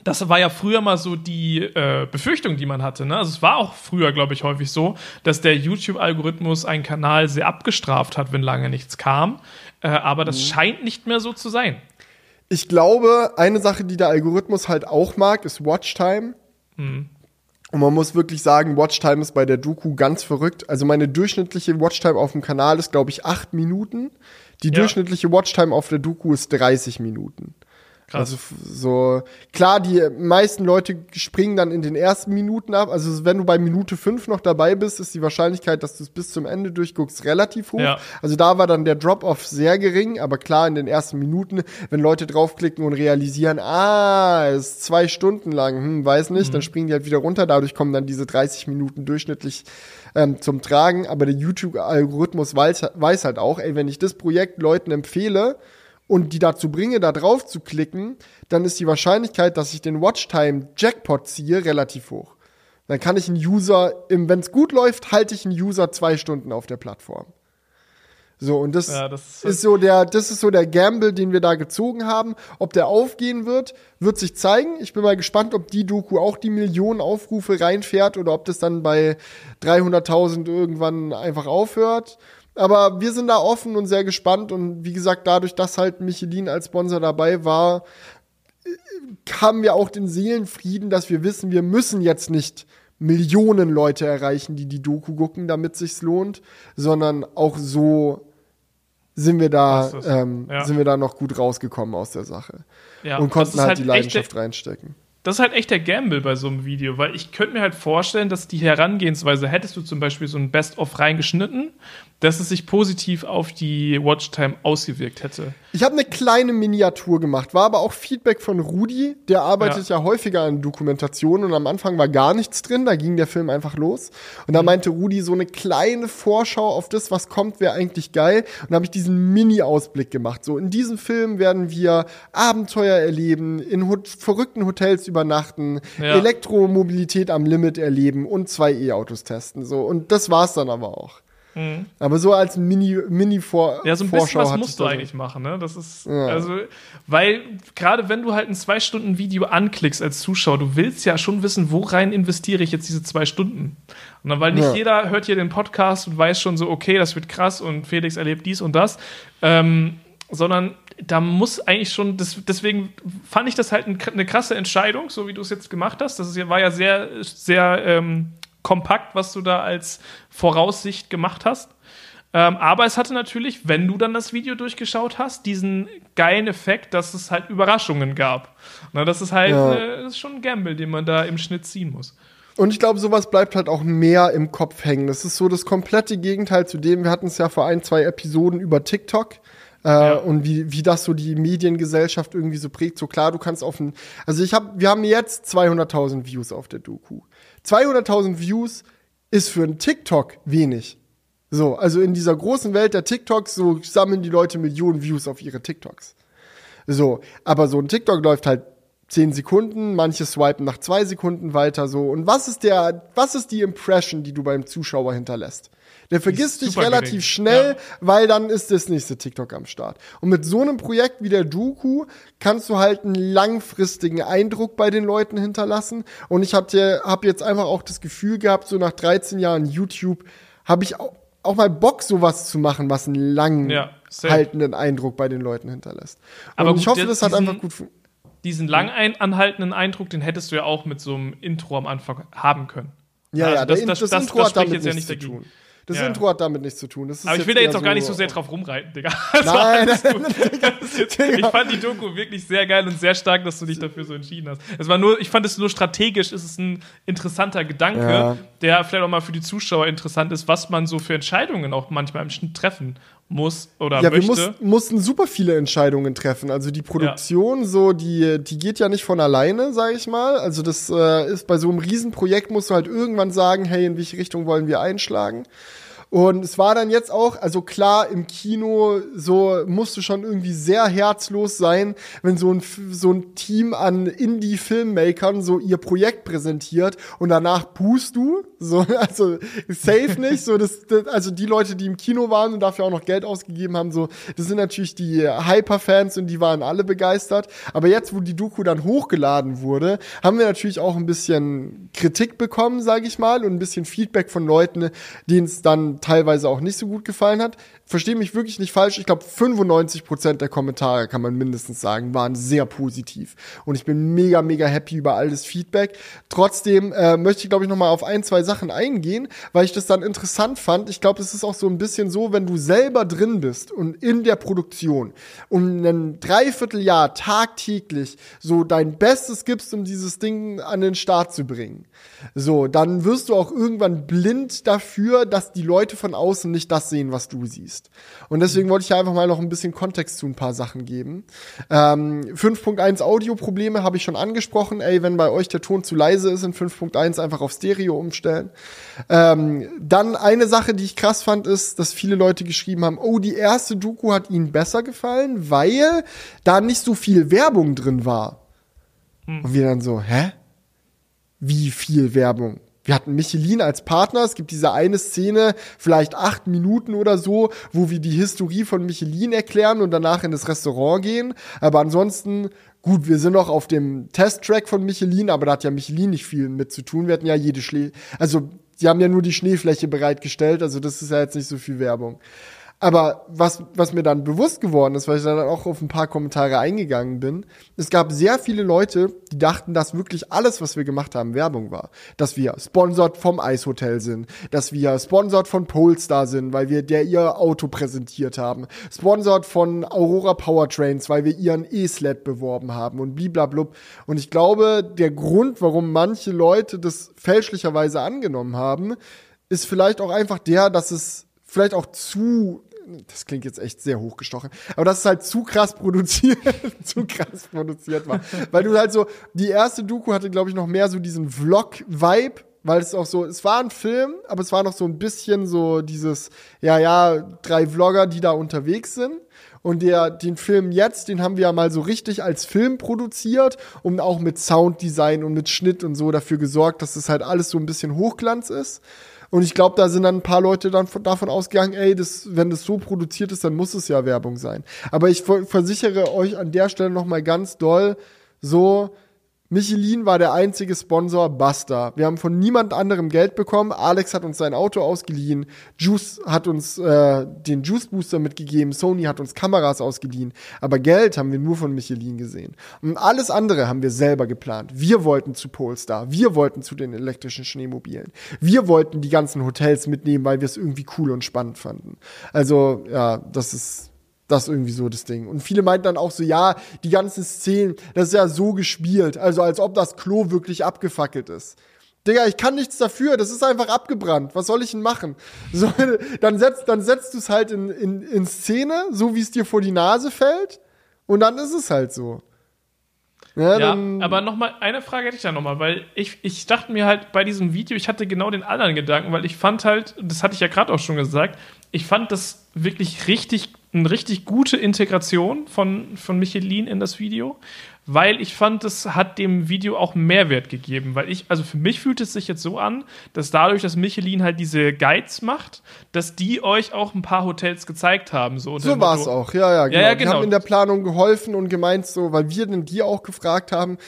das war ja früher mal so die äh, Befürchtung, die man hatte. Ne? Also es war auch früher, glaube ich, häufig so, dass der YouTube-Algorithmus einen Kanal sehr abgestraft hat, wenn lange nichts kam. Äh, aber das mhm. scheint nicht mehr so zu sein. Ich glaube, eine Sache, die der Algorithmus halt auch mag, ist Watchtime. Mhm. Und man muss wirklich sagen, Watchtime ist bei der Doku ganz verrückt. Also meine durchschnittliche Watchtime auf dem Kanal ist, glaube ich, acht Minuten. Die ja. durchschnittliche Watchtime auf der Doku ist 30 Minuten. Krass. Also so klar, die meisten Leute springen dann in den ersten Minuten ab. Also wenn du bei Minute fünf noch dabei bist, ist die Wahrscheinlichkeit, dass du es bis zum Ende durchguckst, relativ hoch. Ja. Also da war dann der Drop-off sehr gering, aber klar in den ersten Minuten, wenn Leute draufklicken und realisieren, ah, es ist zwei Stunden lang, hm, weiß nicht, mhm. dann springen die halt wieder runter. Dadurch kommen dann diese 30 Minuten durchschnittlich ähm, zum Tragen. Aber der YouTube-Algorithmus weiß, weiß halt auch, ey, wenn ich das Projekt Leuten empfehle, und die dazu bringe, da drauf zu klicken, dann ist die Wahrscheinlichkeit, dass ich den Watchtime Jackpot ziehe, relativ hoch. Dann kann ich einen User, wenn es gut läuft, halte ich einen User zwei Stunden auf der Plattform. So, und das, ja, das ist so der, das ist so der Gamble, den wir da gezogen haben. Ob der aufgehen wird, wird sich zeigen. Ich bin mal gespannt, ob die Doku auch die Millionen Aufrufe reinfährt oder ob das dann bei 300.000 irgendwann einfach aufhört. Aber wir sind da offen und sehr gespannt. Und wie gesagt, dadurch, dass halt Michelin als Sponsor dabei war, haben wir auch den Seelenfrieden, dass wir wissen, wir müssen jetzt nicht Millionen Leute erreichen, die die Doku gucken, damit sich's lohnt, sondern auch so sind wir da, ähm, ja. sind wir da noch gut rausgekommen aus der Sache. Ja, und konnten halt, halt die Leidenschaft reinstecken das ist halt echt der Gamble bei so einem Video, weil ich könnte mir halt vorstellen, dass die Herangehensweise, hättest du zum Beispiel so ein Best-of reingeschnitten, dass es sich positiv auf die Watchtime ausgewirkt hätte. Ich habe eine kleine Miniatur gemacht, war aber auch Feedback von Rudi, der arbeitet ja, ja häufiger an Dokumentationen und am Anfang war gar nichts drin, da ging der Film einfach los. Und da mhm. meinte Rudi, so eine kleine Vorschau auf das, was kommt, wäre eigentlich geil. Und da habe ich diesen Mini-Ausblick gemacht. So, in diesem Film werden wir Abenteuer erleben, in ho verrückten Hotels übernachten, ja. Elektromobilität am Limit erleben und zwei E-Autos testen. So, und das war's dann aber auch. Mhm. Aber so als Mini, Mini vor Ja, so ein bisschen was musst du eigentlich machen, ne? Das ist, ja. also, weil gerade wenn du halt ein zwei Stunden Video anklickst als Zuschauer, du willst ja schon wissen, wo rein investiere ich jetzt diese zwei Stunden. Und dann, weil nicht ja. jeder hört hier den Podcast und weiß schon so, okay, das wird krass und Felix erlebt dies und das, ähm, sondern da muss eigentlich schon, das, deswegen fand ich das halt eine krasse Entscheidung, so wie du es jetzt gemacht hast. Das war ja sehr, sehr ähm, kompakt, was du da als Voraussicht gemacht hast. Ähm, aber es hatte natürlich, wenn du dann das Video durchgeschaut hast, diesen geilen Effekt, dass es halt Überraschungen gab. Na, das ist halt ja. äh, das ist schon ein Gamble, den man da im Schnitt ziehen muss. Und ich glaube, sowas bleibt halt auch mehr im Kopf hängen. Das ist so das komplette Gegenteil zu dem, wir hatten es ja vor ein, zwei Episoden über TikTok. Äh, ja. und wie, wie das so die Mediengesellschaft irgendwie so prägt. So klar, du kannst auf ein, also ich habe, wir haben jetzt 200.000 Views auf der Doku. 200.000 Views ist für einen TikTok wenig. So, also in dieser großen Welt der TikToks, so sammeln die Leute Millionen Views auf ihre TikToks. So, aber so ein TikTok läuft halt 10 Sekunden, manche swipen nach zwei Sekunden weiter so. Und was ist der, was ist die Impression, die du beim Zuschauer hinterlässt? Der vergisst dich relativ gering. schnell, ja. weil dann ist das nächste TikTok am Start. Und mit so einem Projekt wie der Doku kannst du halt einen langfristigen Eindruck bei den Leuten hinterlassen. Und ich habe hab jetzt einfach auch das Gefühl gehabt, so nach 13 Jahren YouTube, habe ich auch, auch mal Bock, sowas zu machen, was einen langen ja, haltenden Eindruck bei den Leuten hinterlässt. Und Aber gut, ich hoffe, das hat einfach gut funktioniert diesen lang anhaltenden Eindruck, den hättest du ja auch mit so einem Intro am Anfang haben können. Ja, also ja, das, das, das, das, Intro hat damit jetzt ja nicht zu tun. Das ja. Intro hat damit nichts zu tun. Aber ich will da jetzt auch gar nicht so sehr drauf rumreiten, Digga. [LAUGHS] Also nein, nein, nein jetzt, Ich fand die Doku wirklich sehr geil und sehr stark, dass du dich dafür so entschieden hast. Es war nur, ich fand es nur strategisch, ist es ein interessanter Gedanke, ja. der vielleicht auch mal für die Zuschauer interessant ist, was man so für Entscheidungen auch manchmal im Schnitt treffen muss oder ja, möchte. wir muss, mussten super viele Entscheidungen treffen. Also die Produktion, ja. so die, die geht ja nicht von alleine, sage ich mal. Also das äh, ist bei so einem Riesenprojekt musst du halt irgendwann sagen, hey, in welche Richtung wollen wir einschlagen? Und es war dann jetzt auch, also klar, im Kino so musste schon irgendwie sehr herzlos sein, wenn so ein, so ein Team an Indie-Filmmakern so ihr Projekt präsentiert und danach pust du. So, [LAUGHS] also safe nicht. So, das, das, also die Leute, die im Kino waren und dafür auch noch Geld ausgegeben haben, so, das sind natürlich die Hyper-Fans und die waren alle begeistert. Aber jetzt, wo die Doku dann hochgeladen wurde, haben wir natürlich auch ein bisschen Kritik bekommen, sage ich mal, und ein bisschen Feedback von Leuten, denen es dann teilweise auch nicht so gut gefallen hat. Verstehe mich wirklich nicht falsch. Ich glaube, 95 Prozent der Kommentare, kann man mindestens sagen, waren sehr positiv. Und ich bin mega, mega happy über all das Feedback. Trotzdem äh, möchte ich, glaube ich, noch mal auf ein, zwei Sachen eingehen, weil ich das dann interessant fand. Ich glaube, es ist auch so ein bisschen so, wenn du selber drin bist und in der Produktion und ein Dreivierteljahr tagtäglich so dein Bestes gibst, um dieses Ding an den Start zu bringen. So, dann wirst du auch irgendwann blind dafür, dass die Leute Leute von außen nicht das sehen, was du siehst. Und deswegen wollte ich einfach mal noch ein bisschen Kontext zu ein paar Sachen geben. Ähm, 5.1 Audioprobleme habe ich schon angesprochen. Ey, wenn bei euch der Ton zu leise ist in 5.1, einfach auf Stereo umstellen. Ähm, dann eine Sache, die ich krass fand, ist, dass viele Leute geschrieben haben, oh, die erste Doku hat ihnen besser gefallen, weil da nicht so viel Werbung drin war. Hm. Und wir dann so, hä? Wie viel Werbung? Wir hatten Michelin als Partner. Es gibt diese eine Szene, vielleicht acht Minuten oder so, wo wir die Historie von Michelin erklären und danach in das Restaurant gehen. Aber ansonsten, gut, wir sind noch auf dem Testtrack von Michelin, aber da hat ja Michelin nicht viel mit zu tun. Wir hatten ja jede Schnee, also die haben ja nur die Schneefläche bereitgestellt, also das ist ja jetzt nicht so viel Werbung. Aber was, was mir dann bewusst geworden ist, weil ich dann auch auf ein paar Kommentare eingegangen bin, es gab sehr viele Leute, die dachten, dass wirklich alles, was wir gemacht haben, Werbung war. Dass wir sponsored vom Eishotel sind, dass wir sponsored von Polestar sind, weil wir der ihr Auto präsentiert haben, sponsored von Aurora Powertrains, weil wir ihren E-Sled beworben haben und bliblablub. Und ich glaube, der Grund, warum manche Leute das fälschlicherweise angenommen haben, ist vielleicht auch einfach der, dass es vielleicht auch zu das klingt jetzt echt sehr hochgestochen, aber das ist halt zu krass produziert, [LAUGHS] zu krass produziert war. Weil du halt so, die erste Doku hatte, glaube ich, noch mehr so diesen Vlog-Vibe, weil es auch so, es war ein Film, aber es war noch so ein bisschen so dieses, ja, ja, drei Vlogger, die da unterwegs sind. Und der, den Film jetzt, den haben wir ja mal so richtig als Film produziert und auch mit Sounddesign und mit Schnitt und so dafür gesorgt, dass es halt alles so ein bisschen Hochglanz ist. Und ich glaube, da sind dann ein paar Leute dann von, davon ausgegangen, ey, das, wenn das so produziert ist, dann muss es ja Werbung sein. Aber ich versichere euch an der Stelle nochmal ganz doll, so, Michelin war der einzige Sponsor, basta. Wir haben von niemand anderem Geld bekommen. Alex hat uns sein Auto ausgeliehen. Juice hat uns äh, den Juice Booster mitgegeben. Sony hat uns Kameras ausgeliehen. Aber Geld haben wir nur von Michelin gesehen. Und alles andere haben wir selber geplant. Wir wollten zu Polestar. Wir wollten zu den elektrischen Schneemobilen. Wir wollten die ganzen Hotels mitnehmen, weil wir es irgendwie cool und spannend fanden. Also, ja, das ist das irgendwie so das Ding. Und viele meinten dann auch so, ja, die ganzen Szenen, das ist ja so gespielt. Also als ob das Klo wirklich abgefackelt ist. Digga, ich kann nichts dafür, das ist einfach abgebrannt. Was soll ich denn machen? [LAUGHS] So, dann setzt, dann setzt du es halt in, in, in Szene, so wie es dir vor die Nase fällt. Und dann ist es halt so. Ja, ja aber nochmal, eine Frage hätte ich da nochmal, weil ich, ich dachte mir halt bei diesem Video, ich hatte genau den anderen Gedanken, weil ich fand halt, das hatte ich ja gerade auch schon gesagt, ich fand das wirklich richtig eine richtig gute Integration von, von Michelin in das Video, weil ich fand, das hat dem Video auch Mehrwert gegeben, weil ich, also für mich fühlt es sich jetzt so an, dass dadurch, dass Michelin halt diese Guides macht, dass die euch auch ein paar Hotels gezeigt haben. So, so war es auch, ja, ja, genau. Ja, ja, genau. Die haben in der Planung geholfen und gemeint so, weil wir denn die auch gefragt haben,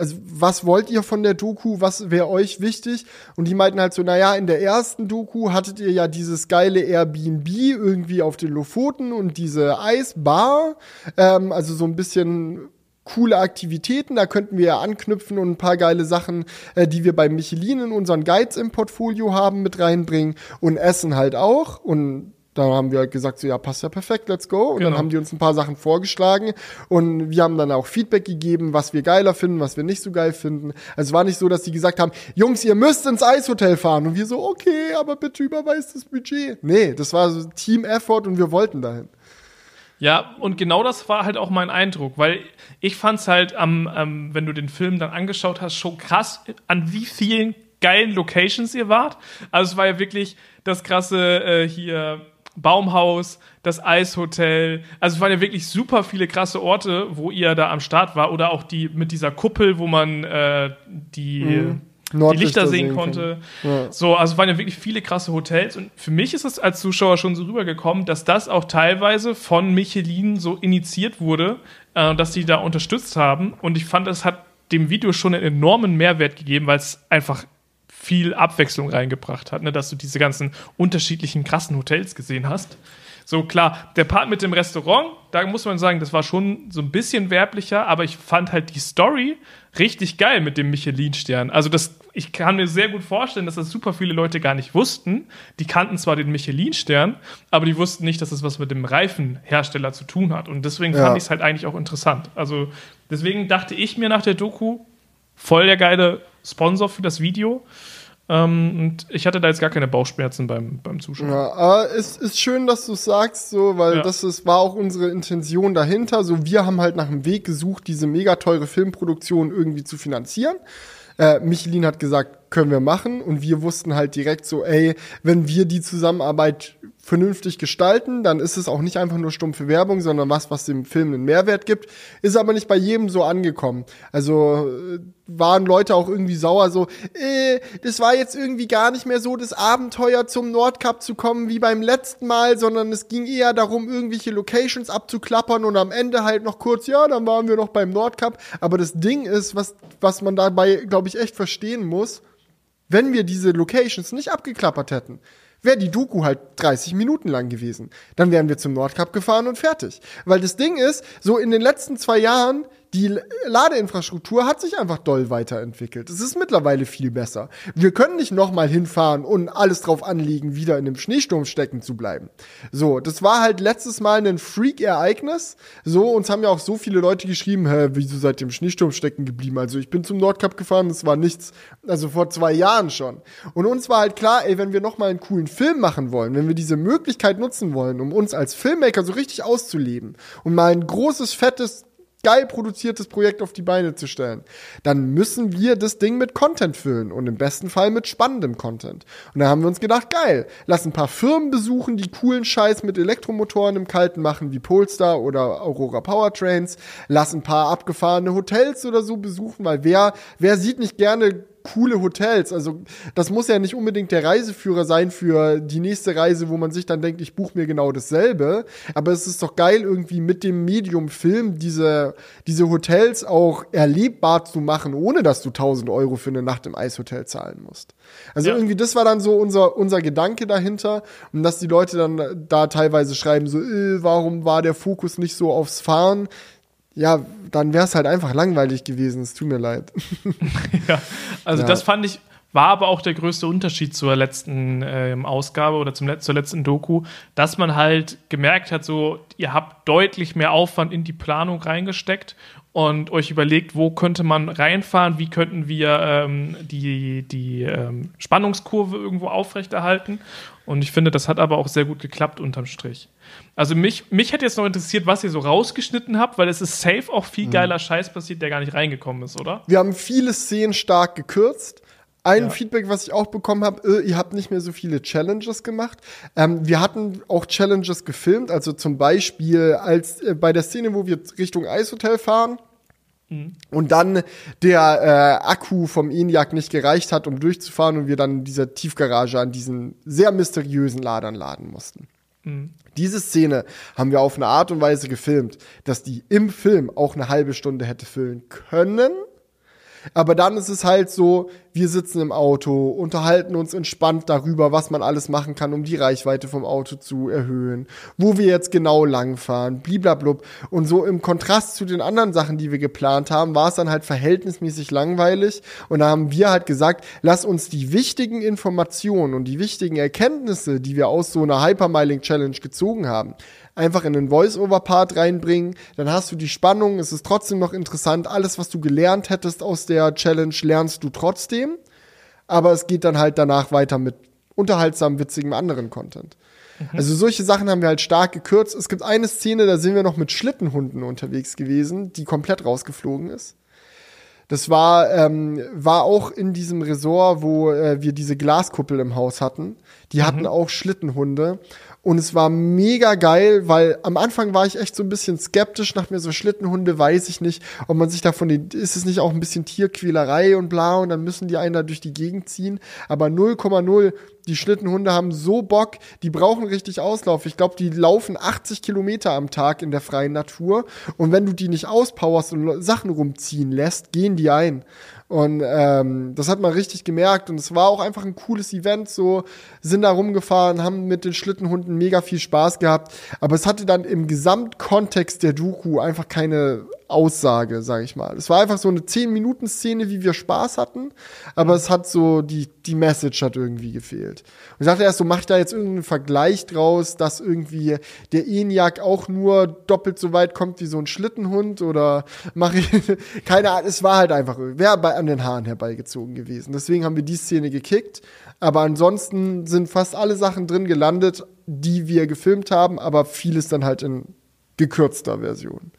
also was wollt ihr von der Doku, was wäre euch wichtig? Und die meinten halt so, naja, in der ersten Doku hattet ihr ja dieses geile Airbnb irgendwie auf den Lofoten und diese Eisbar, ähm, also so ein bisschen coole Aktivitäten, da könnten wir ja anknüpfen und ein paar geile Sachen, äh, die wir bei Michelin in unseren Guides im Portfolio haben, mit reinbringen. Und Essen halt auch. Und da haben wir halt gesagt, so ja, passt ja perfekt, let's go. Und genau. dann haben die uns ein paar Sachen vorgeschlagen und wir haben dann auch Feedback gegeben, was wir geiler finden, was wir nicht so geil finden. Also es war nicht so, dass die gesagt haben, Jungs, ihr müsst ins Eishotel fahren. Und wir so, okay, aber bitte überweist das Budget. Nee, das war so Team-Effort und wir wollten dahin. Ja, und genau das war halt auch mein Eindruck, weil ich fand's halt am, ähm, wenn du den Film dann angeschaut hast, schon krass, an wie vielen geilen Locations ihr wart. Also es war ja wirklich das krasse äh, hier Baumhaus, das Eishotel. Also es waren ja wirklich super viele krasse Orte, wo ihr da am Start war. Oder auch die mit dieser Kuppel, wo man äh, die, mhm. die Lichter sehen, sehen konnte. Ja. So, also es waren ja wirklich viele krasse Hotels. Und für mich ist es als Zuschauer schon so rübergekommen, dass das auch teilweise von Michelin so initiiert wurde, äh, dass die da unterstützt haben. Und ich fand, es hat dem Video schon einen enormen Mehrwert gegeben, weil es einfach viel Abwechslung reingebracht hat, ne? dass du diese ganzen unterschiedlichen krassen Hotels gesehen hast. So klar, der Part mit dem Restaurant, da muss man sagen, das war schon so ein bisschen werblicher, aber ich fand halt die Story richtig geil mit dem Michelin-Stern. Also das, ich kann mir sehr gut vorstellen, dass das super viele Leute gar nicht wussten. Die kannten zwar den Michelin-Stern, aber die wussten nicht, dass es das was mit dem Reifenhersteller zu tun hat. Und deswegen ja. fand ich es halt eigentlich auch interessant. Also deswegen dachte ich mir nach der Doku, voll der geile Sponsor für das Video. Ähm, und ich hatte da jetzt gar keine Bauchschmerzen beim, beim Zuschauen. Ja, aber es ist schön, dass du es sagst, so, weil ja. das ist, war auch unsere Intention dahinter. So, wir haben halt nach einem Weg gesucht, diese mega teure Filmproduktion irgendwie zu finanzieren. Äh, Michelin hat gesagt, können wir machen. Und wir wussten halt direkt so, ey, wenn wir die Zusammenarbeit vernünftig gestalten, dann ist es auch nicht einfach nur stumpfe Werbung, sondern was, was dem Film einen Mehrwert gibt. Ist aber nicht bei jedem so angekommen. Also äh, waren Leute auch irgendwie sauer, so, äh, das war jetzt irgendwie gar nicht mehr so das Abenteuer zum Nordcup zu kommen wie beim letzten Mal, sondern es ging eher darum, irgendwelche Locations abzuklappern und am Ende halt noch kurz, ja, dann waren wir noch beim Nordcup. Aber das Ding ist, was, was man dabei, glaube ich, echt verstehen muss, wenn wir diese Locations nicht abgeklappert hätten, wäre die Doku halt 30 Minuten lang gewesen. Dann wären wir zum Nordkap gefahren und fertig. Weil das Ding ist, so in den letzten zwei Jahren die Ladeinfrastruktur hat sich einfach doll weiterentwickelt. Es ist mittlerweile viel besser. Wir können nicht nochmal hinfahren und alles drauf anlegen, wieder in dem Schneesturm stecken zu bleiben. So, das war halt letztes Mal ein Freak-Ereignis. So, uns haben ja auch so viele Leute geschrieben, hä, wieso seid ihr im Schneesturm stecken geblieben? Also ich bin zum Nordkap gefahren, das war nichts, also vor zwei Jahren schon. Und uns war halt klar, ey, wenn wir nochmal einen coolen Film machen wollen, wenn wir diese Möglichkeit nutzen wollen, um uns als Filmmaker so richtig auszuleben und mal ein großes, fettes geil produziertes Projekt auf die Beine zu stellen, dann müssen wir das Ding mit Content füllen und im besten Fall mit spannendem Content. Und da haben wir uns gedacht, geil, lass ein paar Firmen besuchen, die coolen Scheiß mit Elektromotoren im Kalten machen, wie Polestar oder Aurora Powertrains, lass ein paar abgefahrene Hotels oder so besuchen, weil wer, wer sieht nicht gerne coole Hotels. Also das muss ja nicht unbedingt der Reiseführer sein für die nächste Reise, wo man sich dann denkt, ich buche mir genau dasselbe. Aber es ist doch geil, irgendwie mit dem Medium Film diese, diese Hotels auch erlebbar zu machen, ohne dass du 1000 Euro für eine Nacht im Eishotel zahlen musst. Also ja. irgendwie, das war dann so unser, unser Gedanke dahinter. Und dass die Leute dann da teilweise schreiben, so, äh, warum war der Fokus nicht so aufs Fahren? Ja, dann wäre es halt einfach langweilig gewesen. Es tut mir leid. [LAUGHS] ja, also ja. das fand ich, war aber auch der größte Unterschied zur letzten äh, Ausgabe oder zum, zur letzten Doku, dass man halt gemerkt hat, so, ihr habt deutlich mehr Aufwand in die Planung reingesteckt und euch überlegt, wo könnte man reinfahren, wie könnten wir ähm, die, die ähm, Spannungskurve irgendwo aufrechterhalten. Und ich finde, das hat aber auch sehr gut geklappt unterm Strich. Also mich, mich hätte jetzt noch interessiert, was ihr so rausgeschnitten habt, weil es ist safe auch viel mhm. geiler mhm. Scheiß passiert, der gar nicht reingekommen ist, oder? Wir haben viele Szenen stark gekürzt. Ein ja. Feedback, was ich auch bekommen habe, äh, ihr habt nicht mehr so viele Challenges gemacht. Ähm, wir hatten auch Challenges gefilmt, also zum Beispiel als äh, bei der Szene, wo wir Richtung Eishotel fahren, mhm. und dann der äh, Akku vom ENIAC nicht gereicht hat, um durchzufahren und wir dann in dieser Tiefgarage an diesen sehr mysteriösen Ladern laden mussten. Mhm. Diese Szene haben wir auf eine Art und Weise gefilmt, dass die im Film auch eine halbe Stunde hätte füllen können aber dann ist es halt so, wir sitzen im Auto, unterhalten uns entspannt darüber, was man alles machen kann, um die Reichweite vom Auto zu erhöhen, wo wir jetzt genau langfahren, bliblablub. Und so im Kontrast zu den anderen Sachen, die wir geplant haben, war es dann halt verhältnismäßig langweilig. Und da haben wir halt gesagt, lass uns die wichtigen Informationen und die wichtigen Erkenntnisse, die wir aus so einer Hypermiling Challenge gezogen haben, einfach in den Voice-Over-Part reinbringen. Dann hast du die Spannung, es ist trotzdem noch interessant. Alles, was du gelernt hättest aus der Challenge, lernst du trotzdem. Aber es geht dann halt danach weiter mit unterhaltsam, witzigem anderen Content. Mhm. Also solche Sachen haben wir halt stark gekürzt. Es gibt eine Szene, da sind wir noch mit Schlittenhunden unterwegs gewesen, die komplett rausgeflogen ist. Das war, ähm, war auch in diesem Resort, wo äh, wir diese Glaskuppel im Haus hatten. Die mhm. hatten auch Schlittenhunde. Und es war mega geil, weil am Anfang war ich echt so ein bisschen skeptisch nach mir so Schlittenhunde, weiß ich nicht, ob man sich davon, ist es nicht auch ein bisschen Tierquälerei und bla und dann müssen die einen da durch die Gegend ziehen. Aber 0,0, die Schlittenhunde haben so Bock, die brauchen richtig Auslauf. Ich glaube, die laufen 80 Kilometer am Tag in der freien Natur und wenn du die nicht auspowerst und Sachen rumziehen lässt, gehen die ein. Und ähm, das hat man richtig gemerkt. Und es war auch einfach ein cooles Event. So sind da rumgefahren, haben mit den Schlittenhunden mega viel Spaß gehabt. Aber es hatte dann im Gesamtkontext der Doku einfach keine Aussage, sage ich mal. Es war einfach so eine 10-Minuten-Szene, wie wir Spaß hatten, aber es hat so, die, die Message hat irgendwie gefehlt. Und ich dachte erst so, mach ich da jetzt irgendeinen Vergleich draus, dass irgendwie der ENIAC auch nur doppelt so weit kommt wie so ein Schlittenhund oder mache ich, [LAUGHS] keine Ahnung, es war halt einfach, wäre an den Haaren herbeigezogen gewesen. Deswegen haben wir die Szene gekickt, aber ansonsten sind fast alle Sachen drin gelandet, die wir gefilmt haben, aber vieles dann halt in gekürzter Version.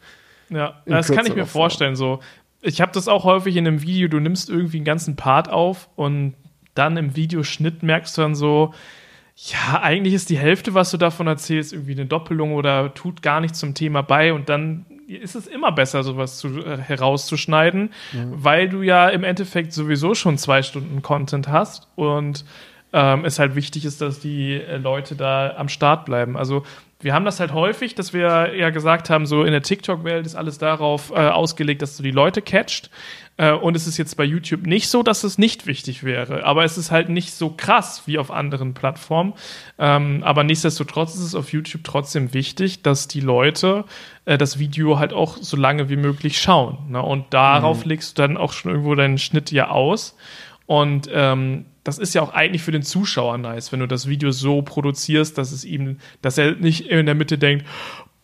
Ja, das kann ich mir vorstellen. So, ich habe das auch häufig in einem Video. Du nimmst irgendwie einen ganzen Part auf und dann im Videoschnitt merkst du dann so, ja, eigentlich ist die Hälfte, was du davon erzählst, irgendwie eine Doppelung oder tut gar nichts zum Thema bei und dann ist es immer besser, sowas zu, äh, herauszuschneiden, mhm. weil du ja im Endeffekt sowieso schon zwei Stunden Content hast und ähm, es halt wichtig ist, dass die äh, Leute da am Start bleiben. Also wir haben das halt häufig, dass wir ja gesagt haben, so in der TikTok-Welt ist alles darauf äh, ausgelegt, dass du die Leute catcht. Äh, und es ist jetzt bei YouTube nicht so, dass es nicht wichtig wäre. Aber es ist halt nicht so krass wie auf anderen Plattformen. Ähm, aber nichtsdestotrotz ist es auf YouTube trotzdem wichtig, dass die Leute äh, das Video halt auch so lange wie möglich schauen. Ne? Und darauf mhm. legst du dann auch schon irgendwo deinen Schnitt ja aus. Und ähm, das ist ja auch eigentlich für den Zuschauer nice, wenn du das Video so produzierst, dass es ihm, dass er nicht in der Mitte denkt,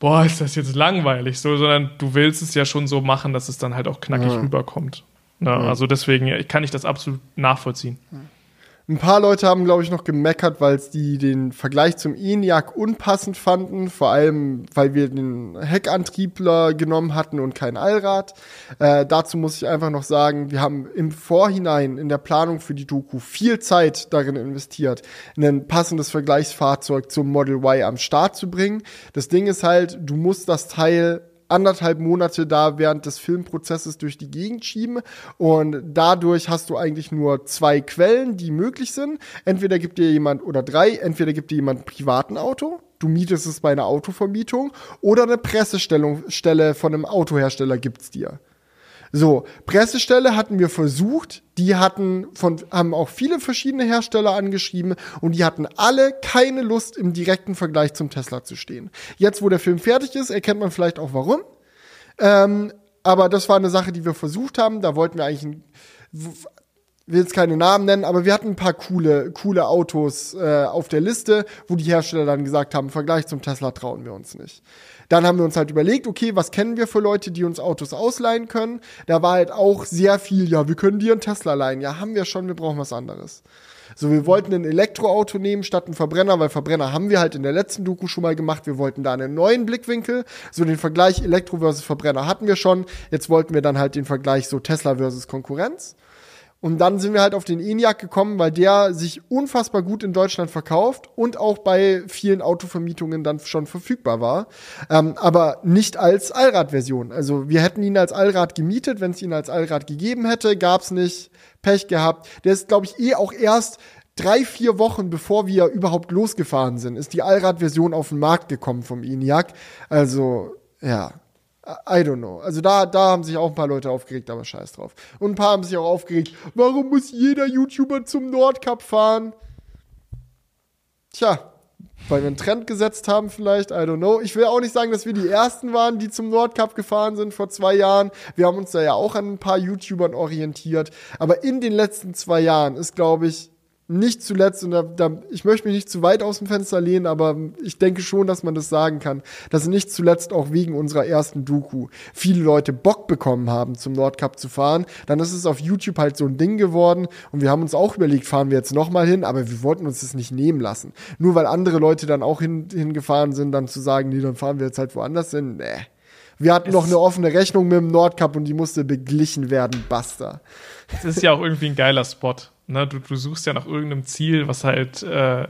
boah, ist das jetzt langweilig, so, sondern du willst es ja schon so machen, dass es dann halt auch knackig ja. rüberkommt. Ja, ja. Also deswegen kann ich das absolut nachvollziehen. Ein paar Leute haben, glaube ich, noch gemeckert, weil die den Vergleich zum ENIAC unpassend fanden, vor allem, weil wir den Heckantriebler genommen hatten und kein Allrad. Äh, dazu muss ich einfach noch sagen, wir haben im Vorhinein in der Planung für die Doku viel Zeit darin investiert, ein passendes Vergleichsfahrzeug zum Model Y am Start zu bringen. Das Ding ist halt, du musst das Teil anderthalb Monate da während des Filmprozesses durch die Gegend schieben und dadurch hast du eigentlich nur zwei Quellen, die möglich sind. Entweder gibt dir jemand oder drei, entweder gibt dir jemand privaten Auto, du mietest es bei einer Autovermietung oder eine Pressestellung von einem Autohersteller gibt's dir. So, Pressestelle hatten wir versucht, die hatten von, haben auch viele verschiedene Hersteller angeschrieben und die hatten alle keine Lust im direkten Vergleich zum Tesla zu stehen. Jetzt, wo der Film fertig ist, erkennt man vielleicht auch warum. Ähm, aber das war eine Sache, die wir versucht haben. Da wollten wir eigentlich ein, will jetzt keine Namen nennen, aber wir hatten ein paar coole, coole Autos äh, auf der Liste, wo die Hersteller dann gesagt haben, im Vergleich zum Tesla trauen wir uns nicht. Dann haben wir uns halt überlegt, okay, was kennen wir für Leute, die uns Autos ausleihen können? Da war halt auch sehr viel, ja, wir können dir einen Tesla leihen. Ja, haben wir schon, wir brauchen was anderes. So, wir wollten ein Elektroauto nehmen statt einen Verbrenner, weil Verbrenner haben wir halt in der letzten Doku schon mal gemacht. Wir wollten da einen neuen Blickwinkel. So den Vergleich Elektro versus Verbrenner hatten wir schon. Jetzt wollten wir dann halt den Vergleich so Tesla versus Konkurrenz. Und dann sind wir halt auf den ENIAC gekommen, weil der sich unfassbar gut in Deutschland verkauft und auch bei vielen Autovermietungen dann schon verfügbar war. Ähm, aber nicht als Allradversion. Also wir hätten ihn als Allrad gemietet, wenn es ihn als Allrad gegeben hätte, gab's nicht. Pech gehabt. Der ist, glaube ich, eh auch erst drei, vier Wochen bevor wir überhaupt losgefahren sind, ist die Allradversion auf den Markt gekommen vom ENIAC. Also, ja, I don't know. Also da, da haben sich auch ein paar Leute aufgeregt, aber scheiß drauf. Und ein paar haben sich auch aufgeregt, warum muss jeder YouTuber zum Nordcup fahren? Tja, weil wir einen Trend gesetzt haben vielleicht, I don't know. Ich will auch nicht sagen, dass wir die Ersten waren, die zum Nordcup gefahren sind vor zwei Jahren. Wir haben uns da ja auch an ein paar YouTubern orientiert. Aber in den letzten zwei Jahren ist, glaube ich, nicht zuletzt, und da, da, ich möchte mich nicht zu weit aus dem Fenster lehnen, aber ich denke schon, dass man das sagen kann, dass nicht zuletzt auch wegen unserer ersten Doku viele Leute Bock bekommen haben, zum Nordcup zu fahren. Dann ist es auf YouTube halt so ein Ding geworden und wir haben uns auch überlegt, fahren wir jetzt nochmal hin, aber wir wollten uns das nicht nehmen lassen. Nur weil andere Leute dann auch hin, hingefahren sind, dann zu sagen, nee, dann fahren wir jetzt halt woanders hin, nee. Wir hatten es noch eine offene Rechnung mit dem Nordcup und die musste beglichen werden, basta. Das ist ja auch irgendwie ein geiler Spot. Ne? Du, du suchst ja nach irgendeinem Ziel, was halt äh,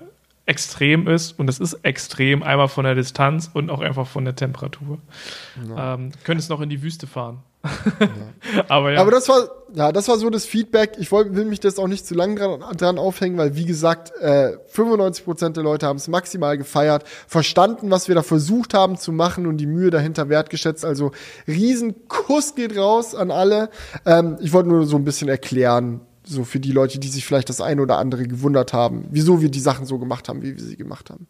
extrem ist. Und das ist extrem, einmal von der Distanz und auch einfach von der Temperatur. Ja. Ähm, könntest noch in die Wüste fahren. Ja. [LAUGHS] Aber ja. Aber das war, ja, das war so das Feedback. Ich wollt, will mich das auch nicht zu lange dran, dran aufhängen, weil, wie gesagt, äh, 95% der Leute haben es maximal gefeiert, verstanden, was wir da versucht haben zu machen und die Mühe dahinter wertgeschätzt. Also, Riesenkuss geht raus an alle. Ähm, ich wollte nur so ein bisschen erklären, so für die Leute, die sich vielleicht das eine oder andere gewundert haben, wieso wir die Sachen so gemacht haben, wie wir sie gemacht haben.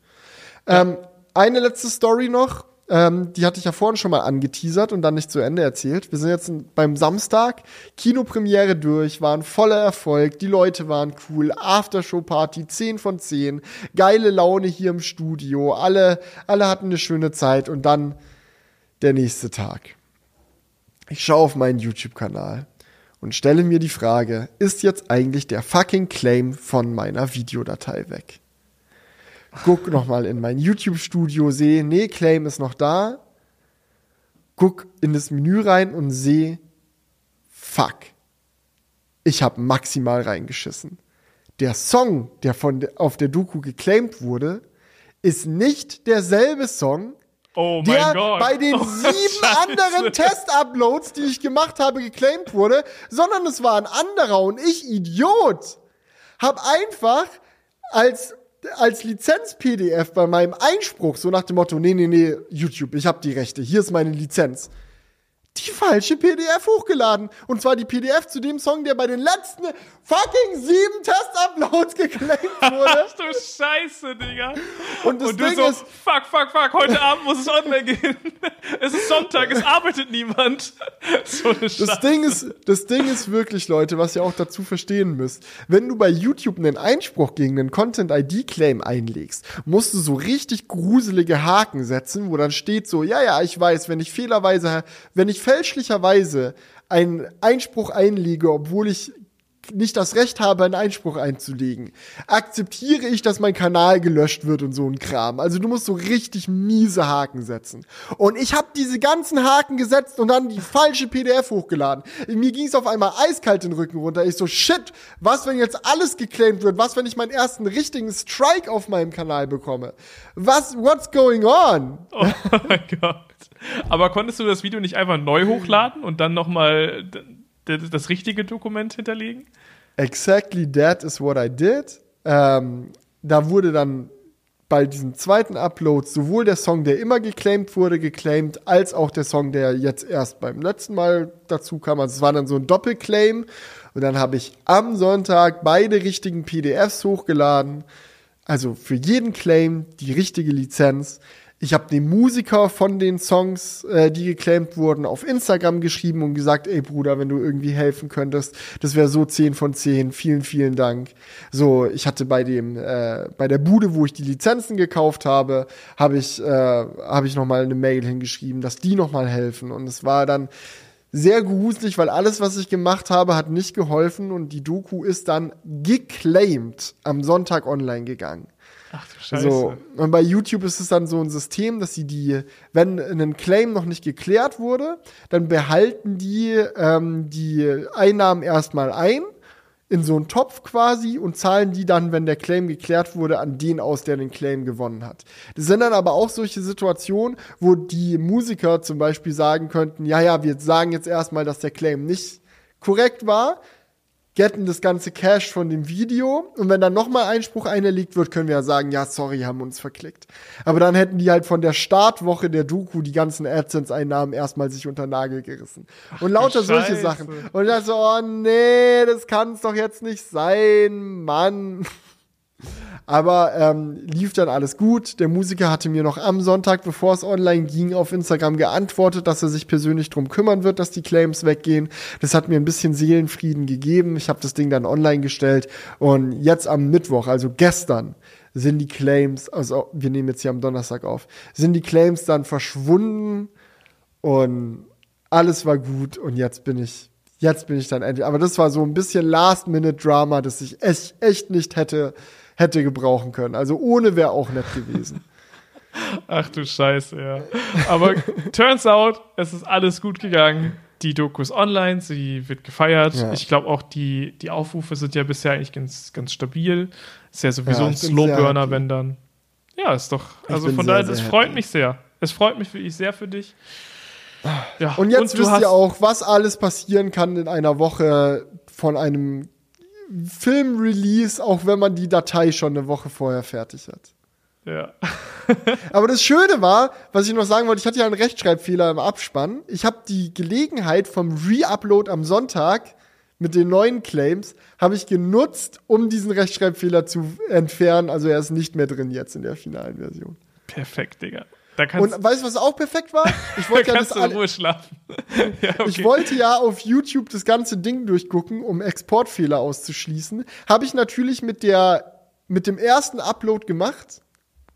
Ähm, eine letzte Story noch, ähm, die hatte ich ja vorhin schon mal angeteasert und dann nicht zu Ende erzählt. Wir sind jetzt beim Samstag, Kinopremiere durch, war ein voller Erfolg, die Leute waren cool, Aftershow-Party, 10 von 10, geile Laune hier im Studio, alle, alle hatten eine schöne Zeit und dann der nächste Tag. Ich schaue auf meinen YouTube-Kanal und stelle mir die Frage, ist jetzt eigentlich der fucking Claim von meiner Videodatei weg? Guck nochmal in mein YouTube-Studio, sehe, nee, Claim ist noch da. Guck in das Menü rein und sehe, fuck, ich habe maximal reingeschissen. Der Song, der von auf der Doku geclaimed wurde, ist nicht derselbe Song, Oh der bei den oh, sieben anderen Test-Uploads, die ich gemacht habe, geclaimed wurde, sondern es war ein anderer und ich, Idiot, hab einfach als als Lizenz-PDF bei meinem Einspruch, so nach dem Motto, nee, nee, nee, YouTube, ich habe die Rechte, hier ist meine Lizenz die falsche PDF hochgeladen. Und zwar die PDF zu dem Song, der bei den letzten fucking sieben Test-Uploads [LAUGHS] geclaimed wurde. Ach du Scheiße, Digga. Und, das Und du Ding so, ist, fuck, fuck, fuck, heute Abend muss es online gehen. [LAUGHS] es ist Sonntag, es arbeitet niemand. [LAUGHS] So eine Scheiße. Das Ding ist, das Ding ist wirklich, Leute, was ihr auch dazu verstehen müsst. Wenn du bei YouTube einen Einspruch gegen einen Content-ID-Claim einlegst, musst du so richtig gruselige Haken setzen, wo dann steht so, ja, ja, ich weiß, wenn ich fehlerweise, wenn ich fälschlicherweise einen Einspruch einlege, obwohl ich nicht das Recht habe, einen Einspruch einzulegen, akzeptiere ich, dass mein Kanal gelöscht wird und so ein Kram. Also du musst so richtig miese Haken setzen. Und ich habe diese ganzen Haken gesetzt und dann die falsche PDF hochgeladen. Mir ging es auf einmal eiskalt den Rücken runter. Ich so, shit, was, wenn jetzt alles geclaimed wird? Was, wenn ich meinen ersten richtigen Strike auf meinem Kanal bekomme? Was, what's going on? Oh mein Gott. Aber konntest du das Video nicht einfach neu hochladen und dann nochmal das richtige Dokument hinterlegen? Exactly that is what I did. Ähm, da wurde dann bei diesem zweiten Upload sowohl der Song, der immer geclaimed wurde, geclaimed, als auch der Song, der jetzt erst beim letzten Mal dazu kam. Also es war dann so ein Doppelclaim. Und dann habe ich am Sonntag beide richtigen PDFs hochgeladen. Also für jeden Claim die richtige Lizenz. Ich habe dem Musiker von den Songs, äh, die geclaimt wurden, auf Instagram geschrieben und gesagt, ey Bruder, wenn du irgendwie helfen könntest, das wäre so 10 von 10. Vielen, vielen Dank. So, ich hatte bei dem, äh, bei der Bude, wo ich die Lizenzen gekauft habe, habe ich, äh, habe ich noch mal eine Mail hingeschrieben, dass die noch mal helfen. Und es war dann sehr gruselig, weil alles, was ich gemacht habe, hat nicht geholfen und die Doku ist dann geclaimed am Sonntag online gegangen. Scheiße. So, und bei YouTube ist es dann so ein System, dass sie die, wenn ein Claim noch nicht geklärt wurde, dann behalten die ähm, die Einnahmen erstmal ein in so einen Topf quasi und zahlen die dann, wenn der Claim geklärt wurde, an den aus, der den Claim gewonnen hat. Das sind dann aber auch solche Situationen, wo die Musiker zum Beispiel sagen könnten, ja, ja, wir sagen jetzt erstmal, dass der Claim nicht korrekt war, getten das ganze Cash von dem Video und wenn dann nochmal Einspruch eingelegt wird, können wir ja sagen, ja, sorry, haben uns verklickt. Aber dann hätten die halt von der Startwoche der Doku die ganzen AdSense-Einnahmen erstmal sich unter Nagel gerissen. Und lauter solche Sachen. Und dann so, oh nee, das kann's doch jetzt nicht sein, Mann. Aber ähm, lief dann alles gut. Der Musiker hatte mir noch am Sonntag, bevor es online ging, auf Instagram geantwortet, dass er sich persönlich drum kümmern wird, dass die Claims weggehen. Das hat mir ein bisschen Seelenfrieden gegeben. Ich habe das Ding dann online gestellt. Und jetzt am Mittwoch, also gestern, sind die Claims, also wir nehmen jetzt hier am Donnerstag auf, sind die Claims dann verschwunden und alles war gut und jetzt bin ich, jetzt bin ich dann endlich. Aber das war so ein bisschen Last-Minute-Drama, das ich echt, echt nicht hätte hätte gebrauchen können. Also ohne wäre auch nett gewesen. Ach du Scheiße, ja. Aber turns out, es ist alles gut gegangen. Die Doku ist online, sie wird gefeiert. Ja. Ich glaube auch, die, die Aufrufe sind ja bisher eigentlich ganz, ganz stabil. Ist ja sowieso ja, ein Slowburner, wenn dann. Ja, ist doch. Also von daher, es freut mich sehr. Es freut mich wirklich sehr für dich. Ja. Und jetzt und wisst ihr auch, was alles passieren kann in einer Woche von einem Filmrelease, auch wenn man die Datei schon eine Woche vorher fertig hat. Ja. [LAUGHS] Aber das Schöne war, was ich noch sagen wollte, ich hatte ja einen Rechtschreibfehler im Abspann. Ich habe die Gelegenheit vom Re-Upload am Sonntag mit den neuen Claims habe ich genutzt, um diesen Rechtschreibfehler zu entfernen. Also er ist nicht mehr drin jetzt in der finalen Version. Perfekt, Digga und weißt du, was auch perfekt war? Ich [LAUGHS] wollte ja das in Ruhe schlafen. [LAUGHS] [LAUGHS] ja, okay. Ich wollte ja auf YouTube das ganze Ding durchgucken, um Exportfehler auszuschließen. Habe ich natürlich mit der mit dem ersten Upload gemacht.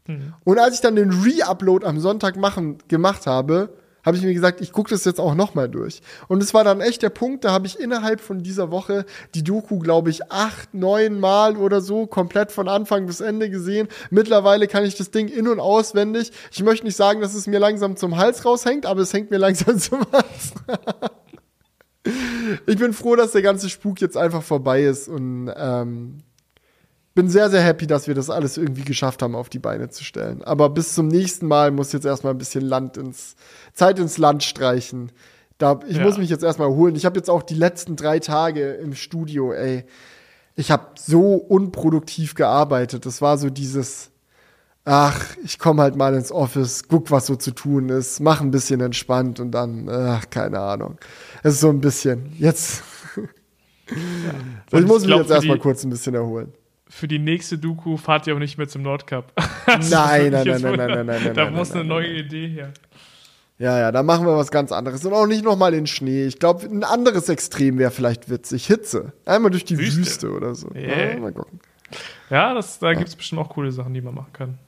Mhm. Und als ich dann den Re-Upload am Sonntag machen, gemacht habe, habe ich mir gesagt, ich gucke das jetzt auch nochmal durch. Und es war dann echt der Punkt, da habe ich innerhalb von dieser Woche die Doku, glaube ich, acht, neun Mal oder so komplett von Anfang bis Ende gesehen. Mittlerweile kann ich das Ding in- und auswendig. Ich möchte nicht sagen, dass es mir langsam zum Hals raushängt, aber es hängt mir [LAUGHS] langsam zum Hals. ich bin froh, dass der ganze Spuk jetzt einfach vorbei ist und ähm, bin sehr, sehr happy, dass wir das alles irgendwie geschafft haben, auf die Beine zu stellen. Aber bis zum nächsten Mal muss jetzt erstmal ein bisschen Land ins, Zeit ins Land streichen. Da, ich ja. muss mich jetzt erstmal holen. Ich habe jetzt auch die letzten drei Tage im Studio, ey. ich habe so unproduktiv gearbeitet. Das war so dieses, ach, ich komme halt mal ins Office, guck, was so zu tun ist, mach ein bisschen entspannt und dann, ach, keine Ahnung. Es ist so ein bisschen. Jetzt. Ja. [LAUGHS] ich muss ich mich jetzt erstmal kurz ein bisschen erholen. Für die nächste Doku fahrt ihr auch nicht mehr zum Nordcup. [LAUGHS] nein, nein, nein, nein, nein, nein, nein, nein. Da muss eine neue Idee her. Ja, ja, da machen wir was ganz anderes. Und auch nicht nochmal in Schnee. Ich glaube, ein anderes Extrem wäre vielleicht witzig. Hitze. Einmal durch die Wüste, Wüste oder so. Yeah. Ja, mal gucken. Ja, das, da ja. gibt es bestimmt auch coole Sachen, die man machen kann.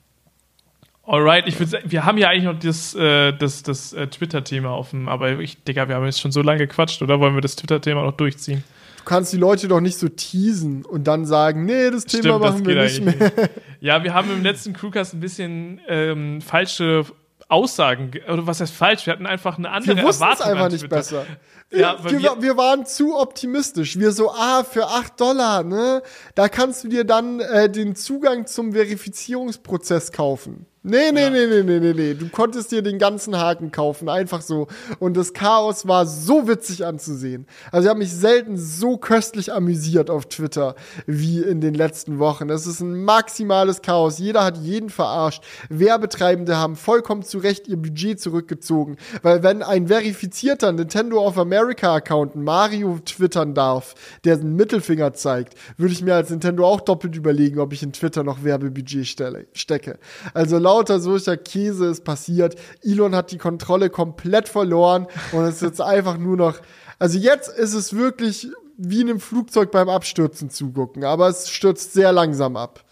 Alright, ich würde sagen, wir haben ja eigentlich noch das, äh, das, das äh, Twitter-Thema offen, aber ich, Digga, wir haben jetzt schon so lange gequatscht, oder wollen wir das Twitter-Thema noch durchziehen? Du kannst die Leute doch nicht so teasen und dann sagen, nee, das Thema Stimmt, machen wir nicht mehr. Nicht. Ja, wir haben im letzten Crewcast ein bisschen ähm, falsche Aussagen, oder was heißt falsch? Wir hatten einfach eine andere wir Erwartung. Es einfach nicht besser. Ja, [LAUGHS] wir, wir, wir, waren zu optimistisch. Wir so, ah, für 8 Dollar, ne? Da kannst du dir dann äh, den Zugang zum Verifizierungsprozess kaufen. Nee, nee, ja. nee, nee, nee, nee, nee. Du konntest dir den ganzen Haken kaufen, einfach so. Und das Chaos war so witzig anzusehen. Also ich habe mich selten so köstlich amüsiert auf Twitter wie in den letzten Wochen. Es ist ein maximales Chaos. Jeder hat jeden verarscht. Werbetreibende haben vollkommen zu Recht ihr Budget zurückgezogen. Weil wenn ein verifizierter Nintendo of America Account Mario twittern darf, der einen Mittelfinger zeigt, würde ich mir als Nintendo auch doppelt überlegen, ob ich in Twitter noch Werbebudget stelle, stecke. Also laut lauter solcher Käse ist passiert. Elon hat die Kontrolle komplett verloren und es ist jetzt [LAUGHS] einfach nur noch. Also jetzt ist es wirklich wie in einem Flugzeug beim Abstürzen zugucken, aber es stürzt sehr langsam ab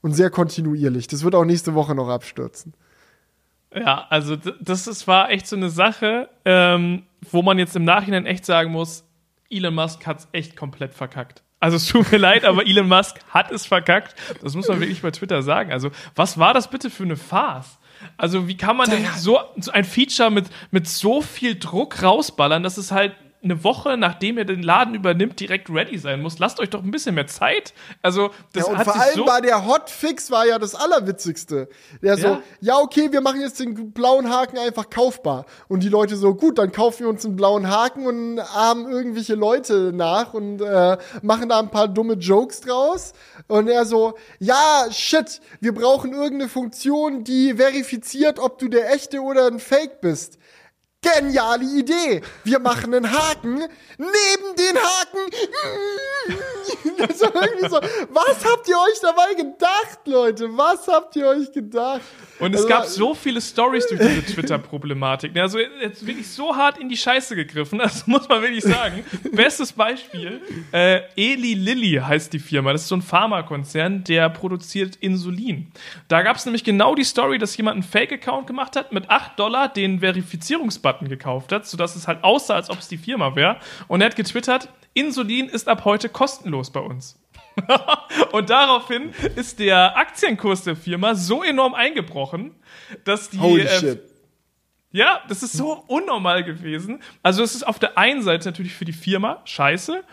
und sehr kontinuierlich. Das wird auch nächste Woche noch abstürzen. Ja, also das ist, war echt so eine Sache, ähm, wo man jetzt im Nachhinein echt sagen muss, Elon Musk hat es echt komplett verkackt. Also es tut mir [LAUGHS] leid, aber Elon Musk hat es verkackt. Das muss man wirklich bei Twitter sagen. Also was war das bitte für eine Farce? Also wie kann man denn so, so ein Feature mit, mit so viel Druck rausballern, dass es halt eine Woche, nachdem er den Laden übernimmt, direkt ready sein muss. Lasst euch doch ein bisschen mehr Zeit. Also, das ja, und hat vor allem so war der Hotfix war ja das Allerwitzigste. Der ja. so, ja, okay, wir machen jetzt den blauen Haken einfach kaufbar. Und die Leute so, gut, dann kaufen wir uns einen blauen Haken und haben irgendwelche Leute nach und äh, machen da ein paar dumme Jokes draus. Und er so, ja, shit, wir brauchen irgendeine Funktion, die verifiziert, ob du der echte oder ein Fake bist. Geniale Idee. Wir machen einen Haken neben den Haken. [LAUGHS] War irgendwie so, was habt ihr euch dabei gedacht, Leute? Was habt ihr euch gedacht? Und es also, gab so viele Stories durch diese Twitter-Problematik. Also jetzt wirklich so hart in die Scheiße gegriffen, das [LAUGHS] muss man wirklich sagen. Bestes Beispiel, äh, Eli Lilly heißt die Firma. Das ist so ein Pharmakonzern, der produziert Insulin. Da gab es nämlich genau die Story, dass jemand einen Fake-Account gemacht hat, mit 8 Dollar den Verifizierungsbutton gekauft hat, sodass es halt aussah, als ob es die Firma wäre. Und er hat getwittert, Insulin ist ab heute kostenlos bei uns. [LAUGHS] und daraufhin ist der Aktienkurs der Firma so enorm eingebrochen, dass die. Holy äh, shit. Ja, das ist so unnormal gewesen. Also, es ist auf der einen Seite natürlich für die Firma scheiße.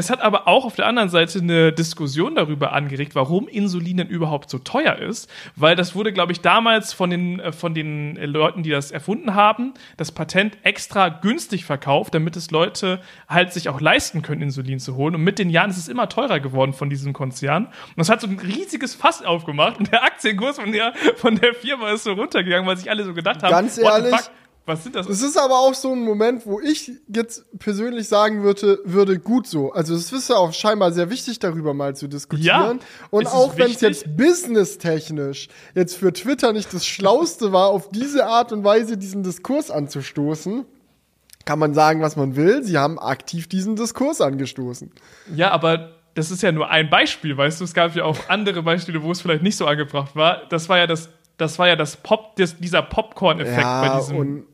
Es hat aber auch auf der anderen Seite eine Diskussion darüber angeregt, warum Insulin denn überhaupt so teuer ist. Weil das wurde, glaube ich, damals von den, äh, von den Leuten, die das erfunden haben, das Patent extra günstig verkauft, damit es Leute halt sich auch leisten können, Insulin zu holen. Und mit den Jahren ist es immer teurer geworden von diesem Konzern. Und das hat so ein riesiges Fass aufgemacht und der Aktienkurs von der, von der Firma ist so runtergegangen, weil sich alle so gedacht haben, Ganz ehrlich, was sind das? Es ist aber auch so ein Moment, wo ich jetzt persönlich sagen würde, würde gut so. Also es ist ja auch scheinbar sehr wichtig, darüber mal zu diskutieren. Ja, Und auch wenn es jetzt businesstechnisch jetzt für Twitter nicht das Schlauste war, auf diese Art und Weise diesen Diskurs anzustoßen, kann man sagen, was man will. Sie haben aktiv diesen Diskurs angestoßen. Ja, aber das ist ja nur ein Beispiel, weißt du. Es gab ja auch andere Beispiele, wo es vielleicht nicht so angebracht war. Das war ja das das war ja das Pop, das, dieser Popcorn-Effekt ja, bei diesem und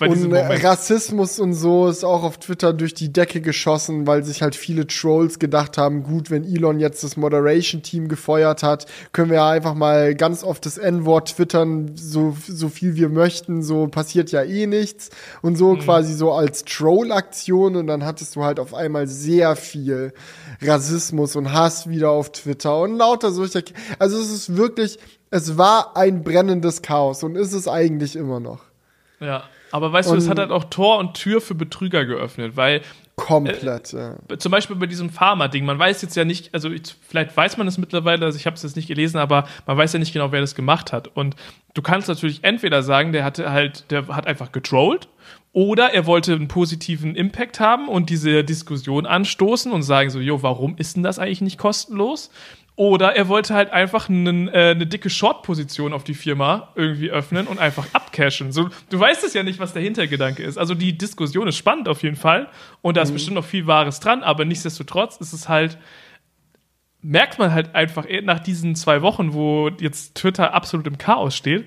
Rassismus und so ist auch auf Twitter durch die Decke geschossen, weil sich halt viele Trolls gedacht haben, gut, wenn Elon jetzt das Moderation-Team gefeuert hat, können wir ja einfach mal ganz oft das N-Wort twittern, so, so viel wir möchten, so passiert ja eh nichts. Und so mhm. quasi so als Troll-Aktion und dann hattest du halt auf einmal sehr viel Rassismus und Hass wieder auf Twitter und lauter solcher, also es ist wirklich, es war ein brennendes Chaos und ist es eigentlich immer noch. Ja. Aber weißt und du, es hat halt auch Tor und Tür für Betrüger geöffnet, weil Komplett, äh, ja. Zum Beispiel bei diesem Pharma-Ding. Man weiß jetzt ja nicht, also vielleicht weiß man es mittlerweile, also ich habe es jetzt nicht gelesen, aber man weiß ja nicht genau, wer das gemacht hat. Und du kannst natürlich entweder sagen, der hatte halt, der hat einfach getrollt, oder er wollte einen positiven Impact haben und diese Diskussion anstoßen und sagen so, jo, warum ist denn das eigentlich nicht kostenlos? Oder er wollte halt einfach einen, äh, eine dicke Short-Position auf die Firma irgendwie öffnen und einfach abcashen. So, du weißt es ja nicht, was der Hintergedanke ist. Also die Diskussion ist spannend auf jeden Fall und da ist mhm. bestimmt noch viel Wahres dran, aber nichtsdestotrotz ist es halt, merkt man halt einfach nach diesen zwei Wochen, wo jetzt Twitter absolut im Chaos steht,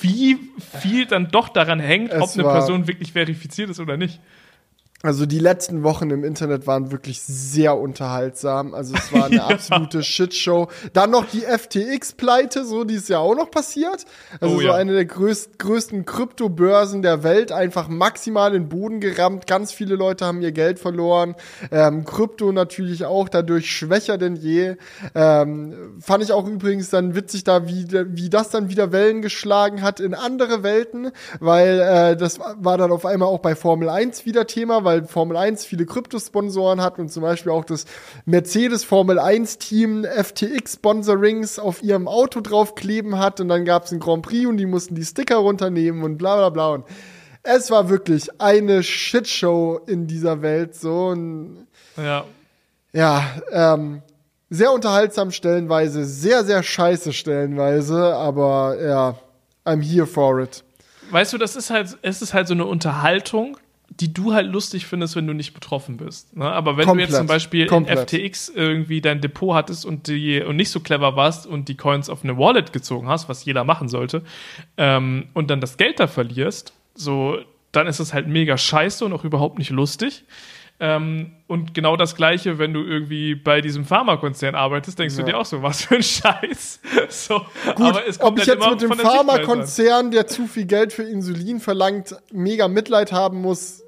wie viel dann doch daran hängt, es ob eine Person wirklich verifiziert ist oder nicht. Also die letzten Wochen im Internet waren wirklich sehr unterhaltsam. Also es war eine [LAUGHS] ja. absolute Shitshow. Dann noch die FTX-Pleite, so die ist ja auch noch passiert. Also oh, so ja. eine der größt, größten Kryptobörsen der Welt, einfach maximal in den Boden gerammt. Ganz viele Leute haben ihr Geld verloren. Ähm, Krypto natürlich auch dadurch schwächer denn je. Ähm, fand ich auch übrigens dann witzig da, wie, wie das dann wieder Wellen geschlagen hat in andere Welten, weil äh, das war dann auf einmal auch bei Formel 1 wieder Thema, weil weil Formel 1 viele Kryptosponsoren hat und zum Beispiel auch das Mercedes Formel 1 Team FTX Sponsorings auf ihrem Auto draufkleben hat und dann gab es einen Grand Prix und die mussten die Sticker runternehmen und bla bla bla. Und es war wirklich eine Shitshow in dieser Welt so. Und ja. ja ähm, sehr unterhaltsam stellenweise sehr sehr scheiße stellenweise aber ja I'm here for it. Weißt du, das ist halt, es ist halt so eine Unterhaltung, die du halt lustig findest, wenn du nicht betroffen bist. Ne? Aber wenn komplett, du jetzt zum Beispiel komplett. in FTX irgendwie dein Depot hattest und, die, und nicht so clever warst und die Coins auf eine Wallet gezogen hast, was jeder machen sollte, ähm, und dann das Geld da verlierst, so, dann ist es halt mega scheiße und auch überhaupt nicht lustig. Ähm, und genau das Gleiche, wenn du irgendwie bei diesem Pharmakonzern arbeitest, denkst ja. du dir auch so, was für ein Scheiß. [LAUGHS] so, Gut, ob ich halt jetzt mit dem Pharmakonzern, der zu viel Geld für Insulin verlangt, mega Mitleid haben muss,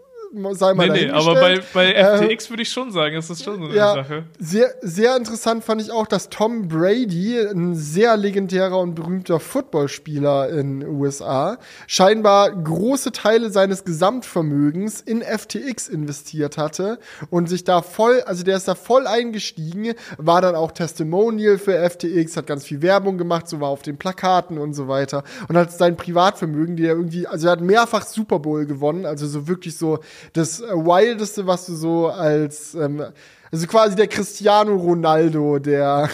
sei mal nee, nee, aber bei, bei FTX äh, würde ich schon sagen, ist das schon so eine ja, Sache. Sehr, sehr interessant fand ich auch, dass Tom Brady, ein sehr legendärer und berühmter Footballspieler in den USA, scheinbar große Teile seines Gesamtvermögens in FTX investiert hatte und sich da voll, also der ist da voll eingestiegen, war dann auch Testimonial für FTX, hat ganz viel Werbung gemacht, so war auf den Plakaten und so weiter und hat sein Privatvermögen, die er irgendwie, also er hat mehrfach Super Bowl gewonnen, also so wirklich so das Wildeste, was du so als ähm, also quasi der Cristiano Ronaldo der,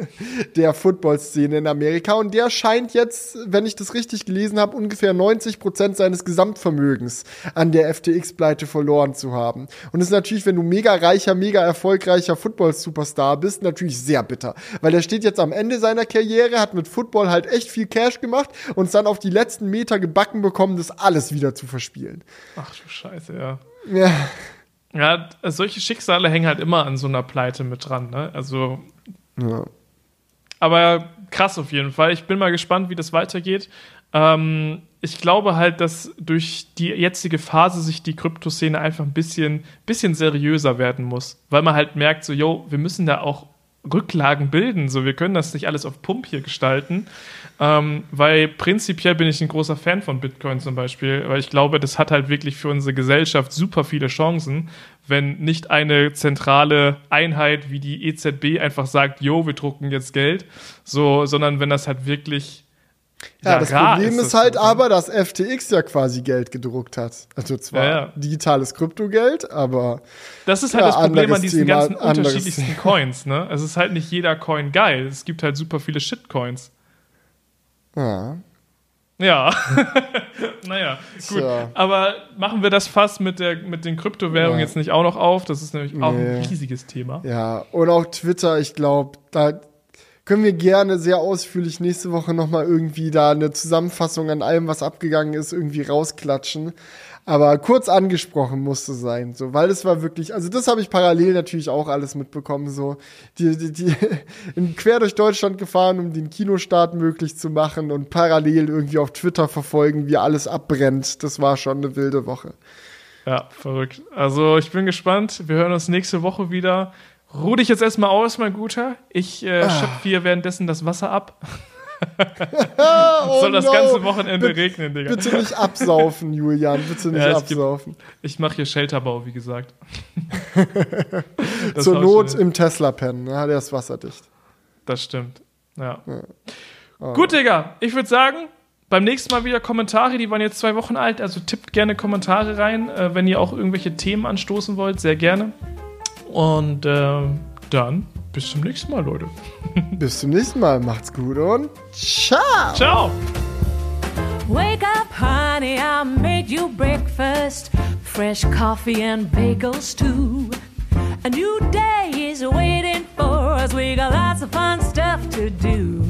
[LAUGHS] der Football-Szene in Amerika. Und der scheint jetzt, wenn ich das richtig gelesen habe, ungefähr 90 Prozent seines Gesamtvermögens an der FTX-Pleite verloren zu haben. Und das ist natürlich, wenn du mega reicher, mega erfolgreicher Football-Superstar bist, natürlich sehr bitter. Weil er steht jetzt am Ende seiner Karriere, hat mit Football halt echt viel Cash gemacht und es dann auf die letzten Meter gebacken bekommen, das alles wieder zu verspielen. Ach du Scheiße, ja. Ja. Ja, solche Schicksale hängen halt immer an so einer Pleite mit dran, ne? Also. Ja. Aber krass auf jeden Fall. Ich bin mal gespannt, wie das weitergeht. Ähm, ich glaube halt, dass durch die jetzige Phase sich die Kryptoszene einfach ein bisschen, bisschen seriöser werden muss. Weil man halt merkt, so, yo, wir müssen da auch Rücklagen bilden. So, wir können das nicht alles auf Pump hier gestalten. Ähm, weil prinzipiell bin ich ein großer Fan von Bitcoin zum Beispiel, weil ich glaube, das hat halt wirklich für unsere Gesellschaft super viele Chancen, wenn nicht eine zentrale Einheit wie die EZB einfach sagt, jo, wir drucken jetzt Geld, so, sondern wenn das halt wirklich ja, ja, das Problem ist, ist halt so, aber, dass FTX ja quasi Geld gedruckt hat. Also zwar ja, ja. digitales Kryptogeld, aber. Das ist halt das Problem an diesen Thema, ganzen unterschiedlichsten Coins, ne? Es ist halt nicht jeder Coin geil. Es gibt halt super viele Shitcoins. Ja. Ja. [LAUGHS] naja, gut. So. Aber machen wir das fast mit, der, mit den Kryptowährungen ja. jetzt nicht auch noch auf? Das ist nämlich nee. auch ein riesiges Thema. Ja, und auch Twitter, ich glaube, da können wir gerne sehr ausführlich nächste Woche nochmal irgendwie da eine Zusammenfassung an allem, was abgegangen ist, irgendwie rausklatschen. Aber kurz angesprochen musste sein, so, weil es war wirklich, also das habe ich parallel natürlich auch alles mitbekommen, so, die, die, die [LAUGHS] in quer durch Deutschland gefahren, um den Kinostart möglich zu machen und parallel irgendwie auf Twitter verfolgen, wie alles abbrennt. Das war schon eine wilde Woche. Ja, verrückt. Also ich bin gespannt. Wir hören uns nächste Woche wieder. Ruh dich jetzt erstmal aus, mein Guter. Ich äh, ah. schöpfe hier währenddessen das Wasser ab. [LAUGHS] [LAUGHS] oh Soll das no. ganze Wochenende bitte, regnen, Digga. Bitte nicht absaufen, Julian. Bitte nicht ja, absaufen. Geb, ich mache hier Shelterbau, wie gesagt. [LAUGHS] Zur Not im Tesla pennen, ne? der ist wasserdicht. Das stimmt. Ja. ja. Oh. Gut, Digga. Ich würde sagen, beim nächsten Mal wieder Kommentare, die waren jetzt zwei Wochen alt, also tippt gerne Kommentare rein, äh, wenn ihr auch irgendwelche Themen anstoßen wollt, sehr gerne. Und äh, dann bis zum nächsten Mal, Leute. [LAUGHS] bis zum nächsten Mal, macht's gut und ciao. Ciao. Wake up, honey, I made you breakfast, fresh coffee and bagels too. A new day is waiting for us. We got lots of fun stuff to do.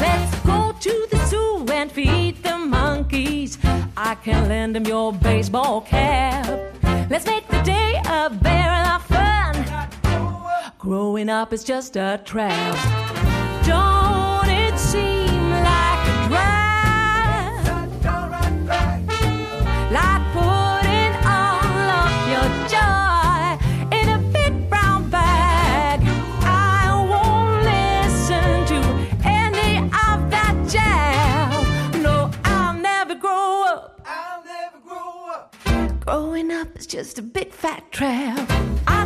Let's go to the zoo and feed the monkeys. I can lend them your baseball cap. Let's make the day a very of fun. Growing up is just a trap. Don't it seem like a drag? Like putting all of your joy in a big brown bag. I won't listen to any of that jazz. No, I'll never grow up. I'll never grow up. Growing up is just a big fat trap. I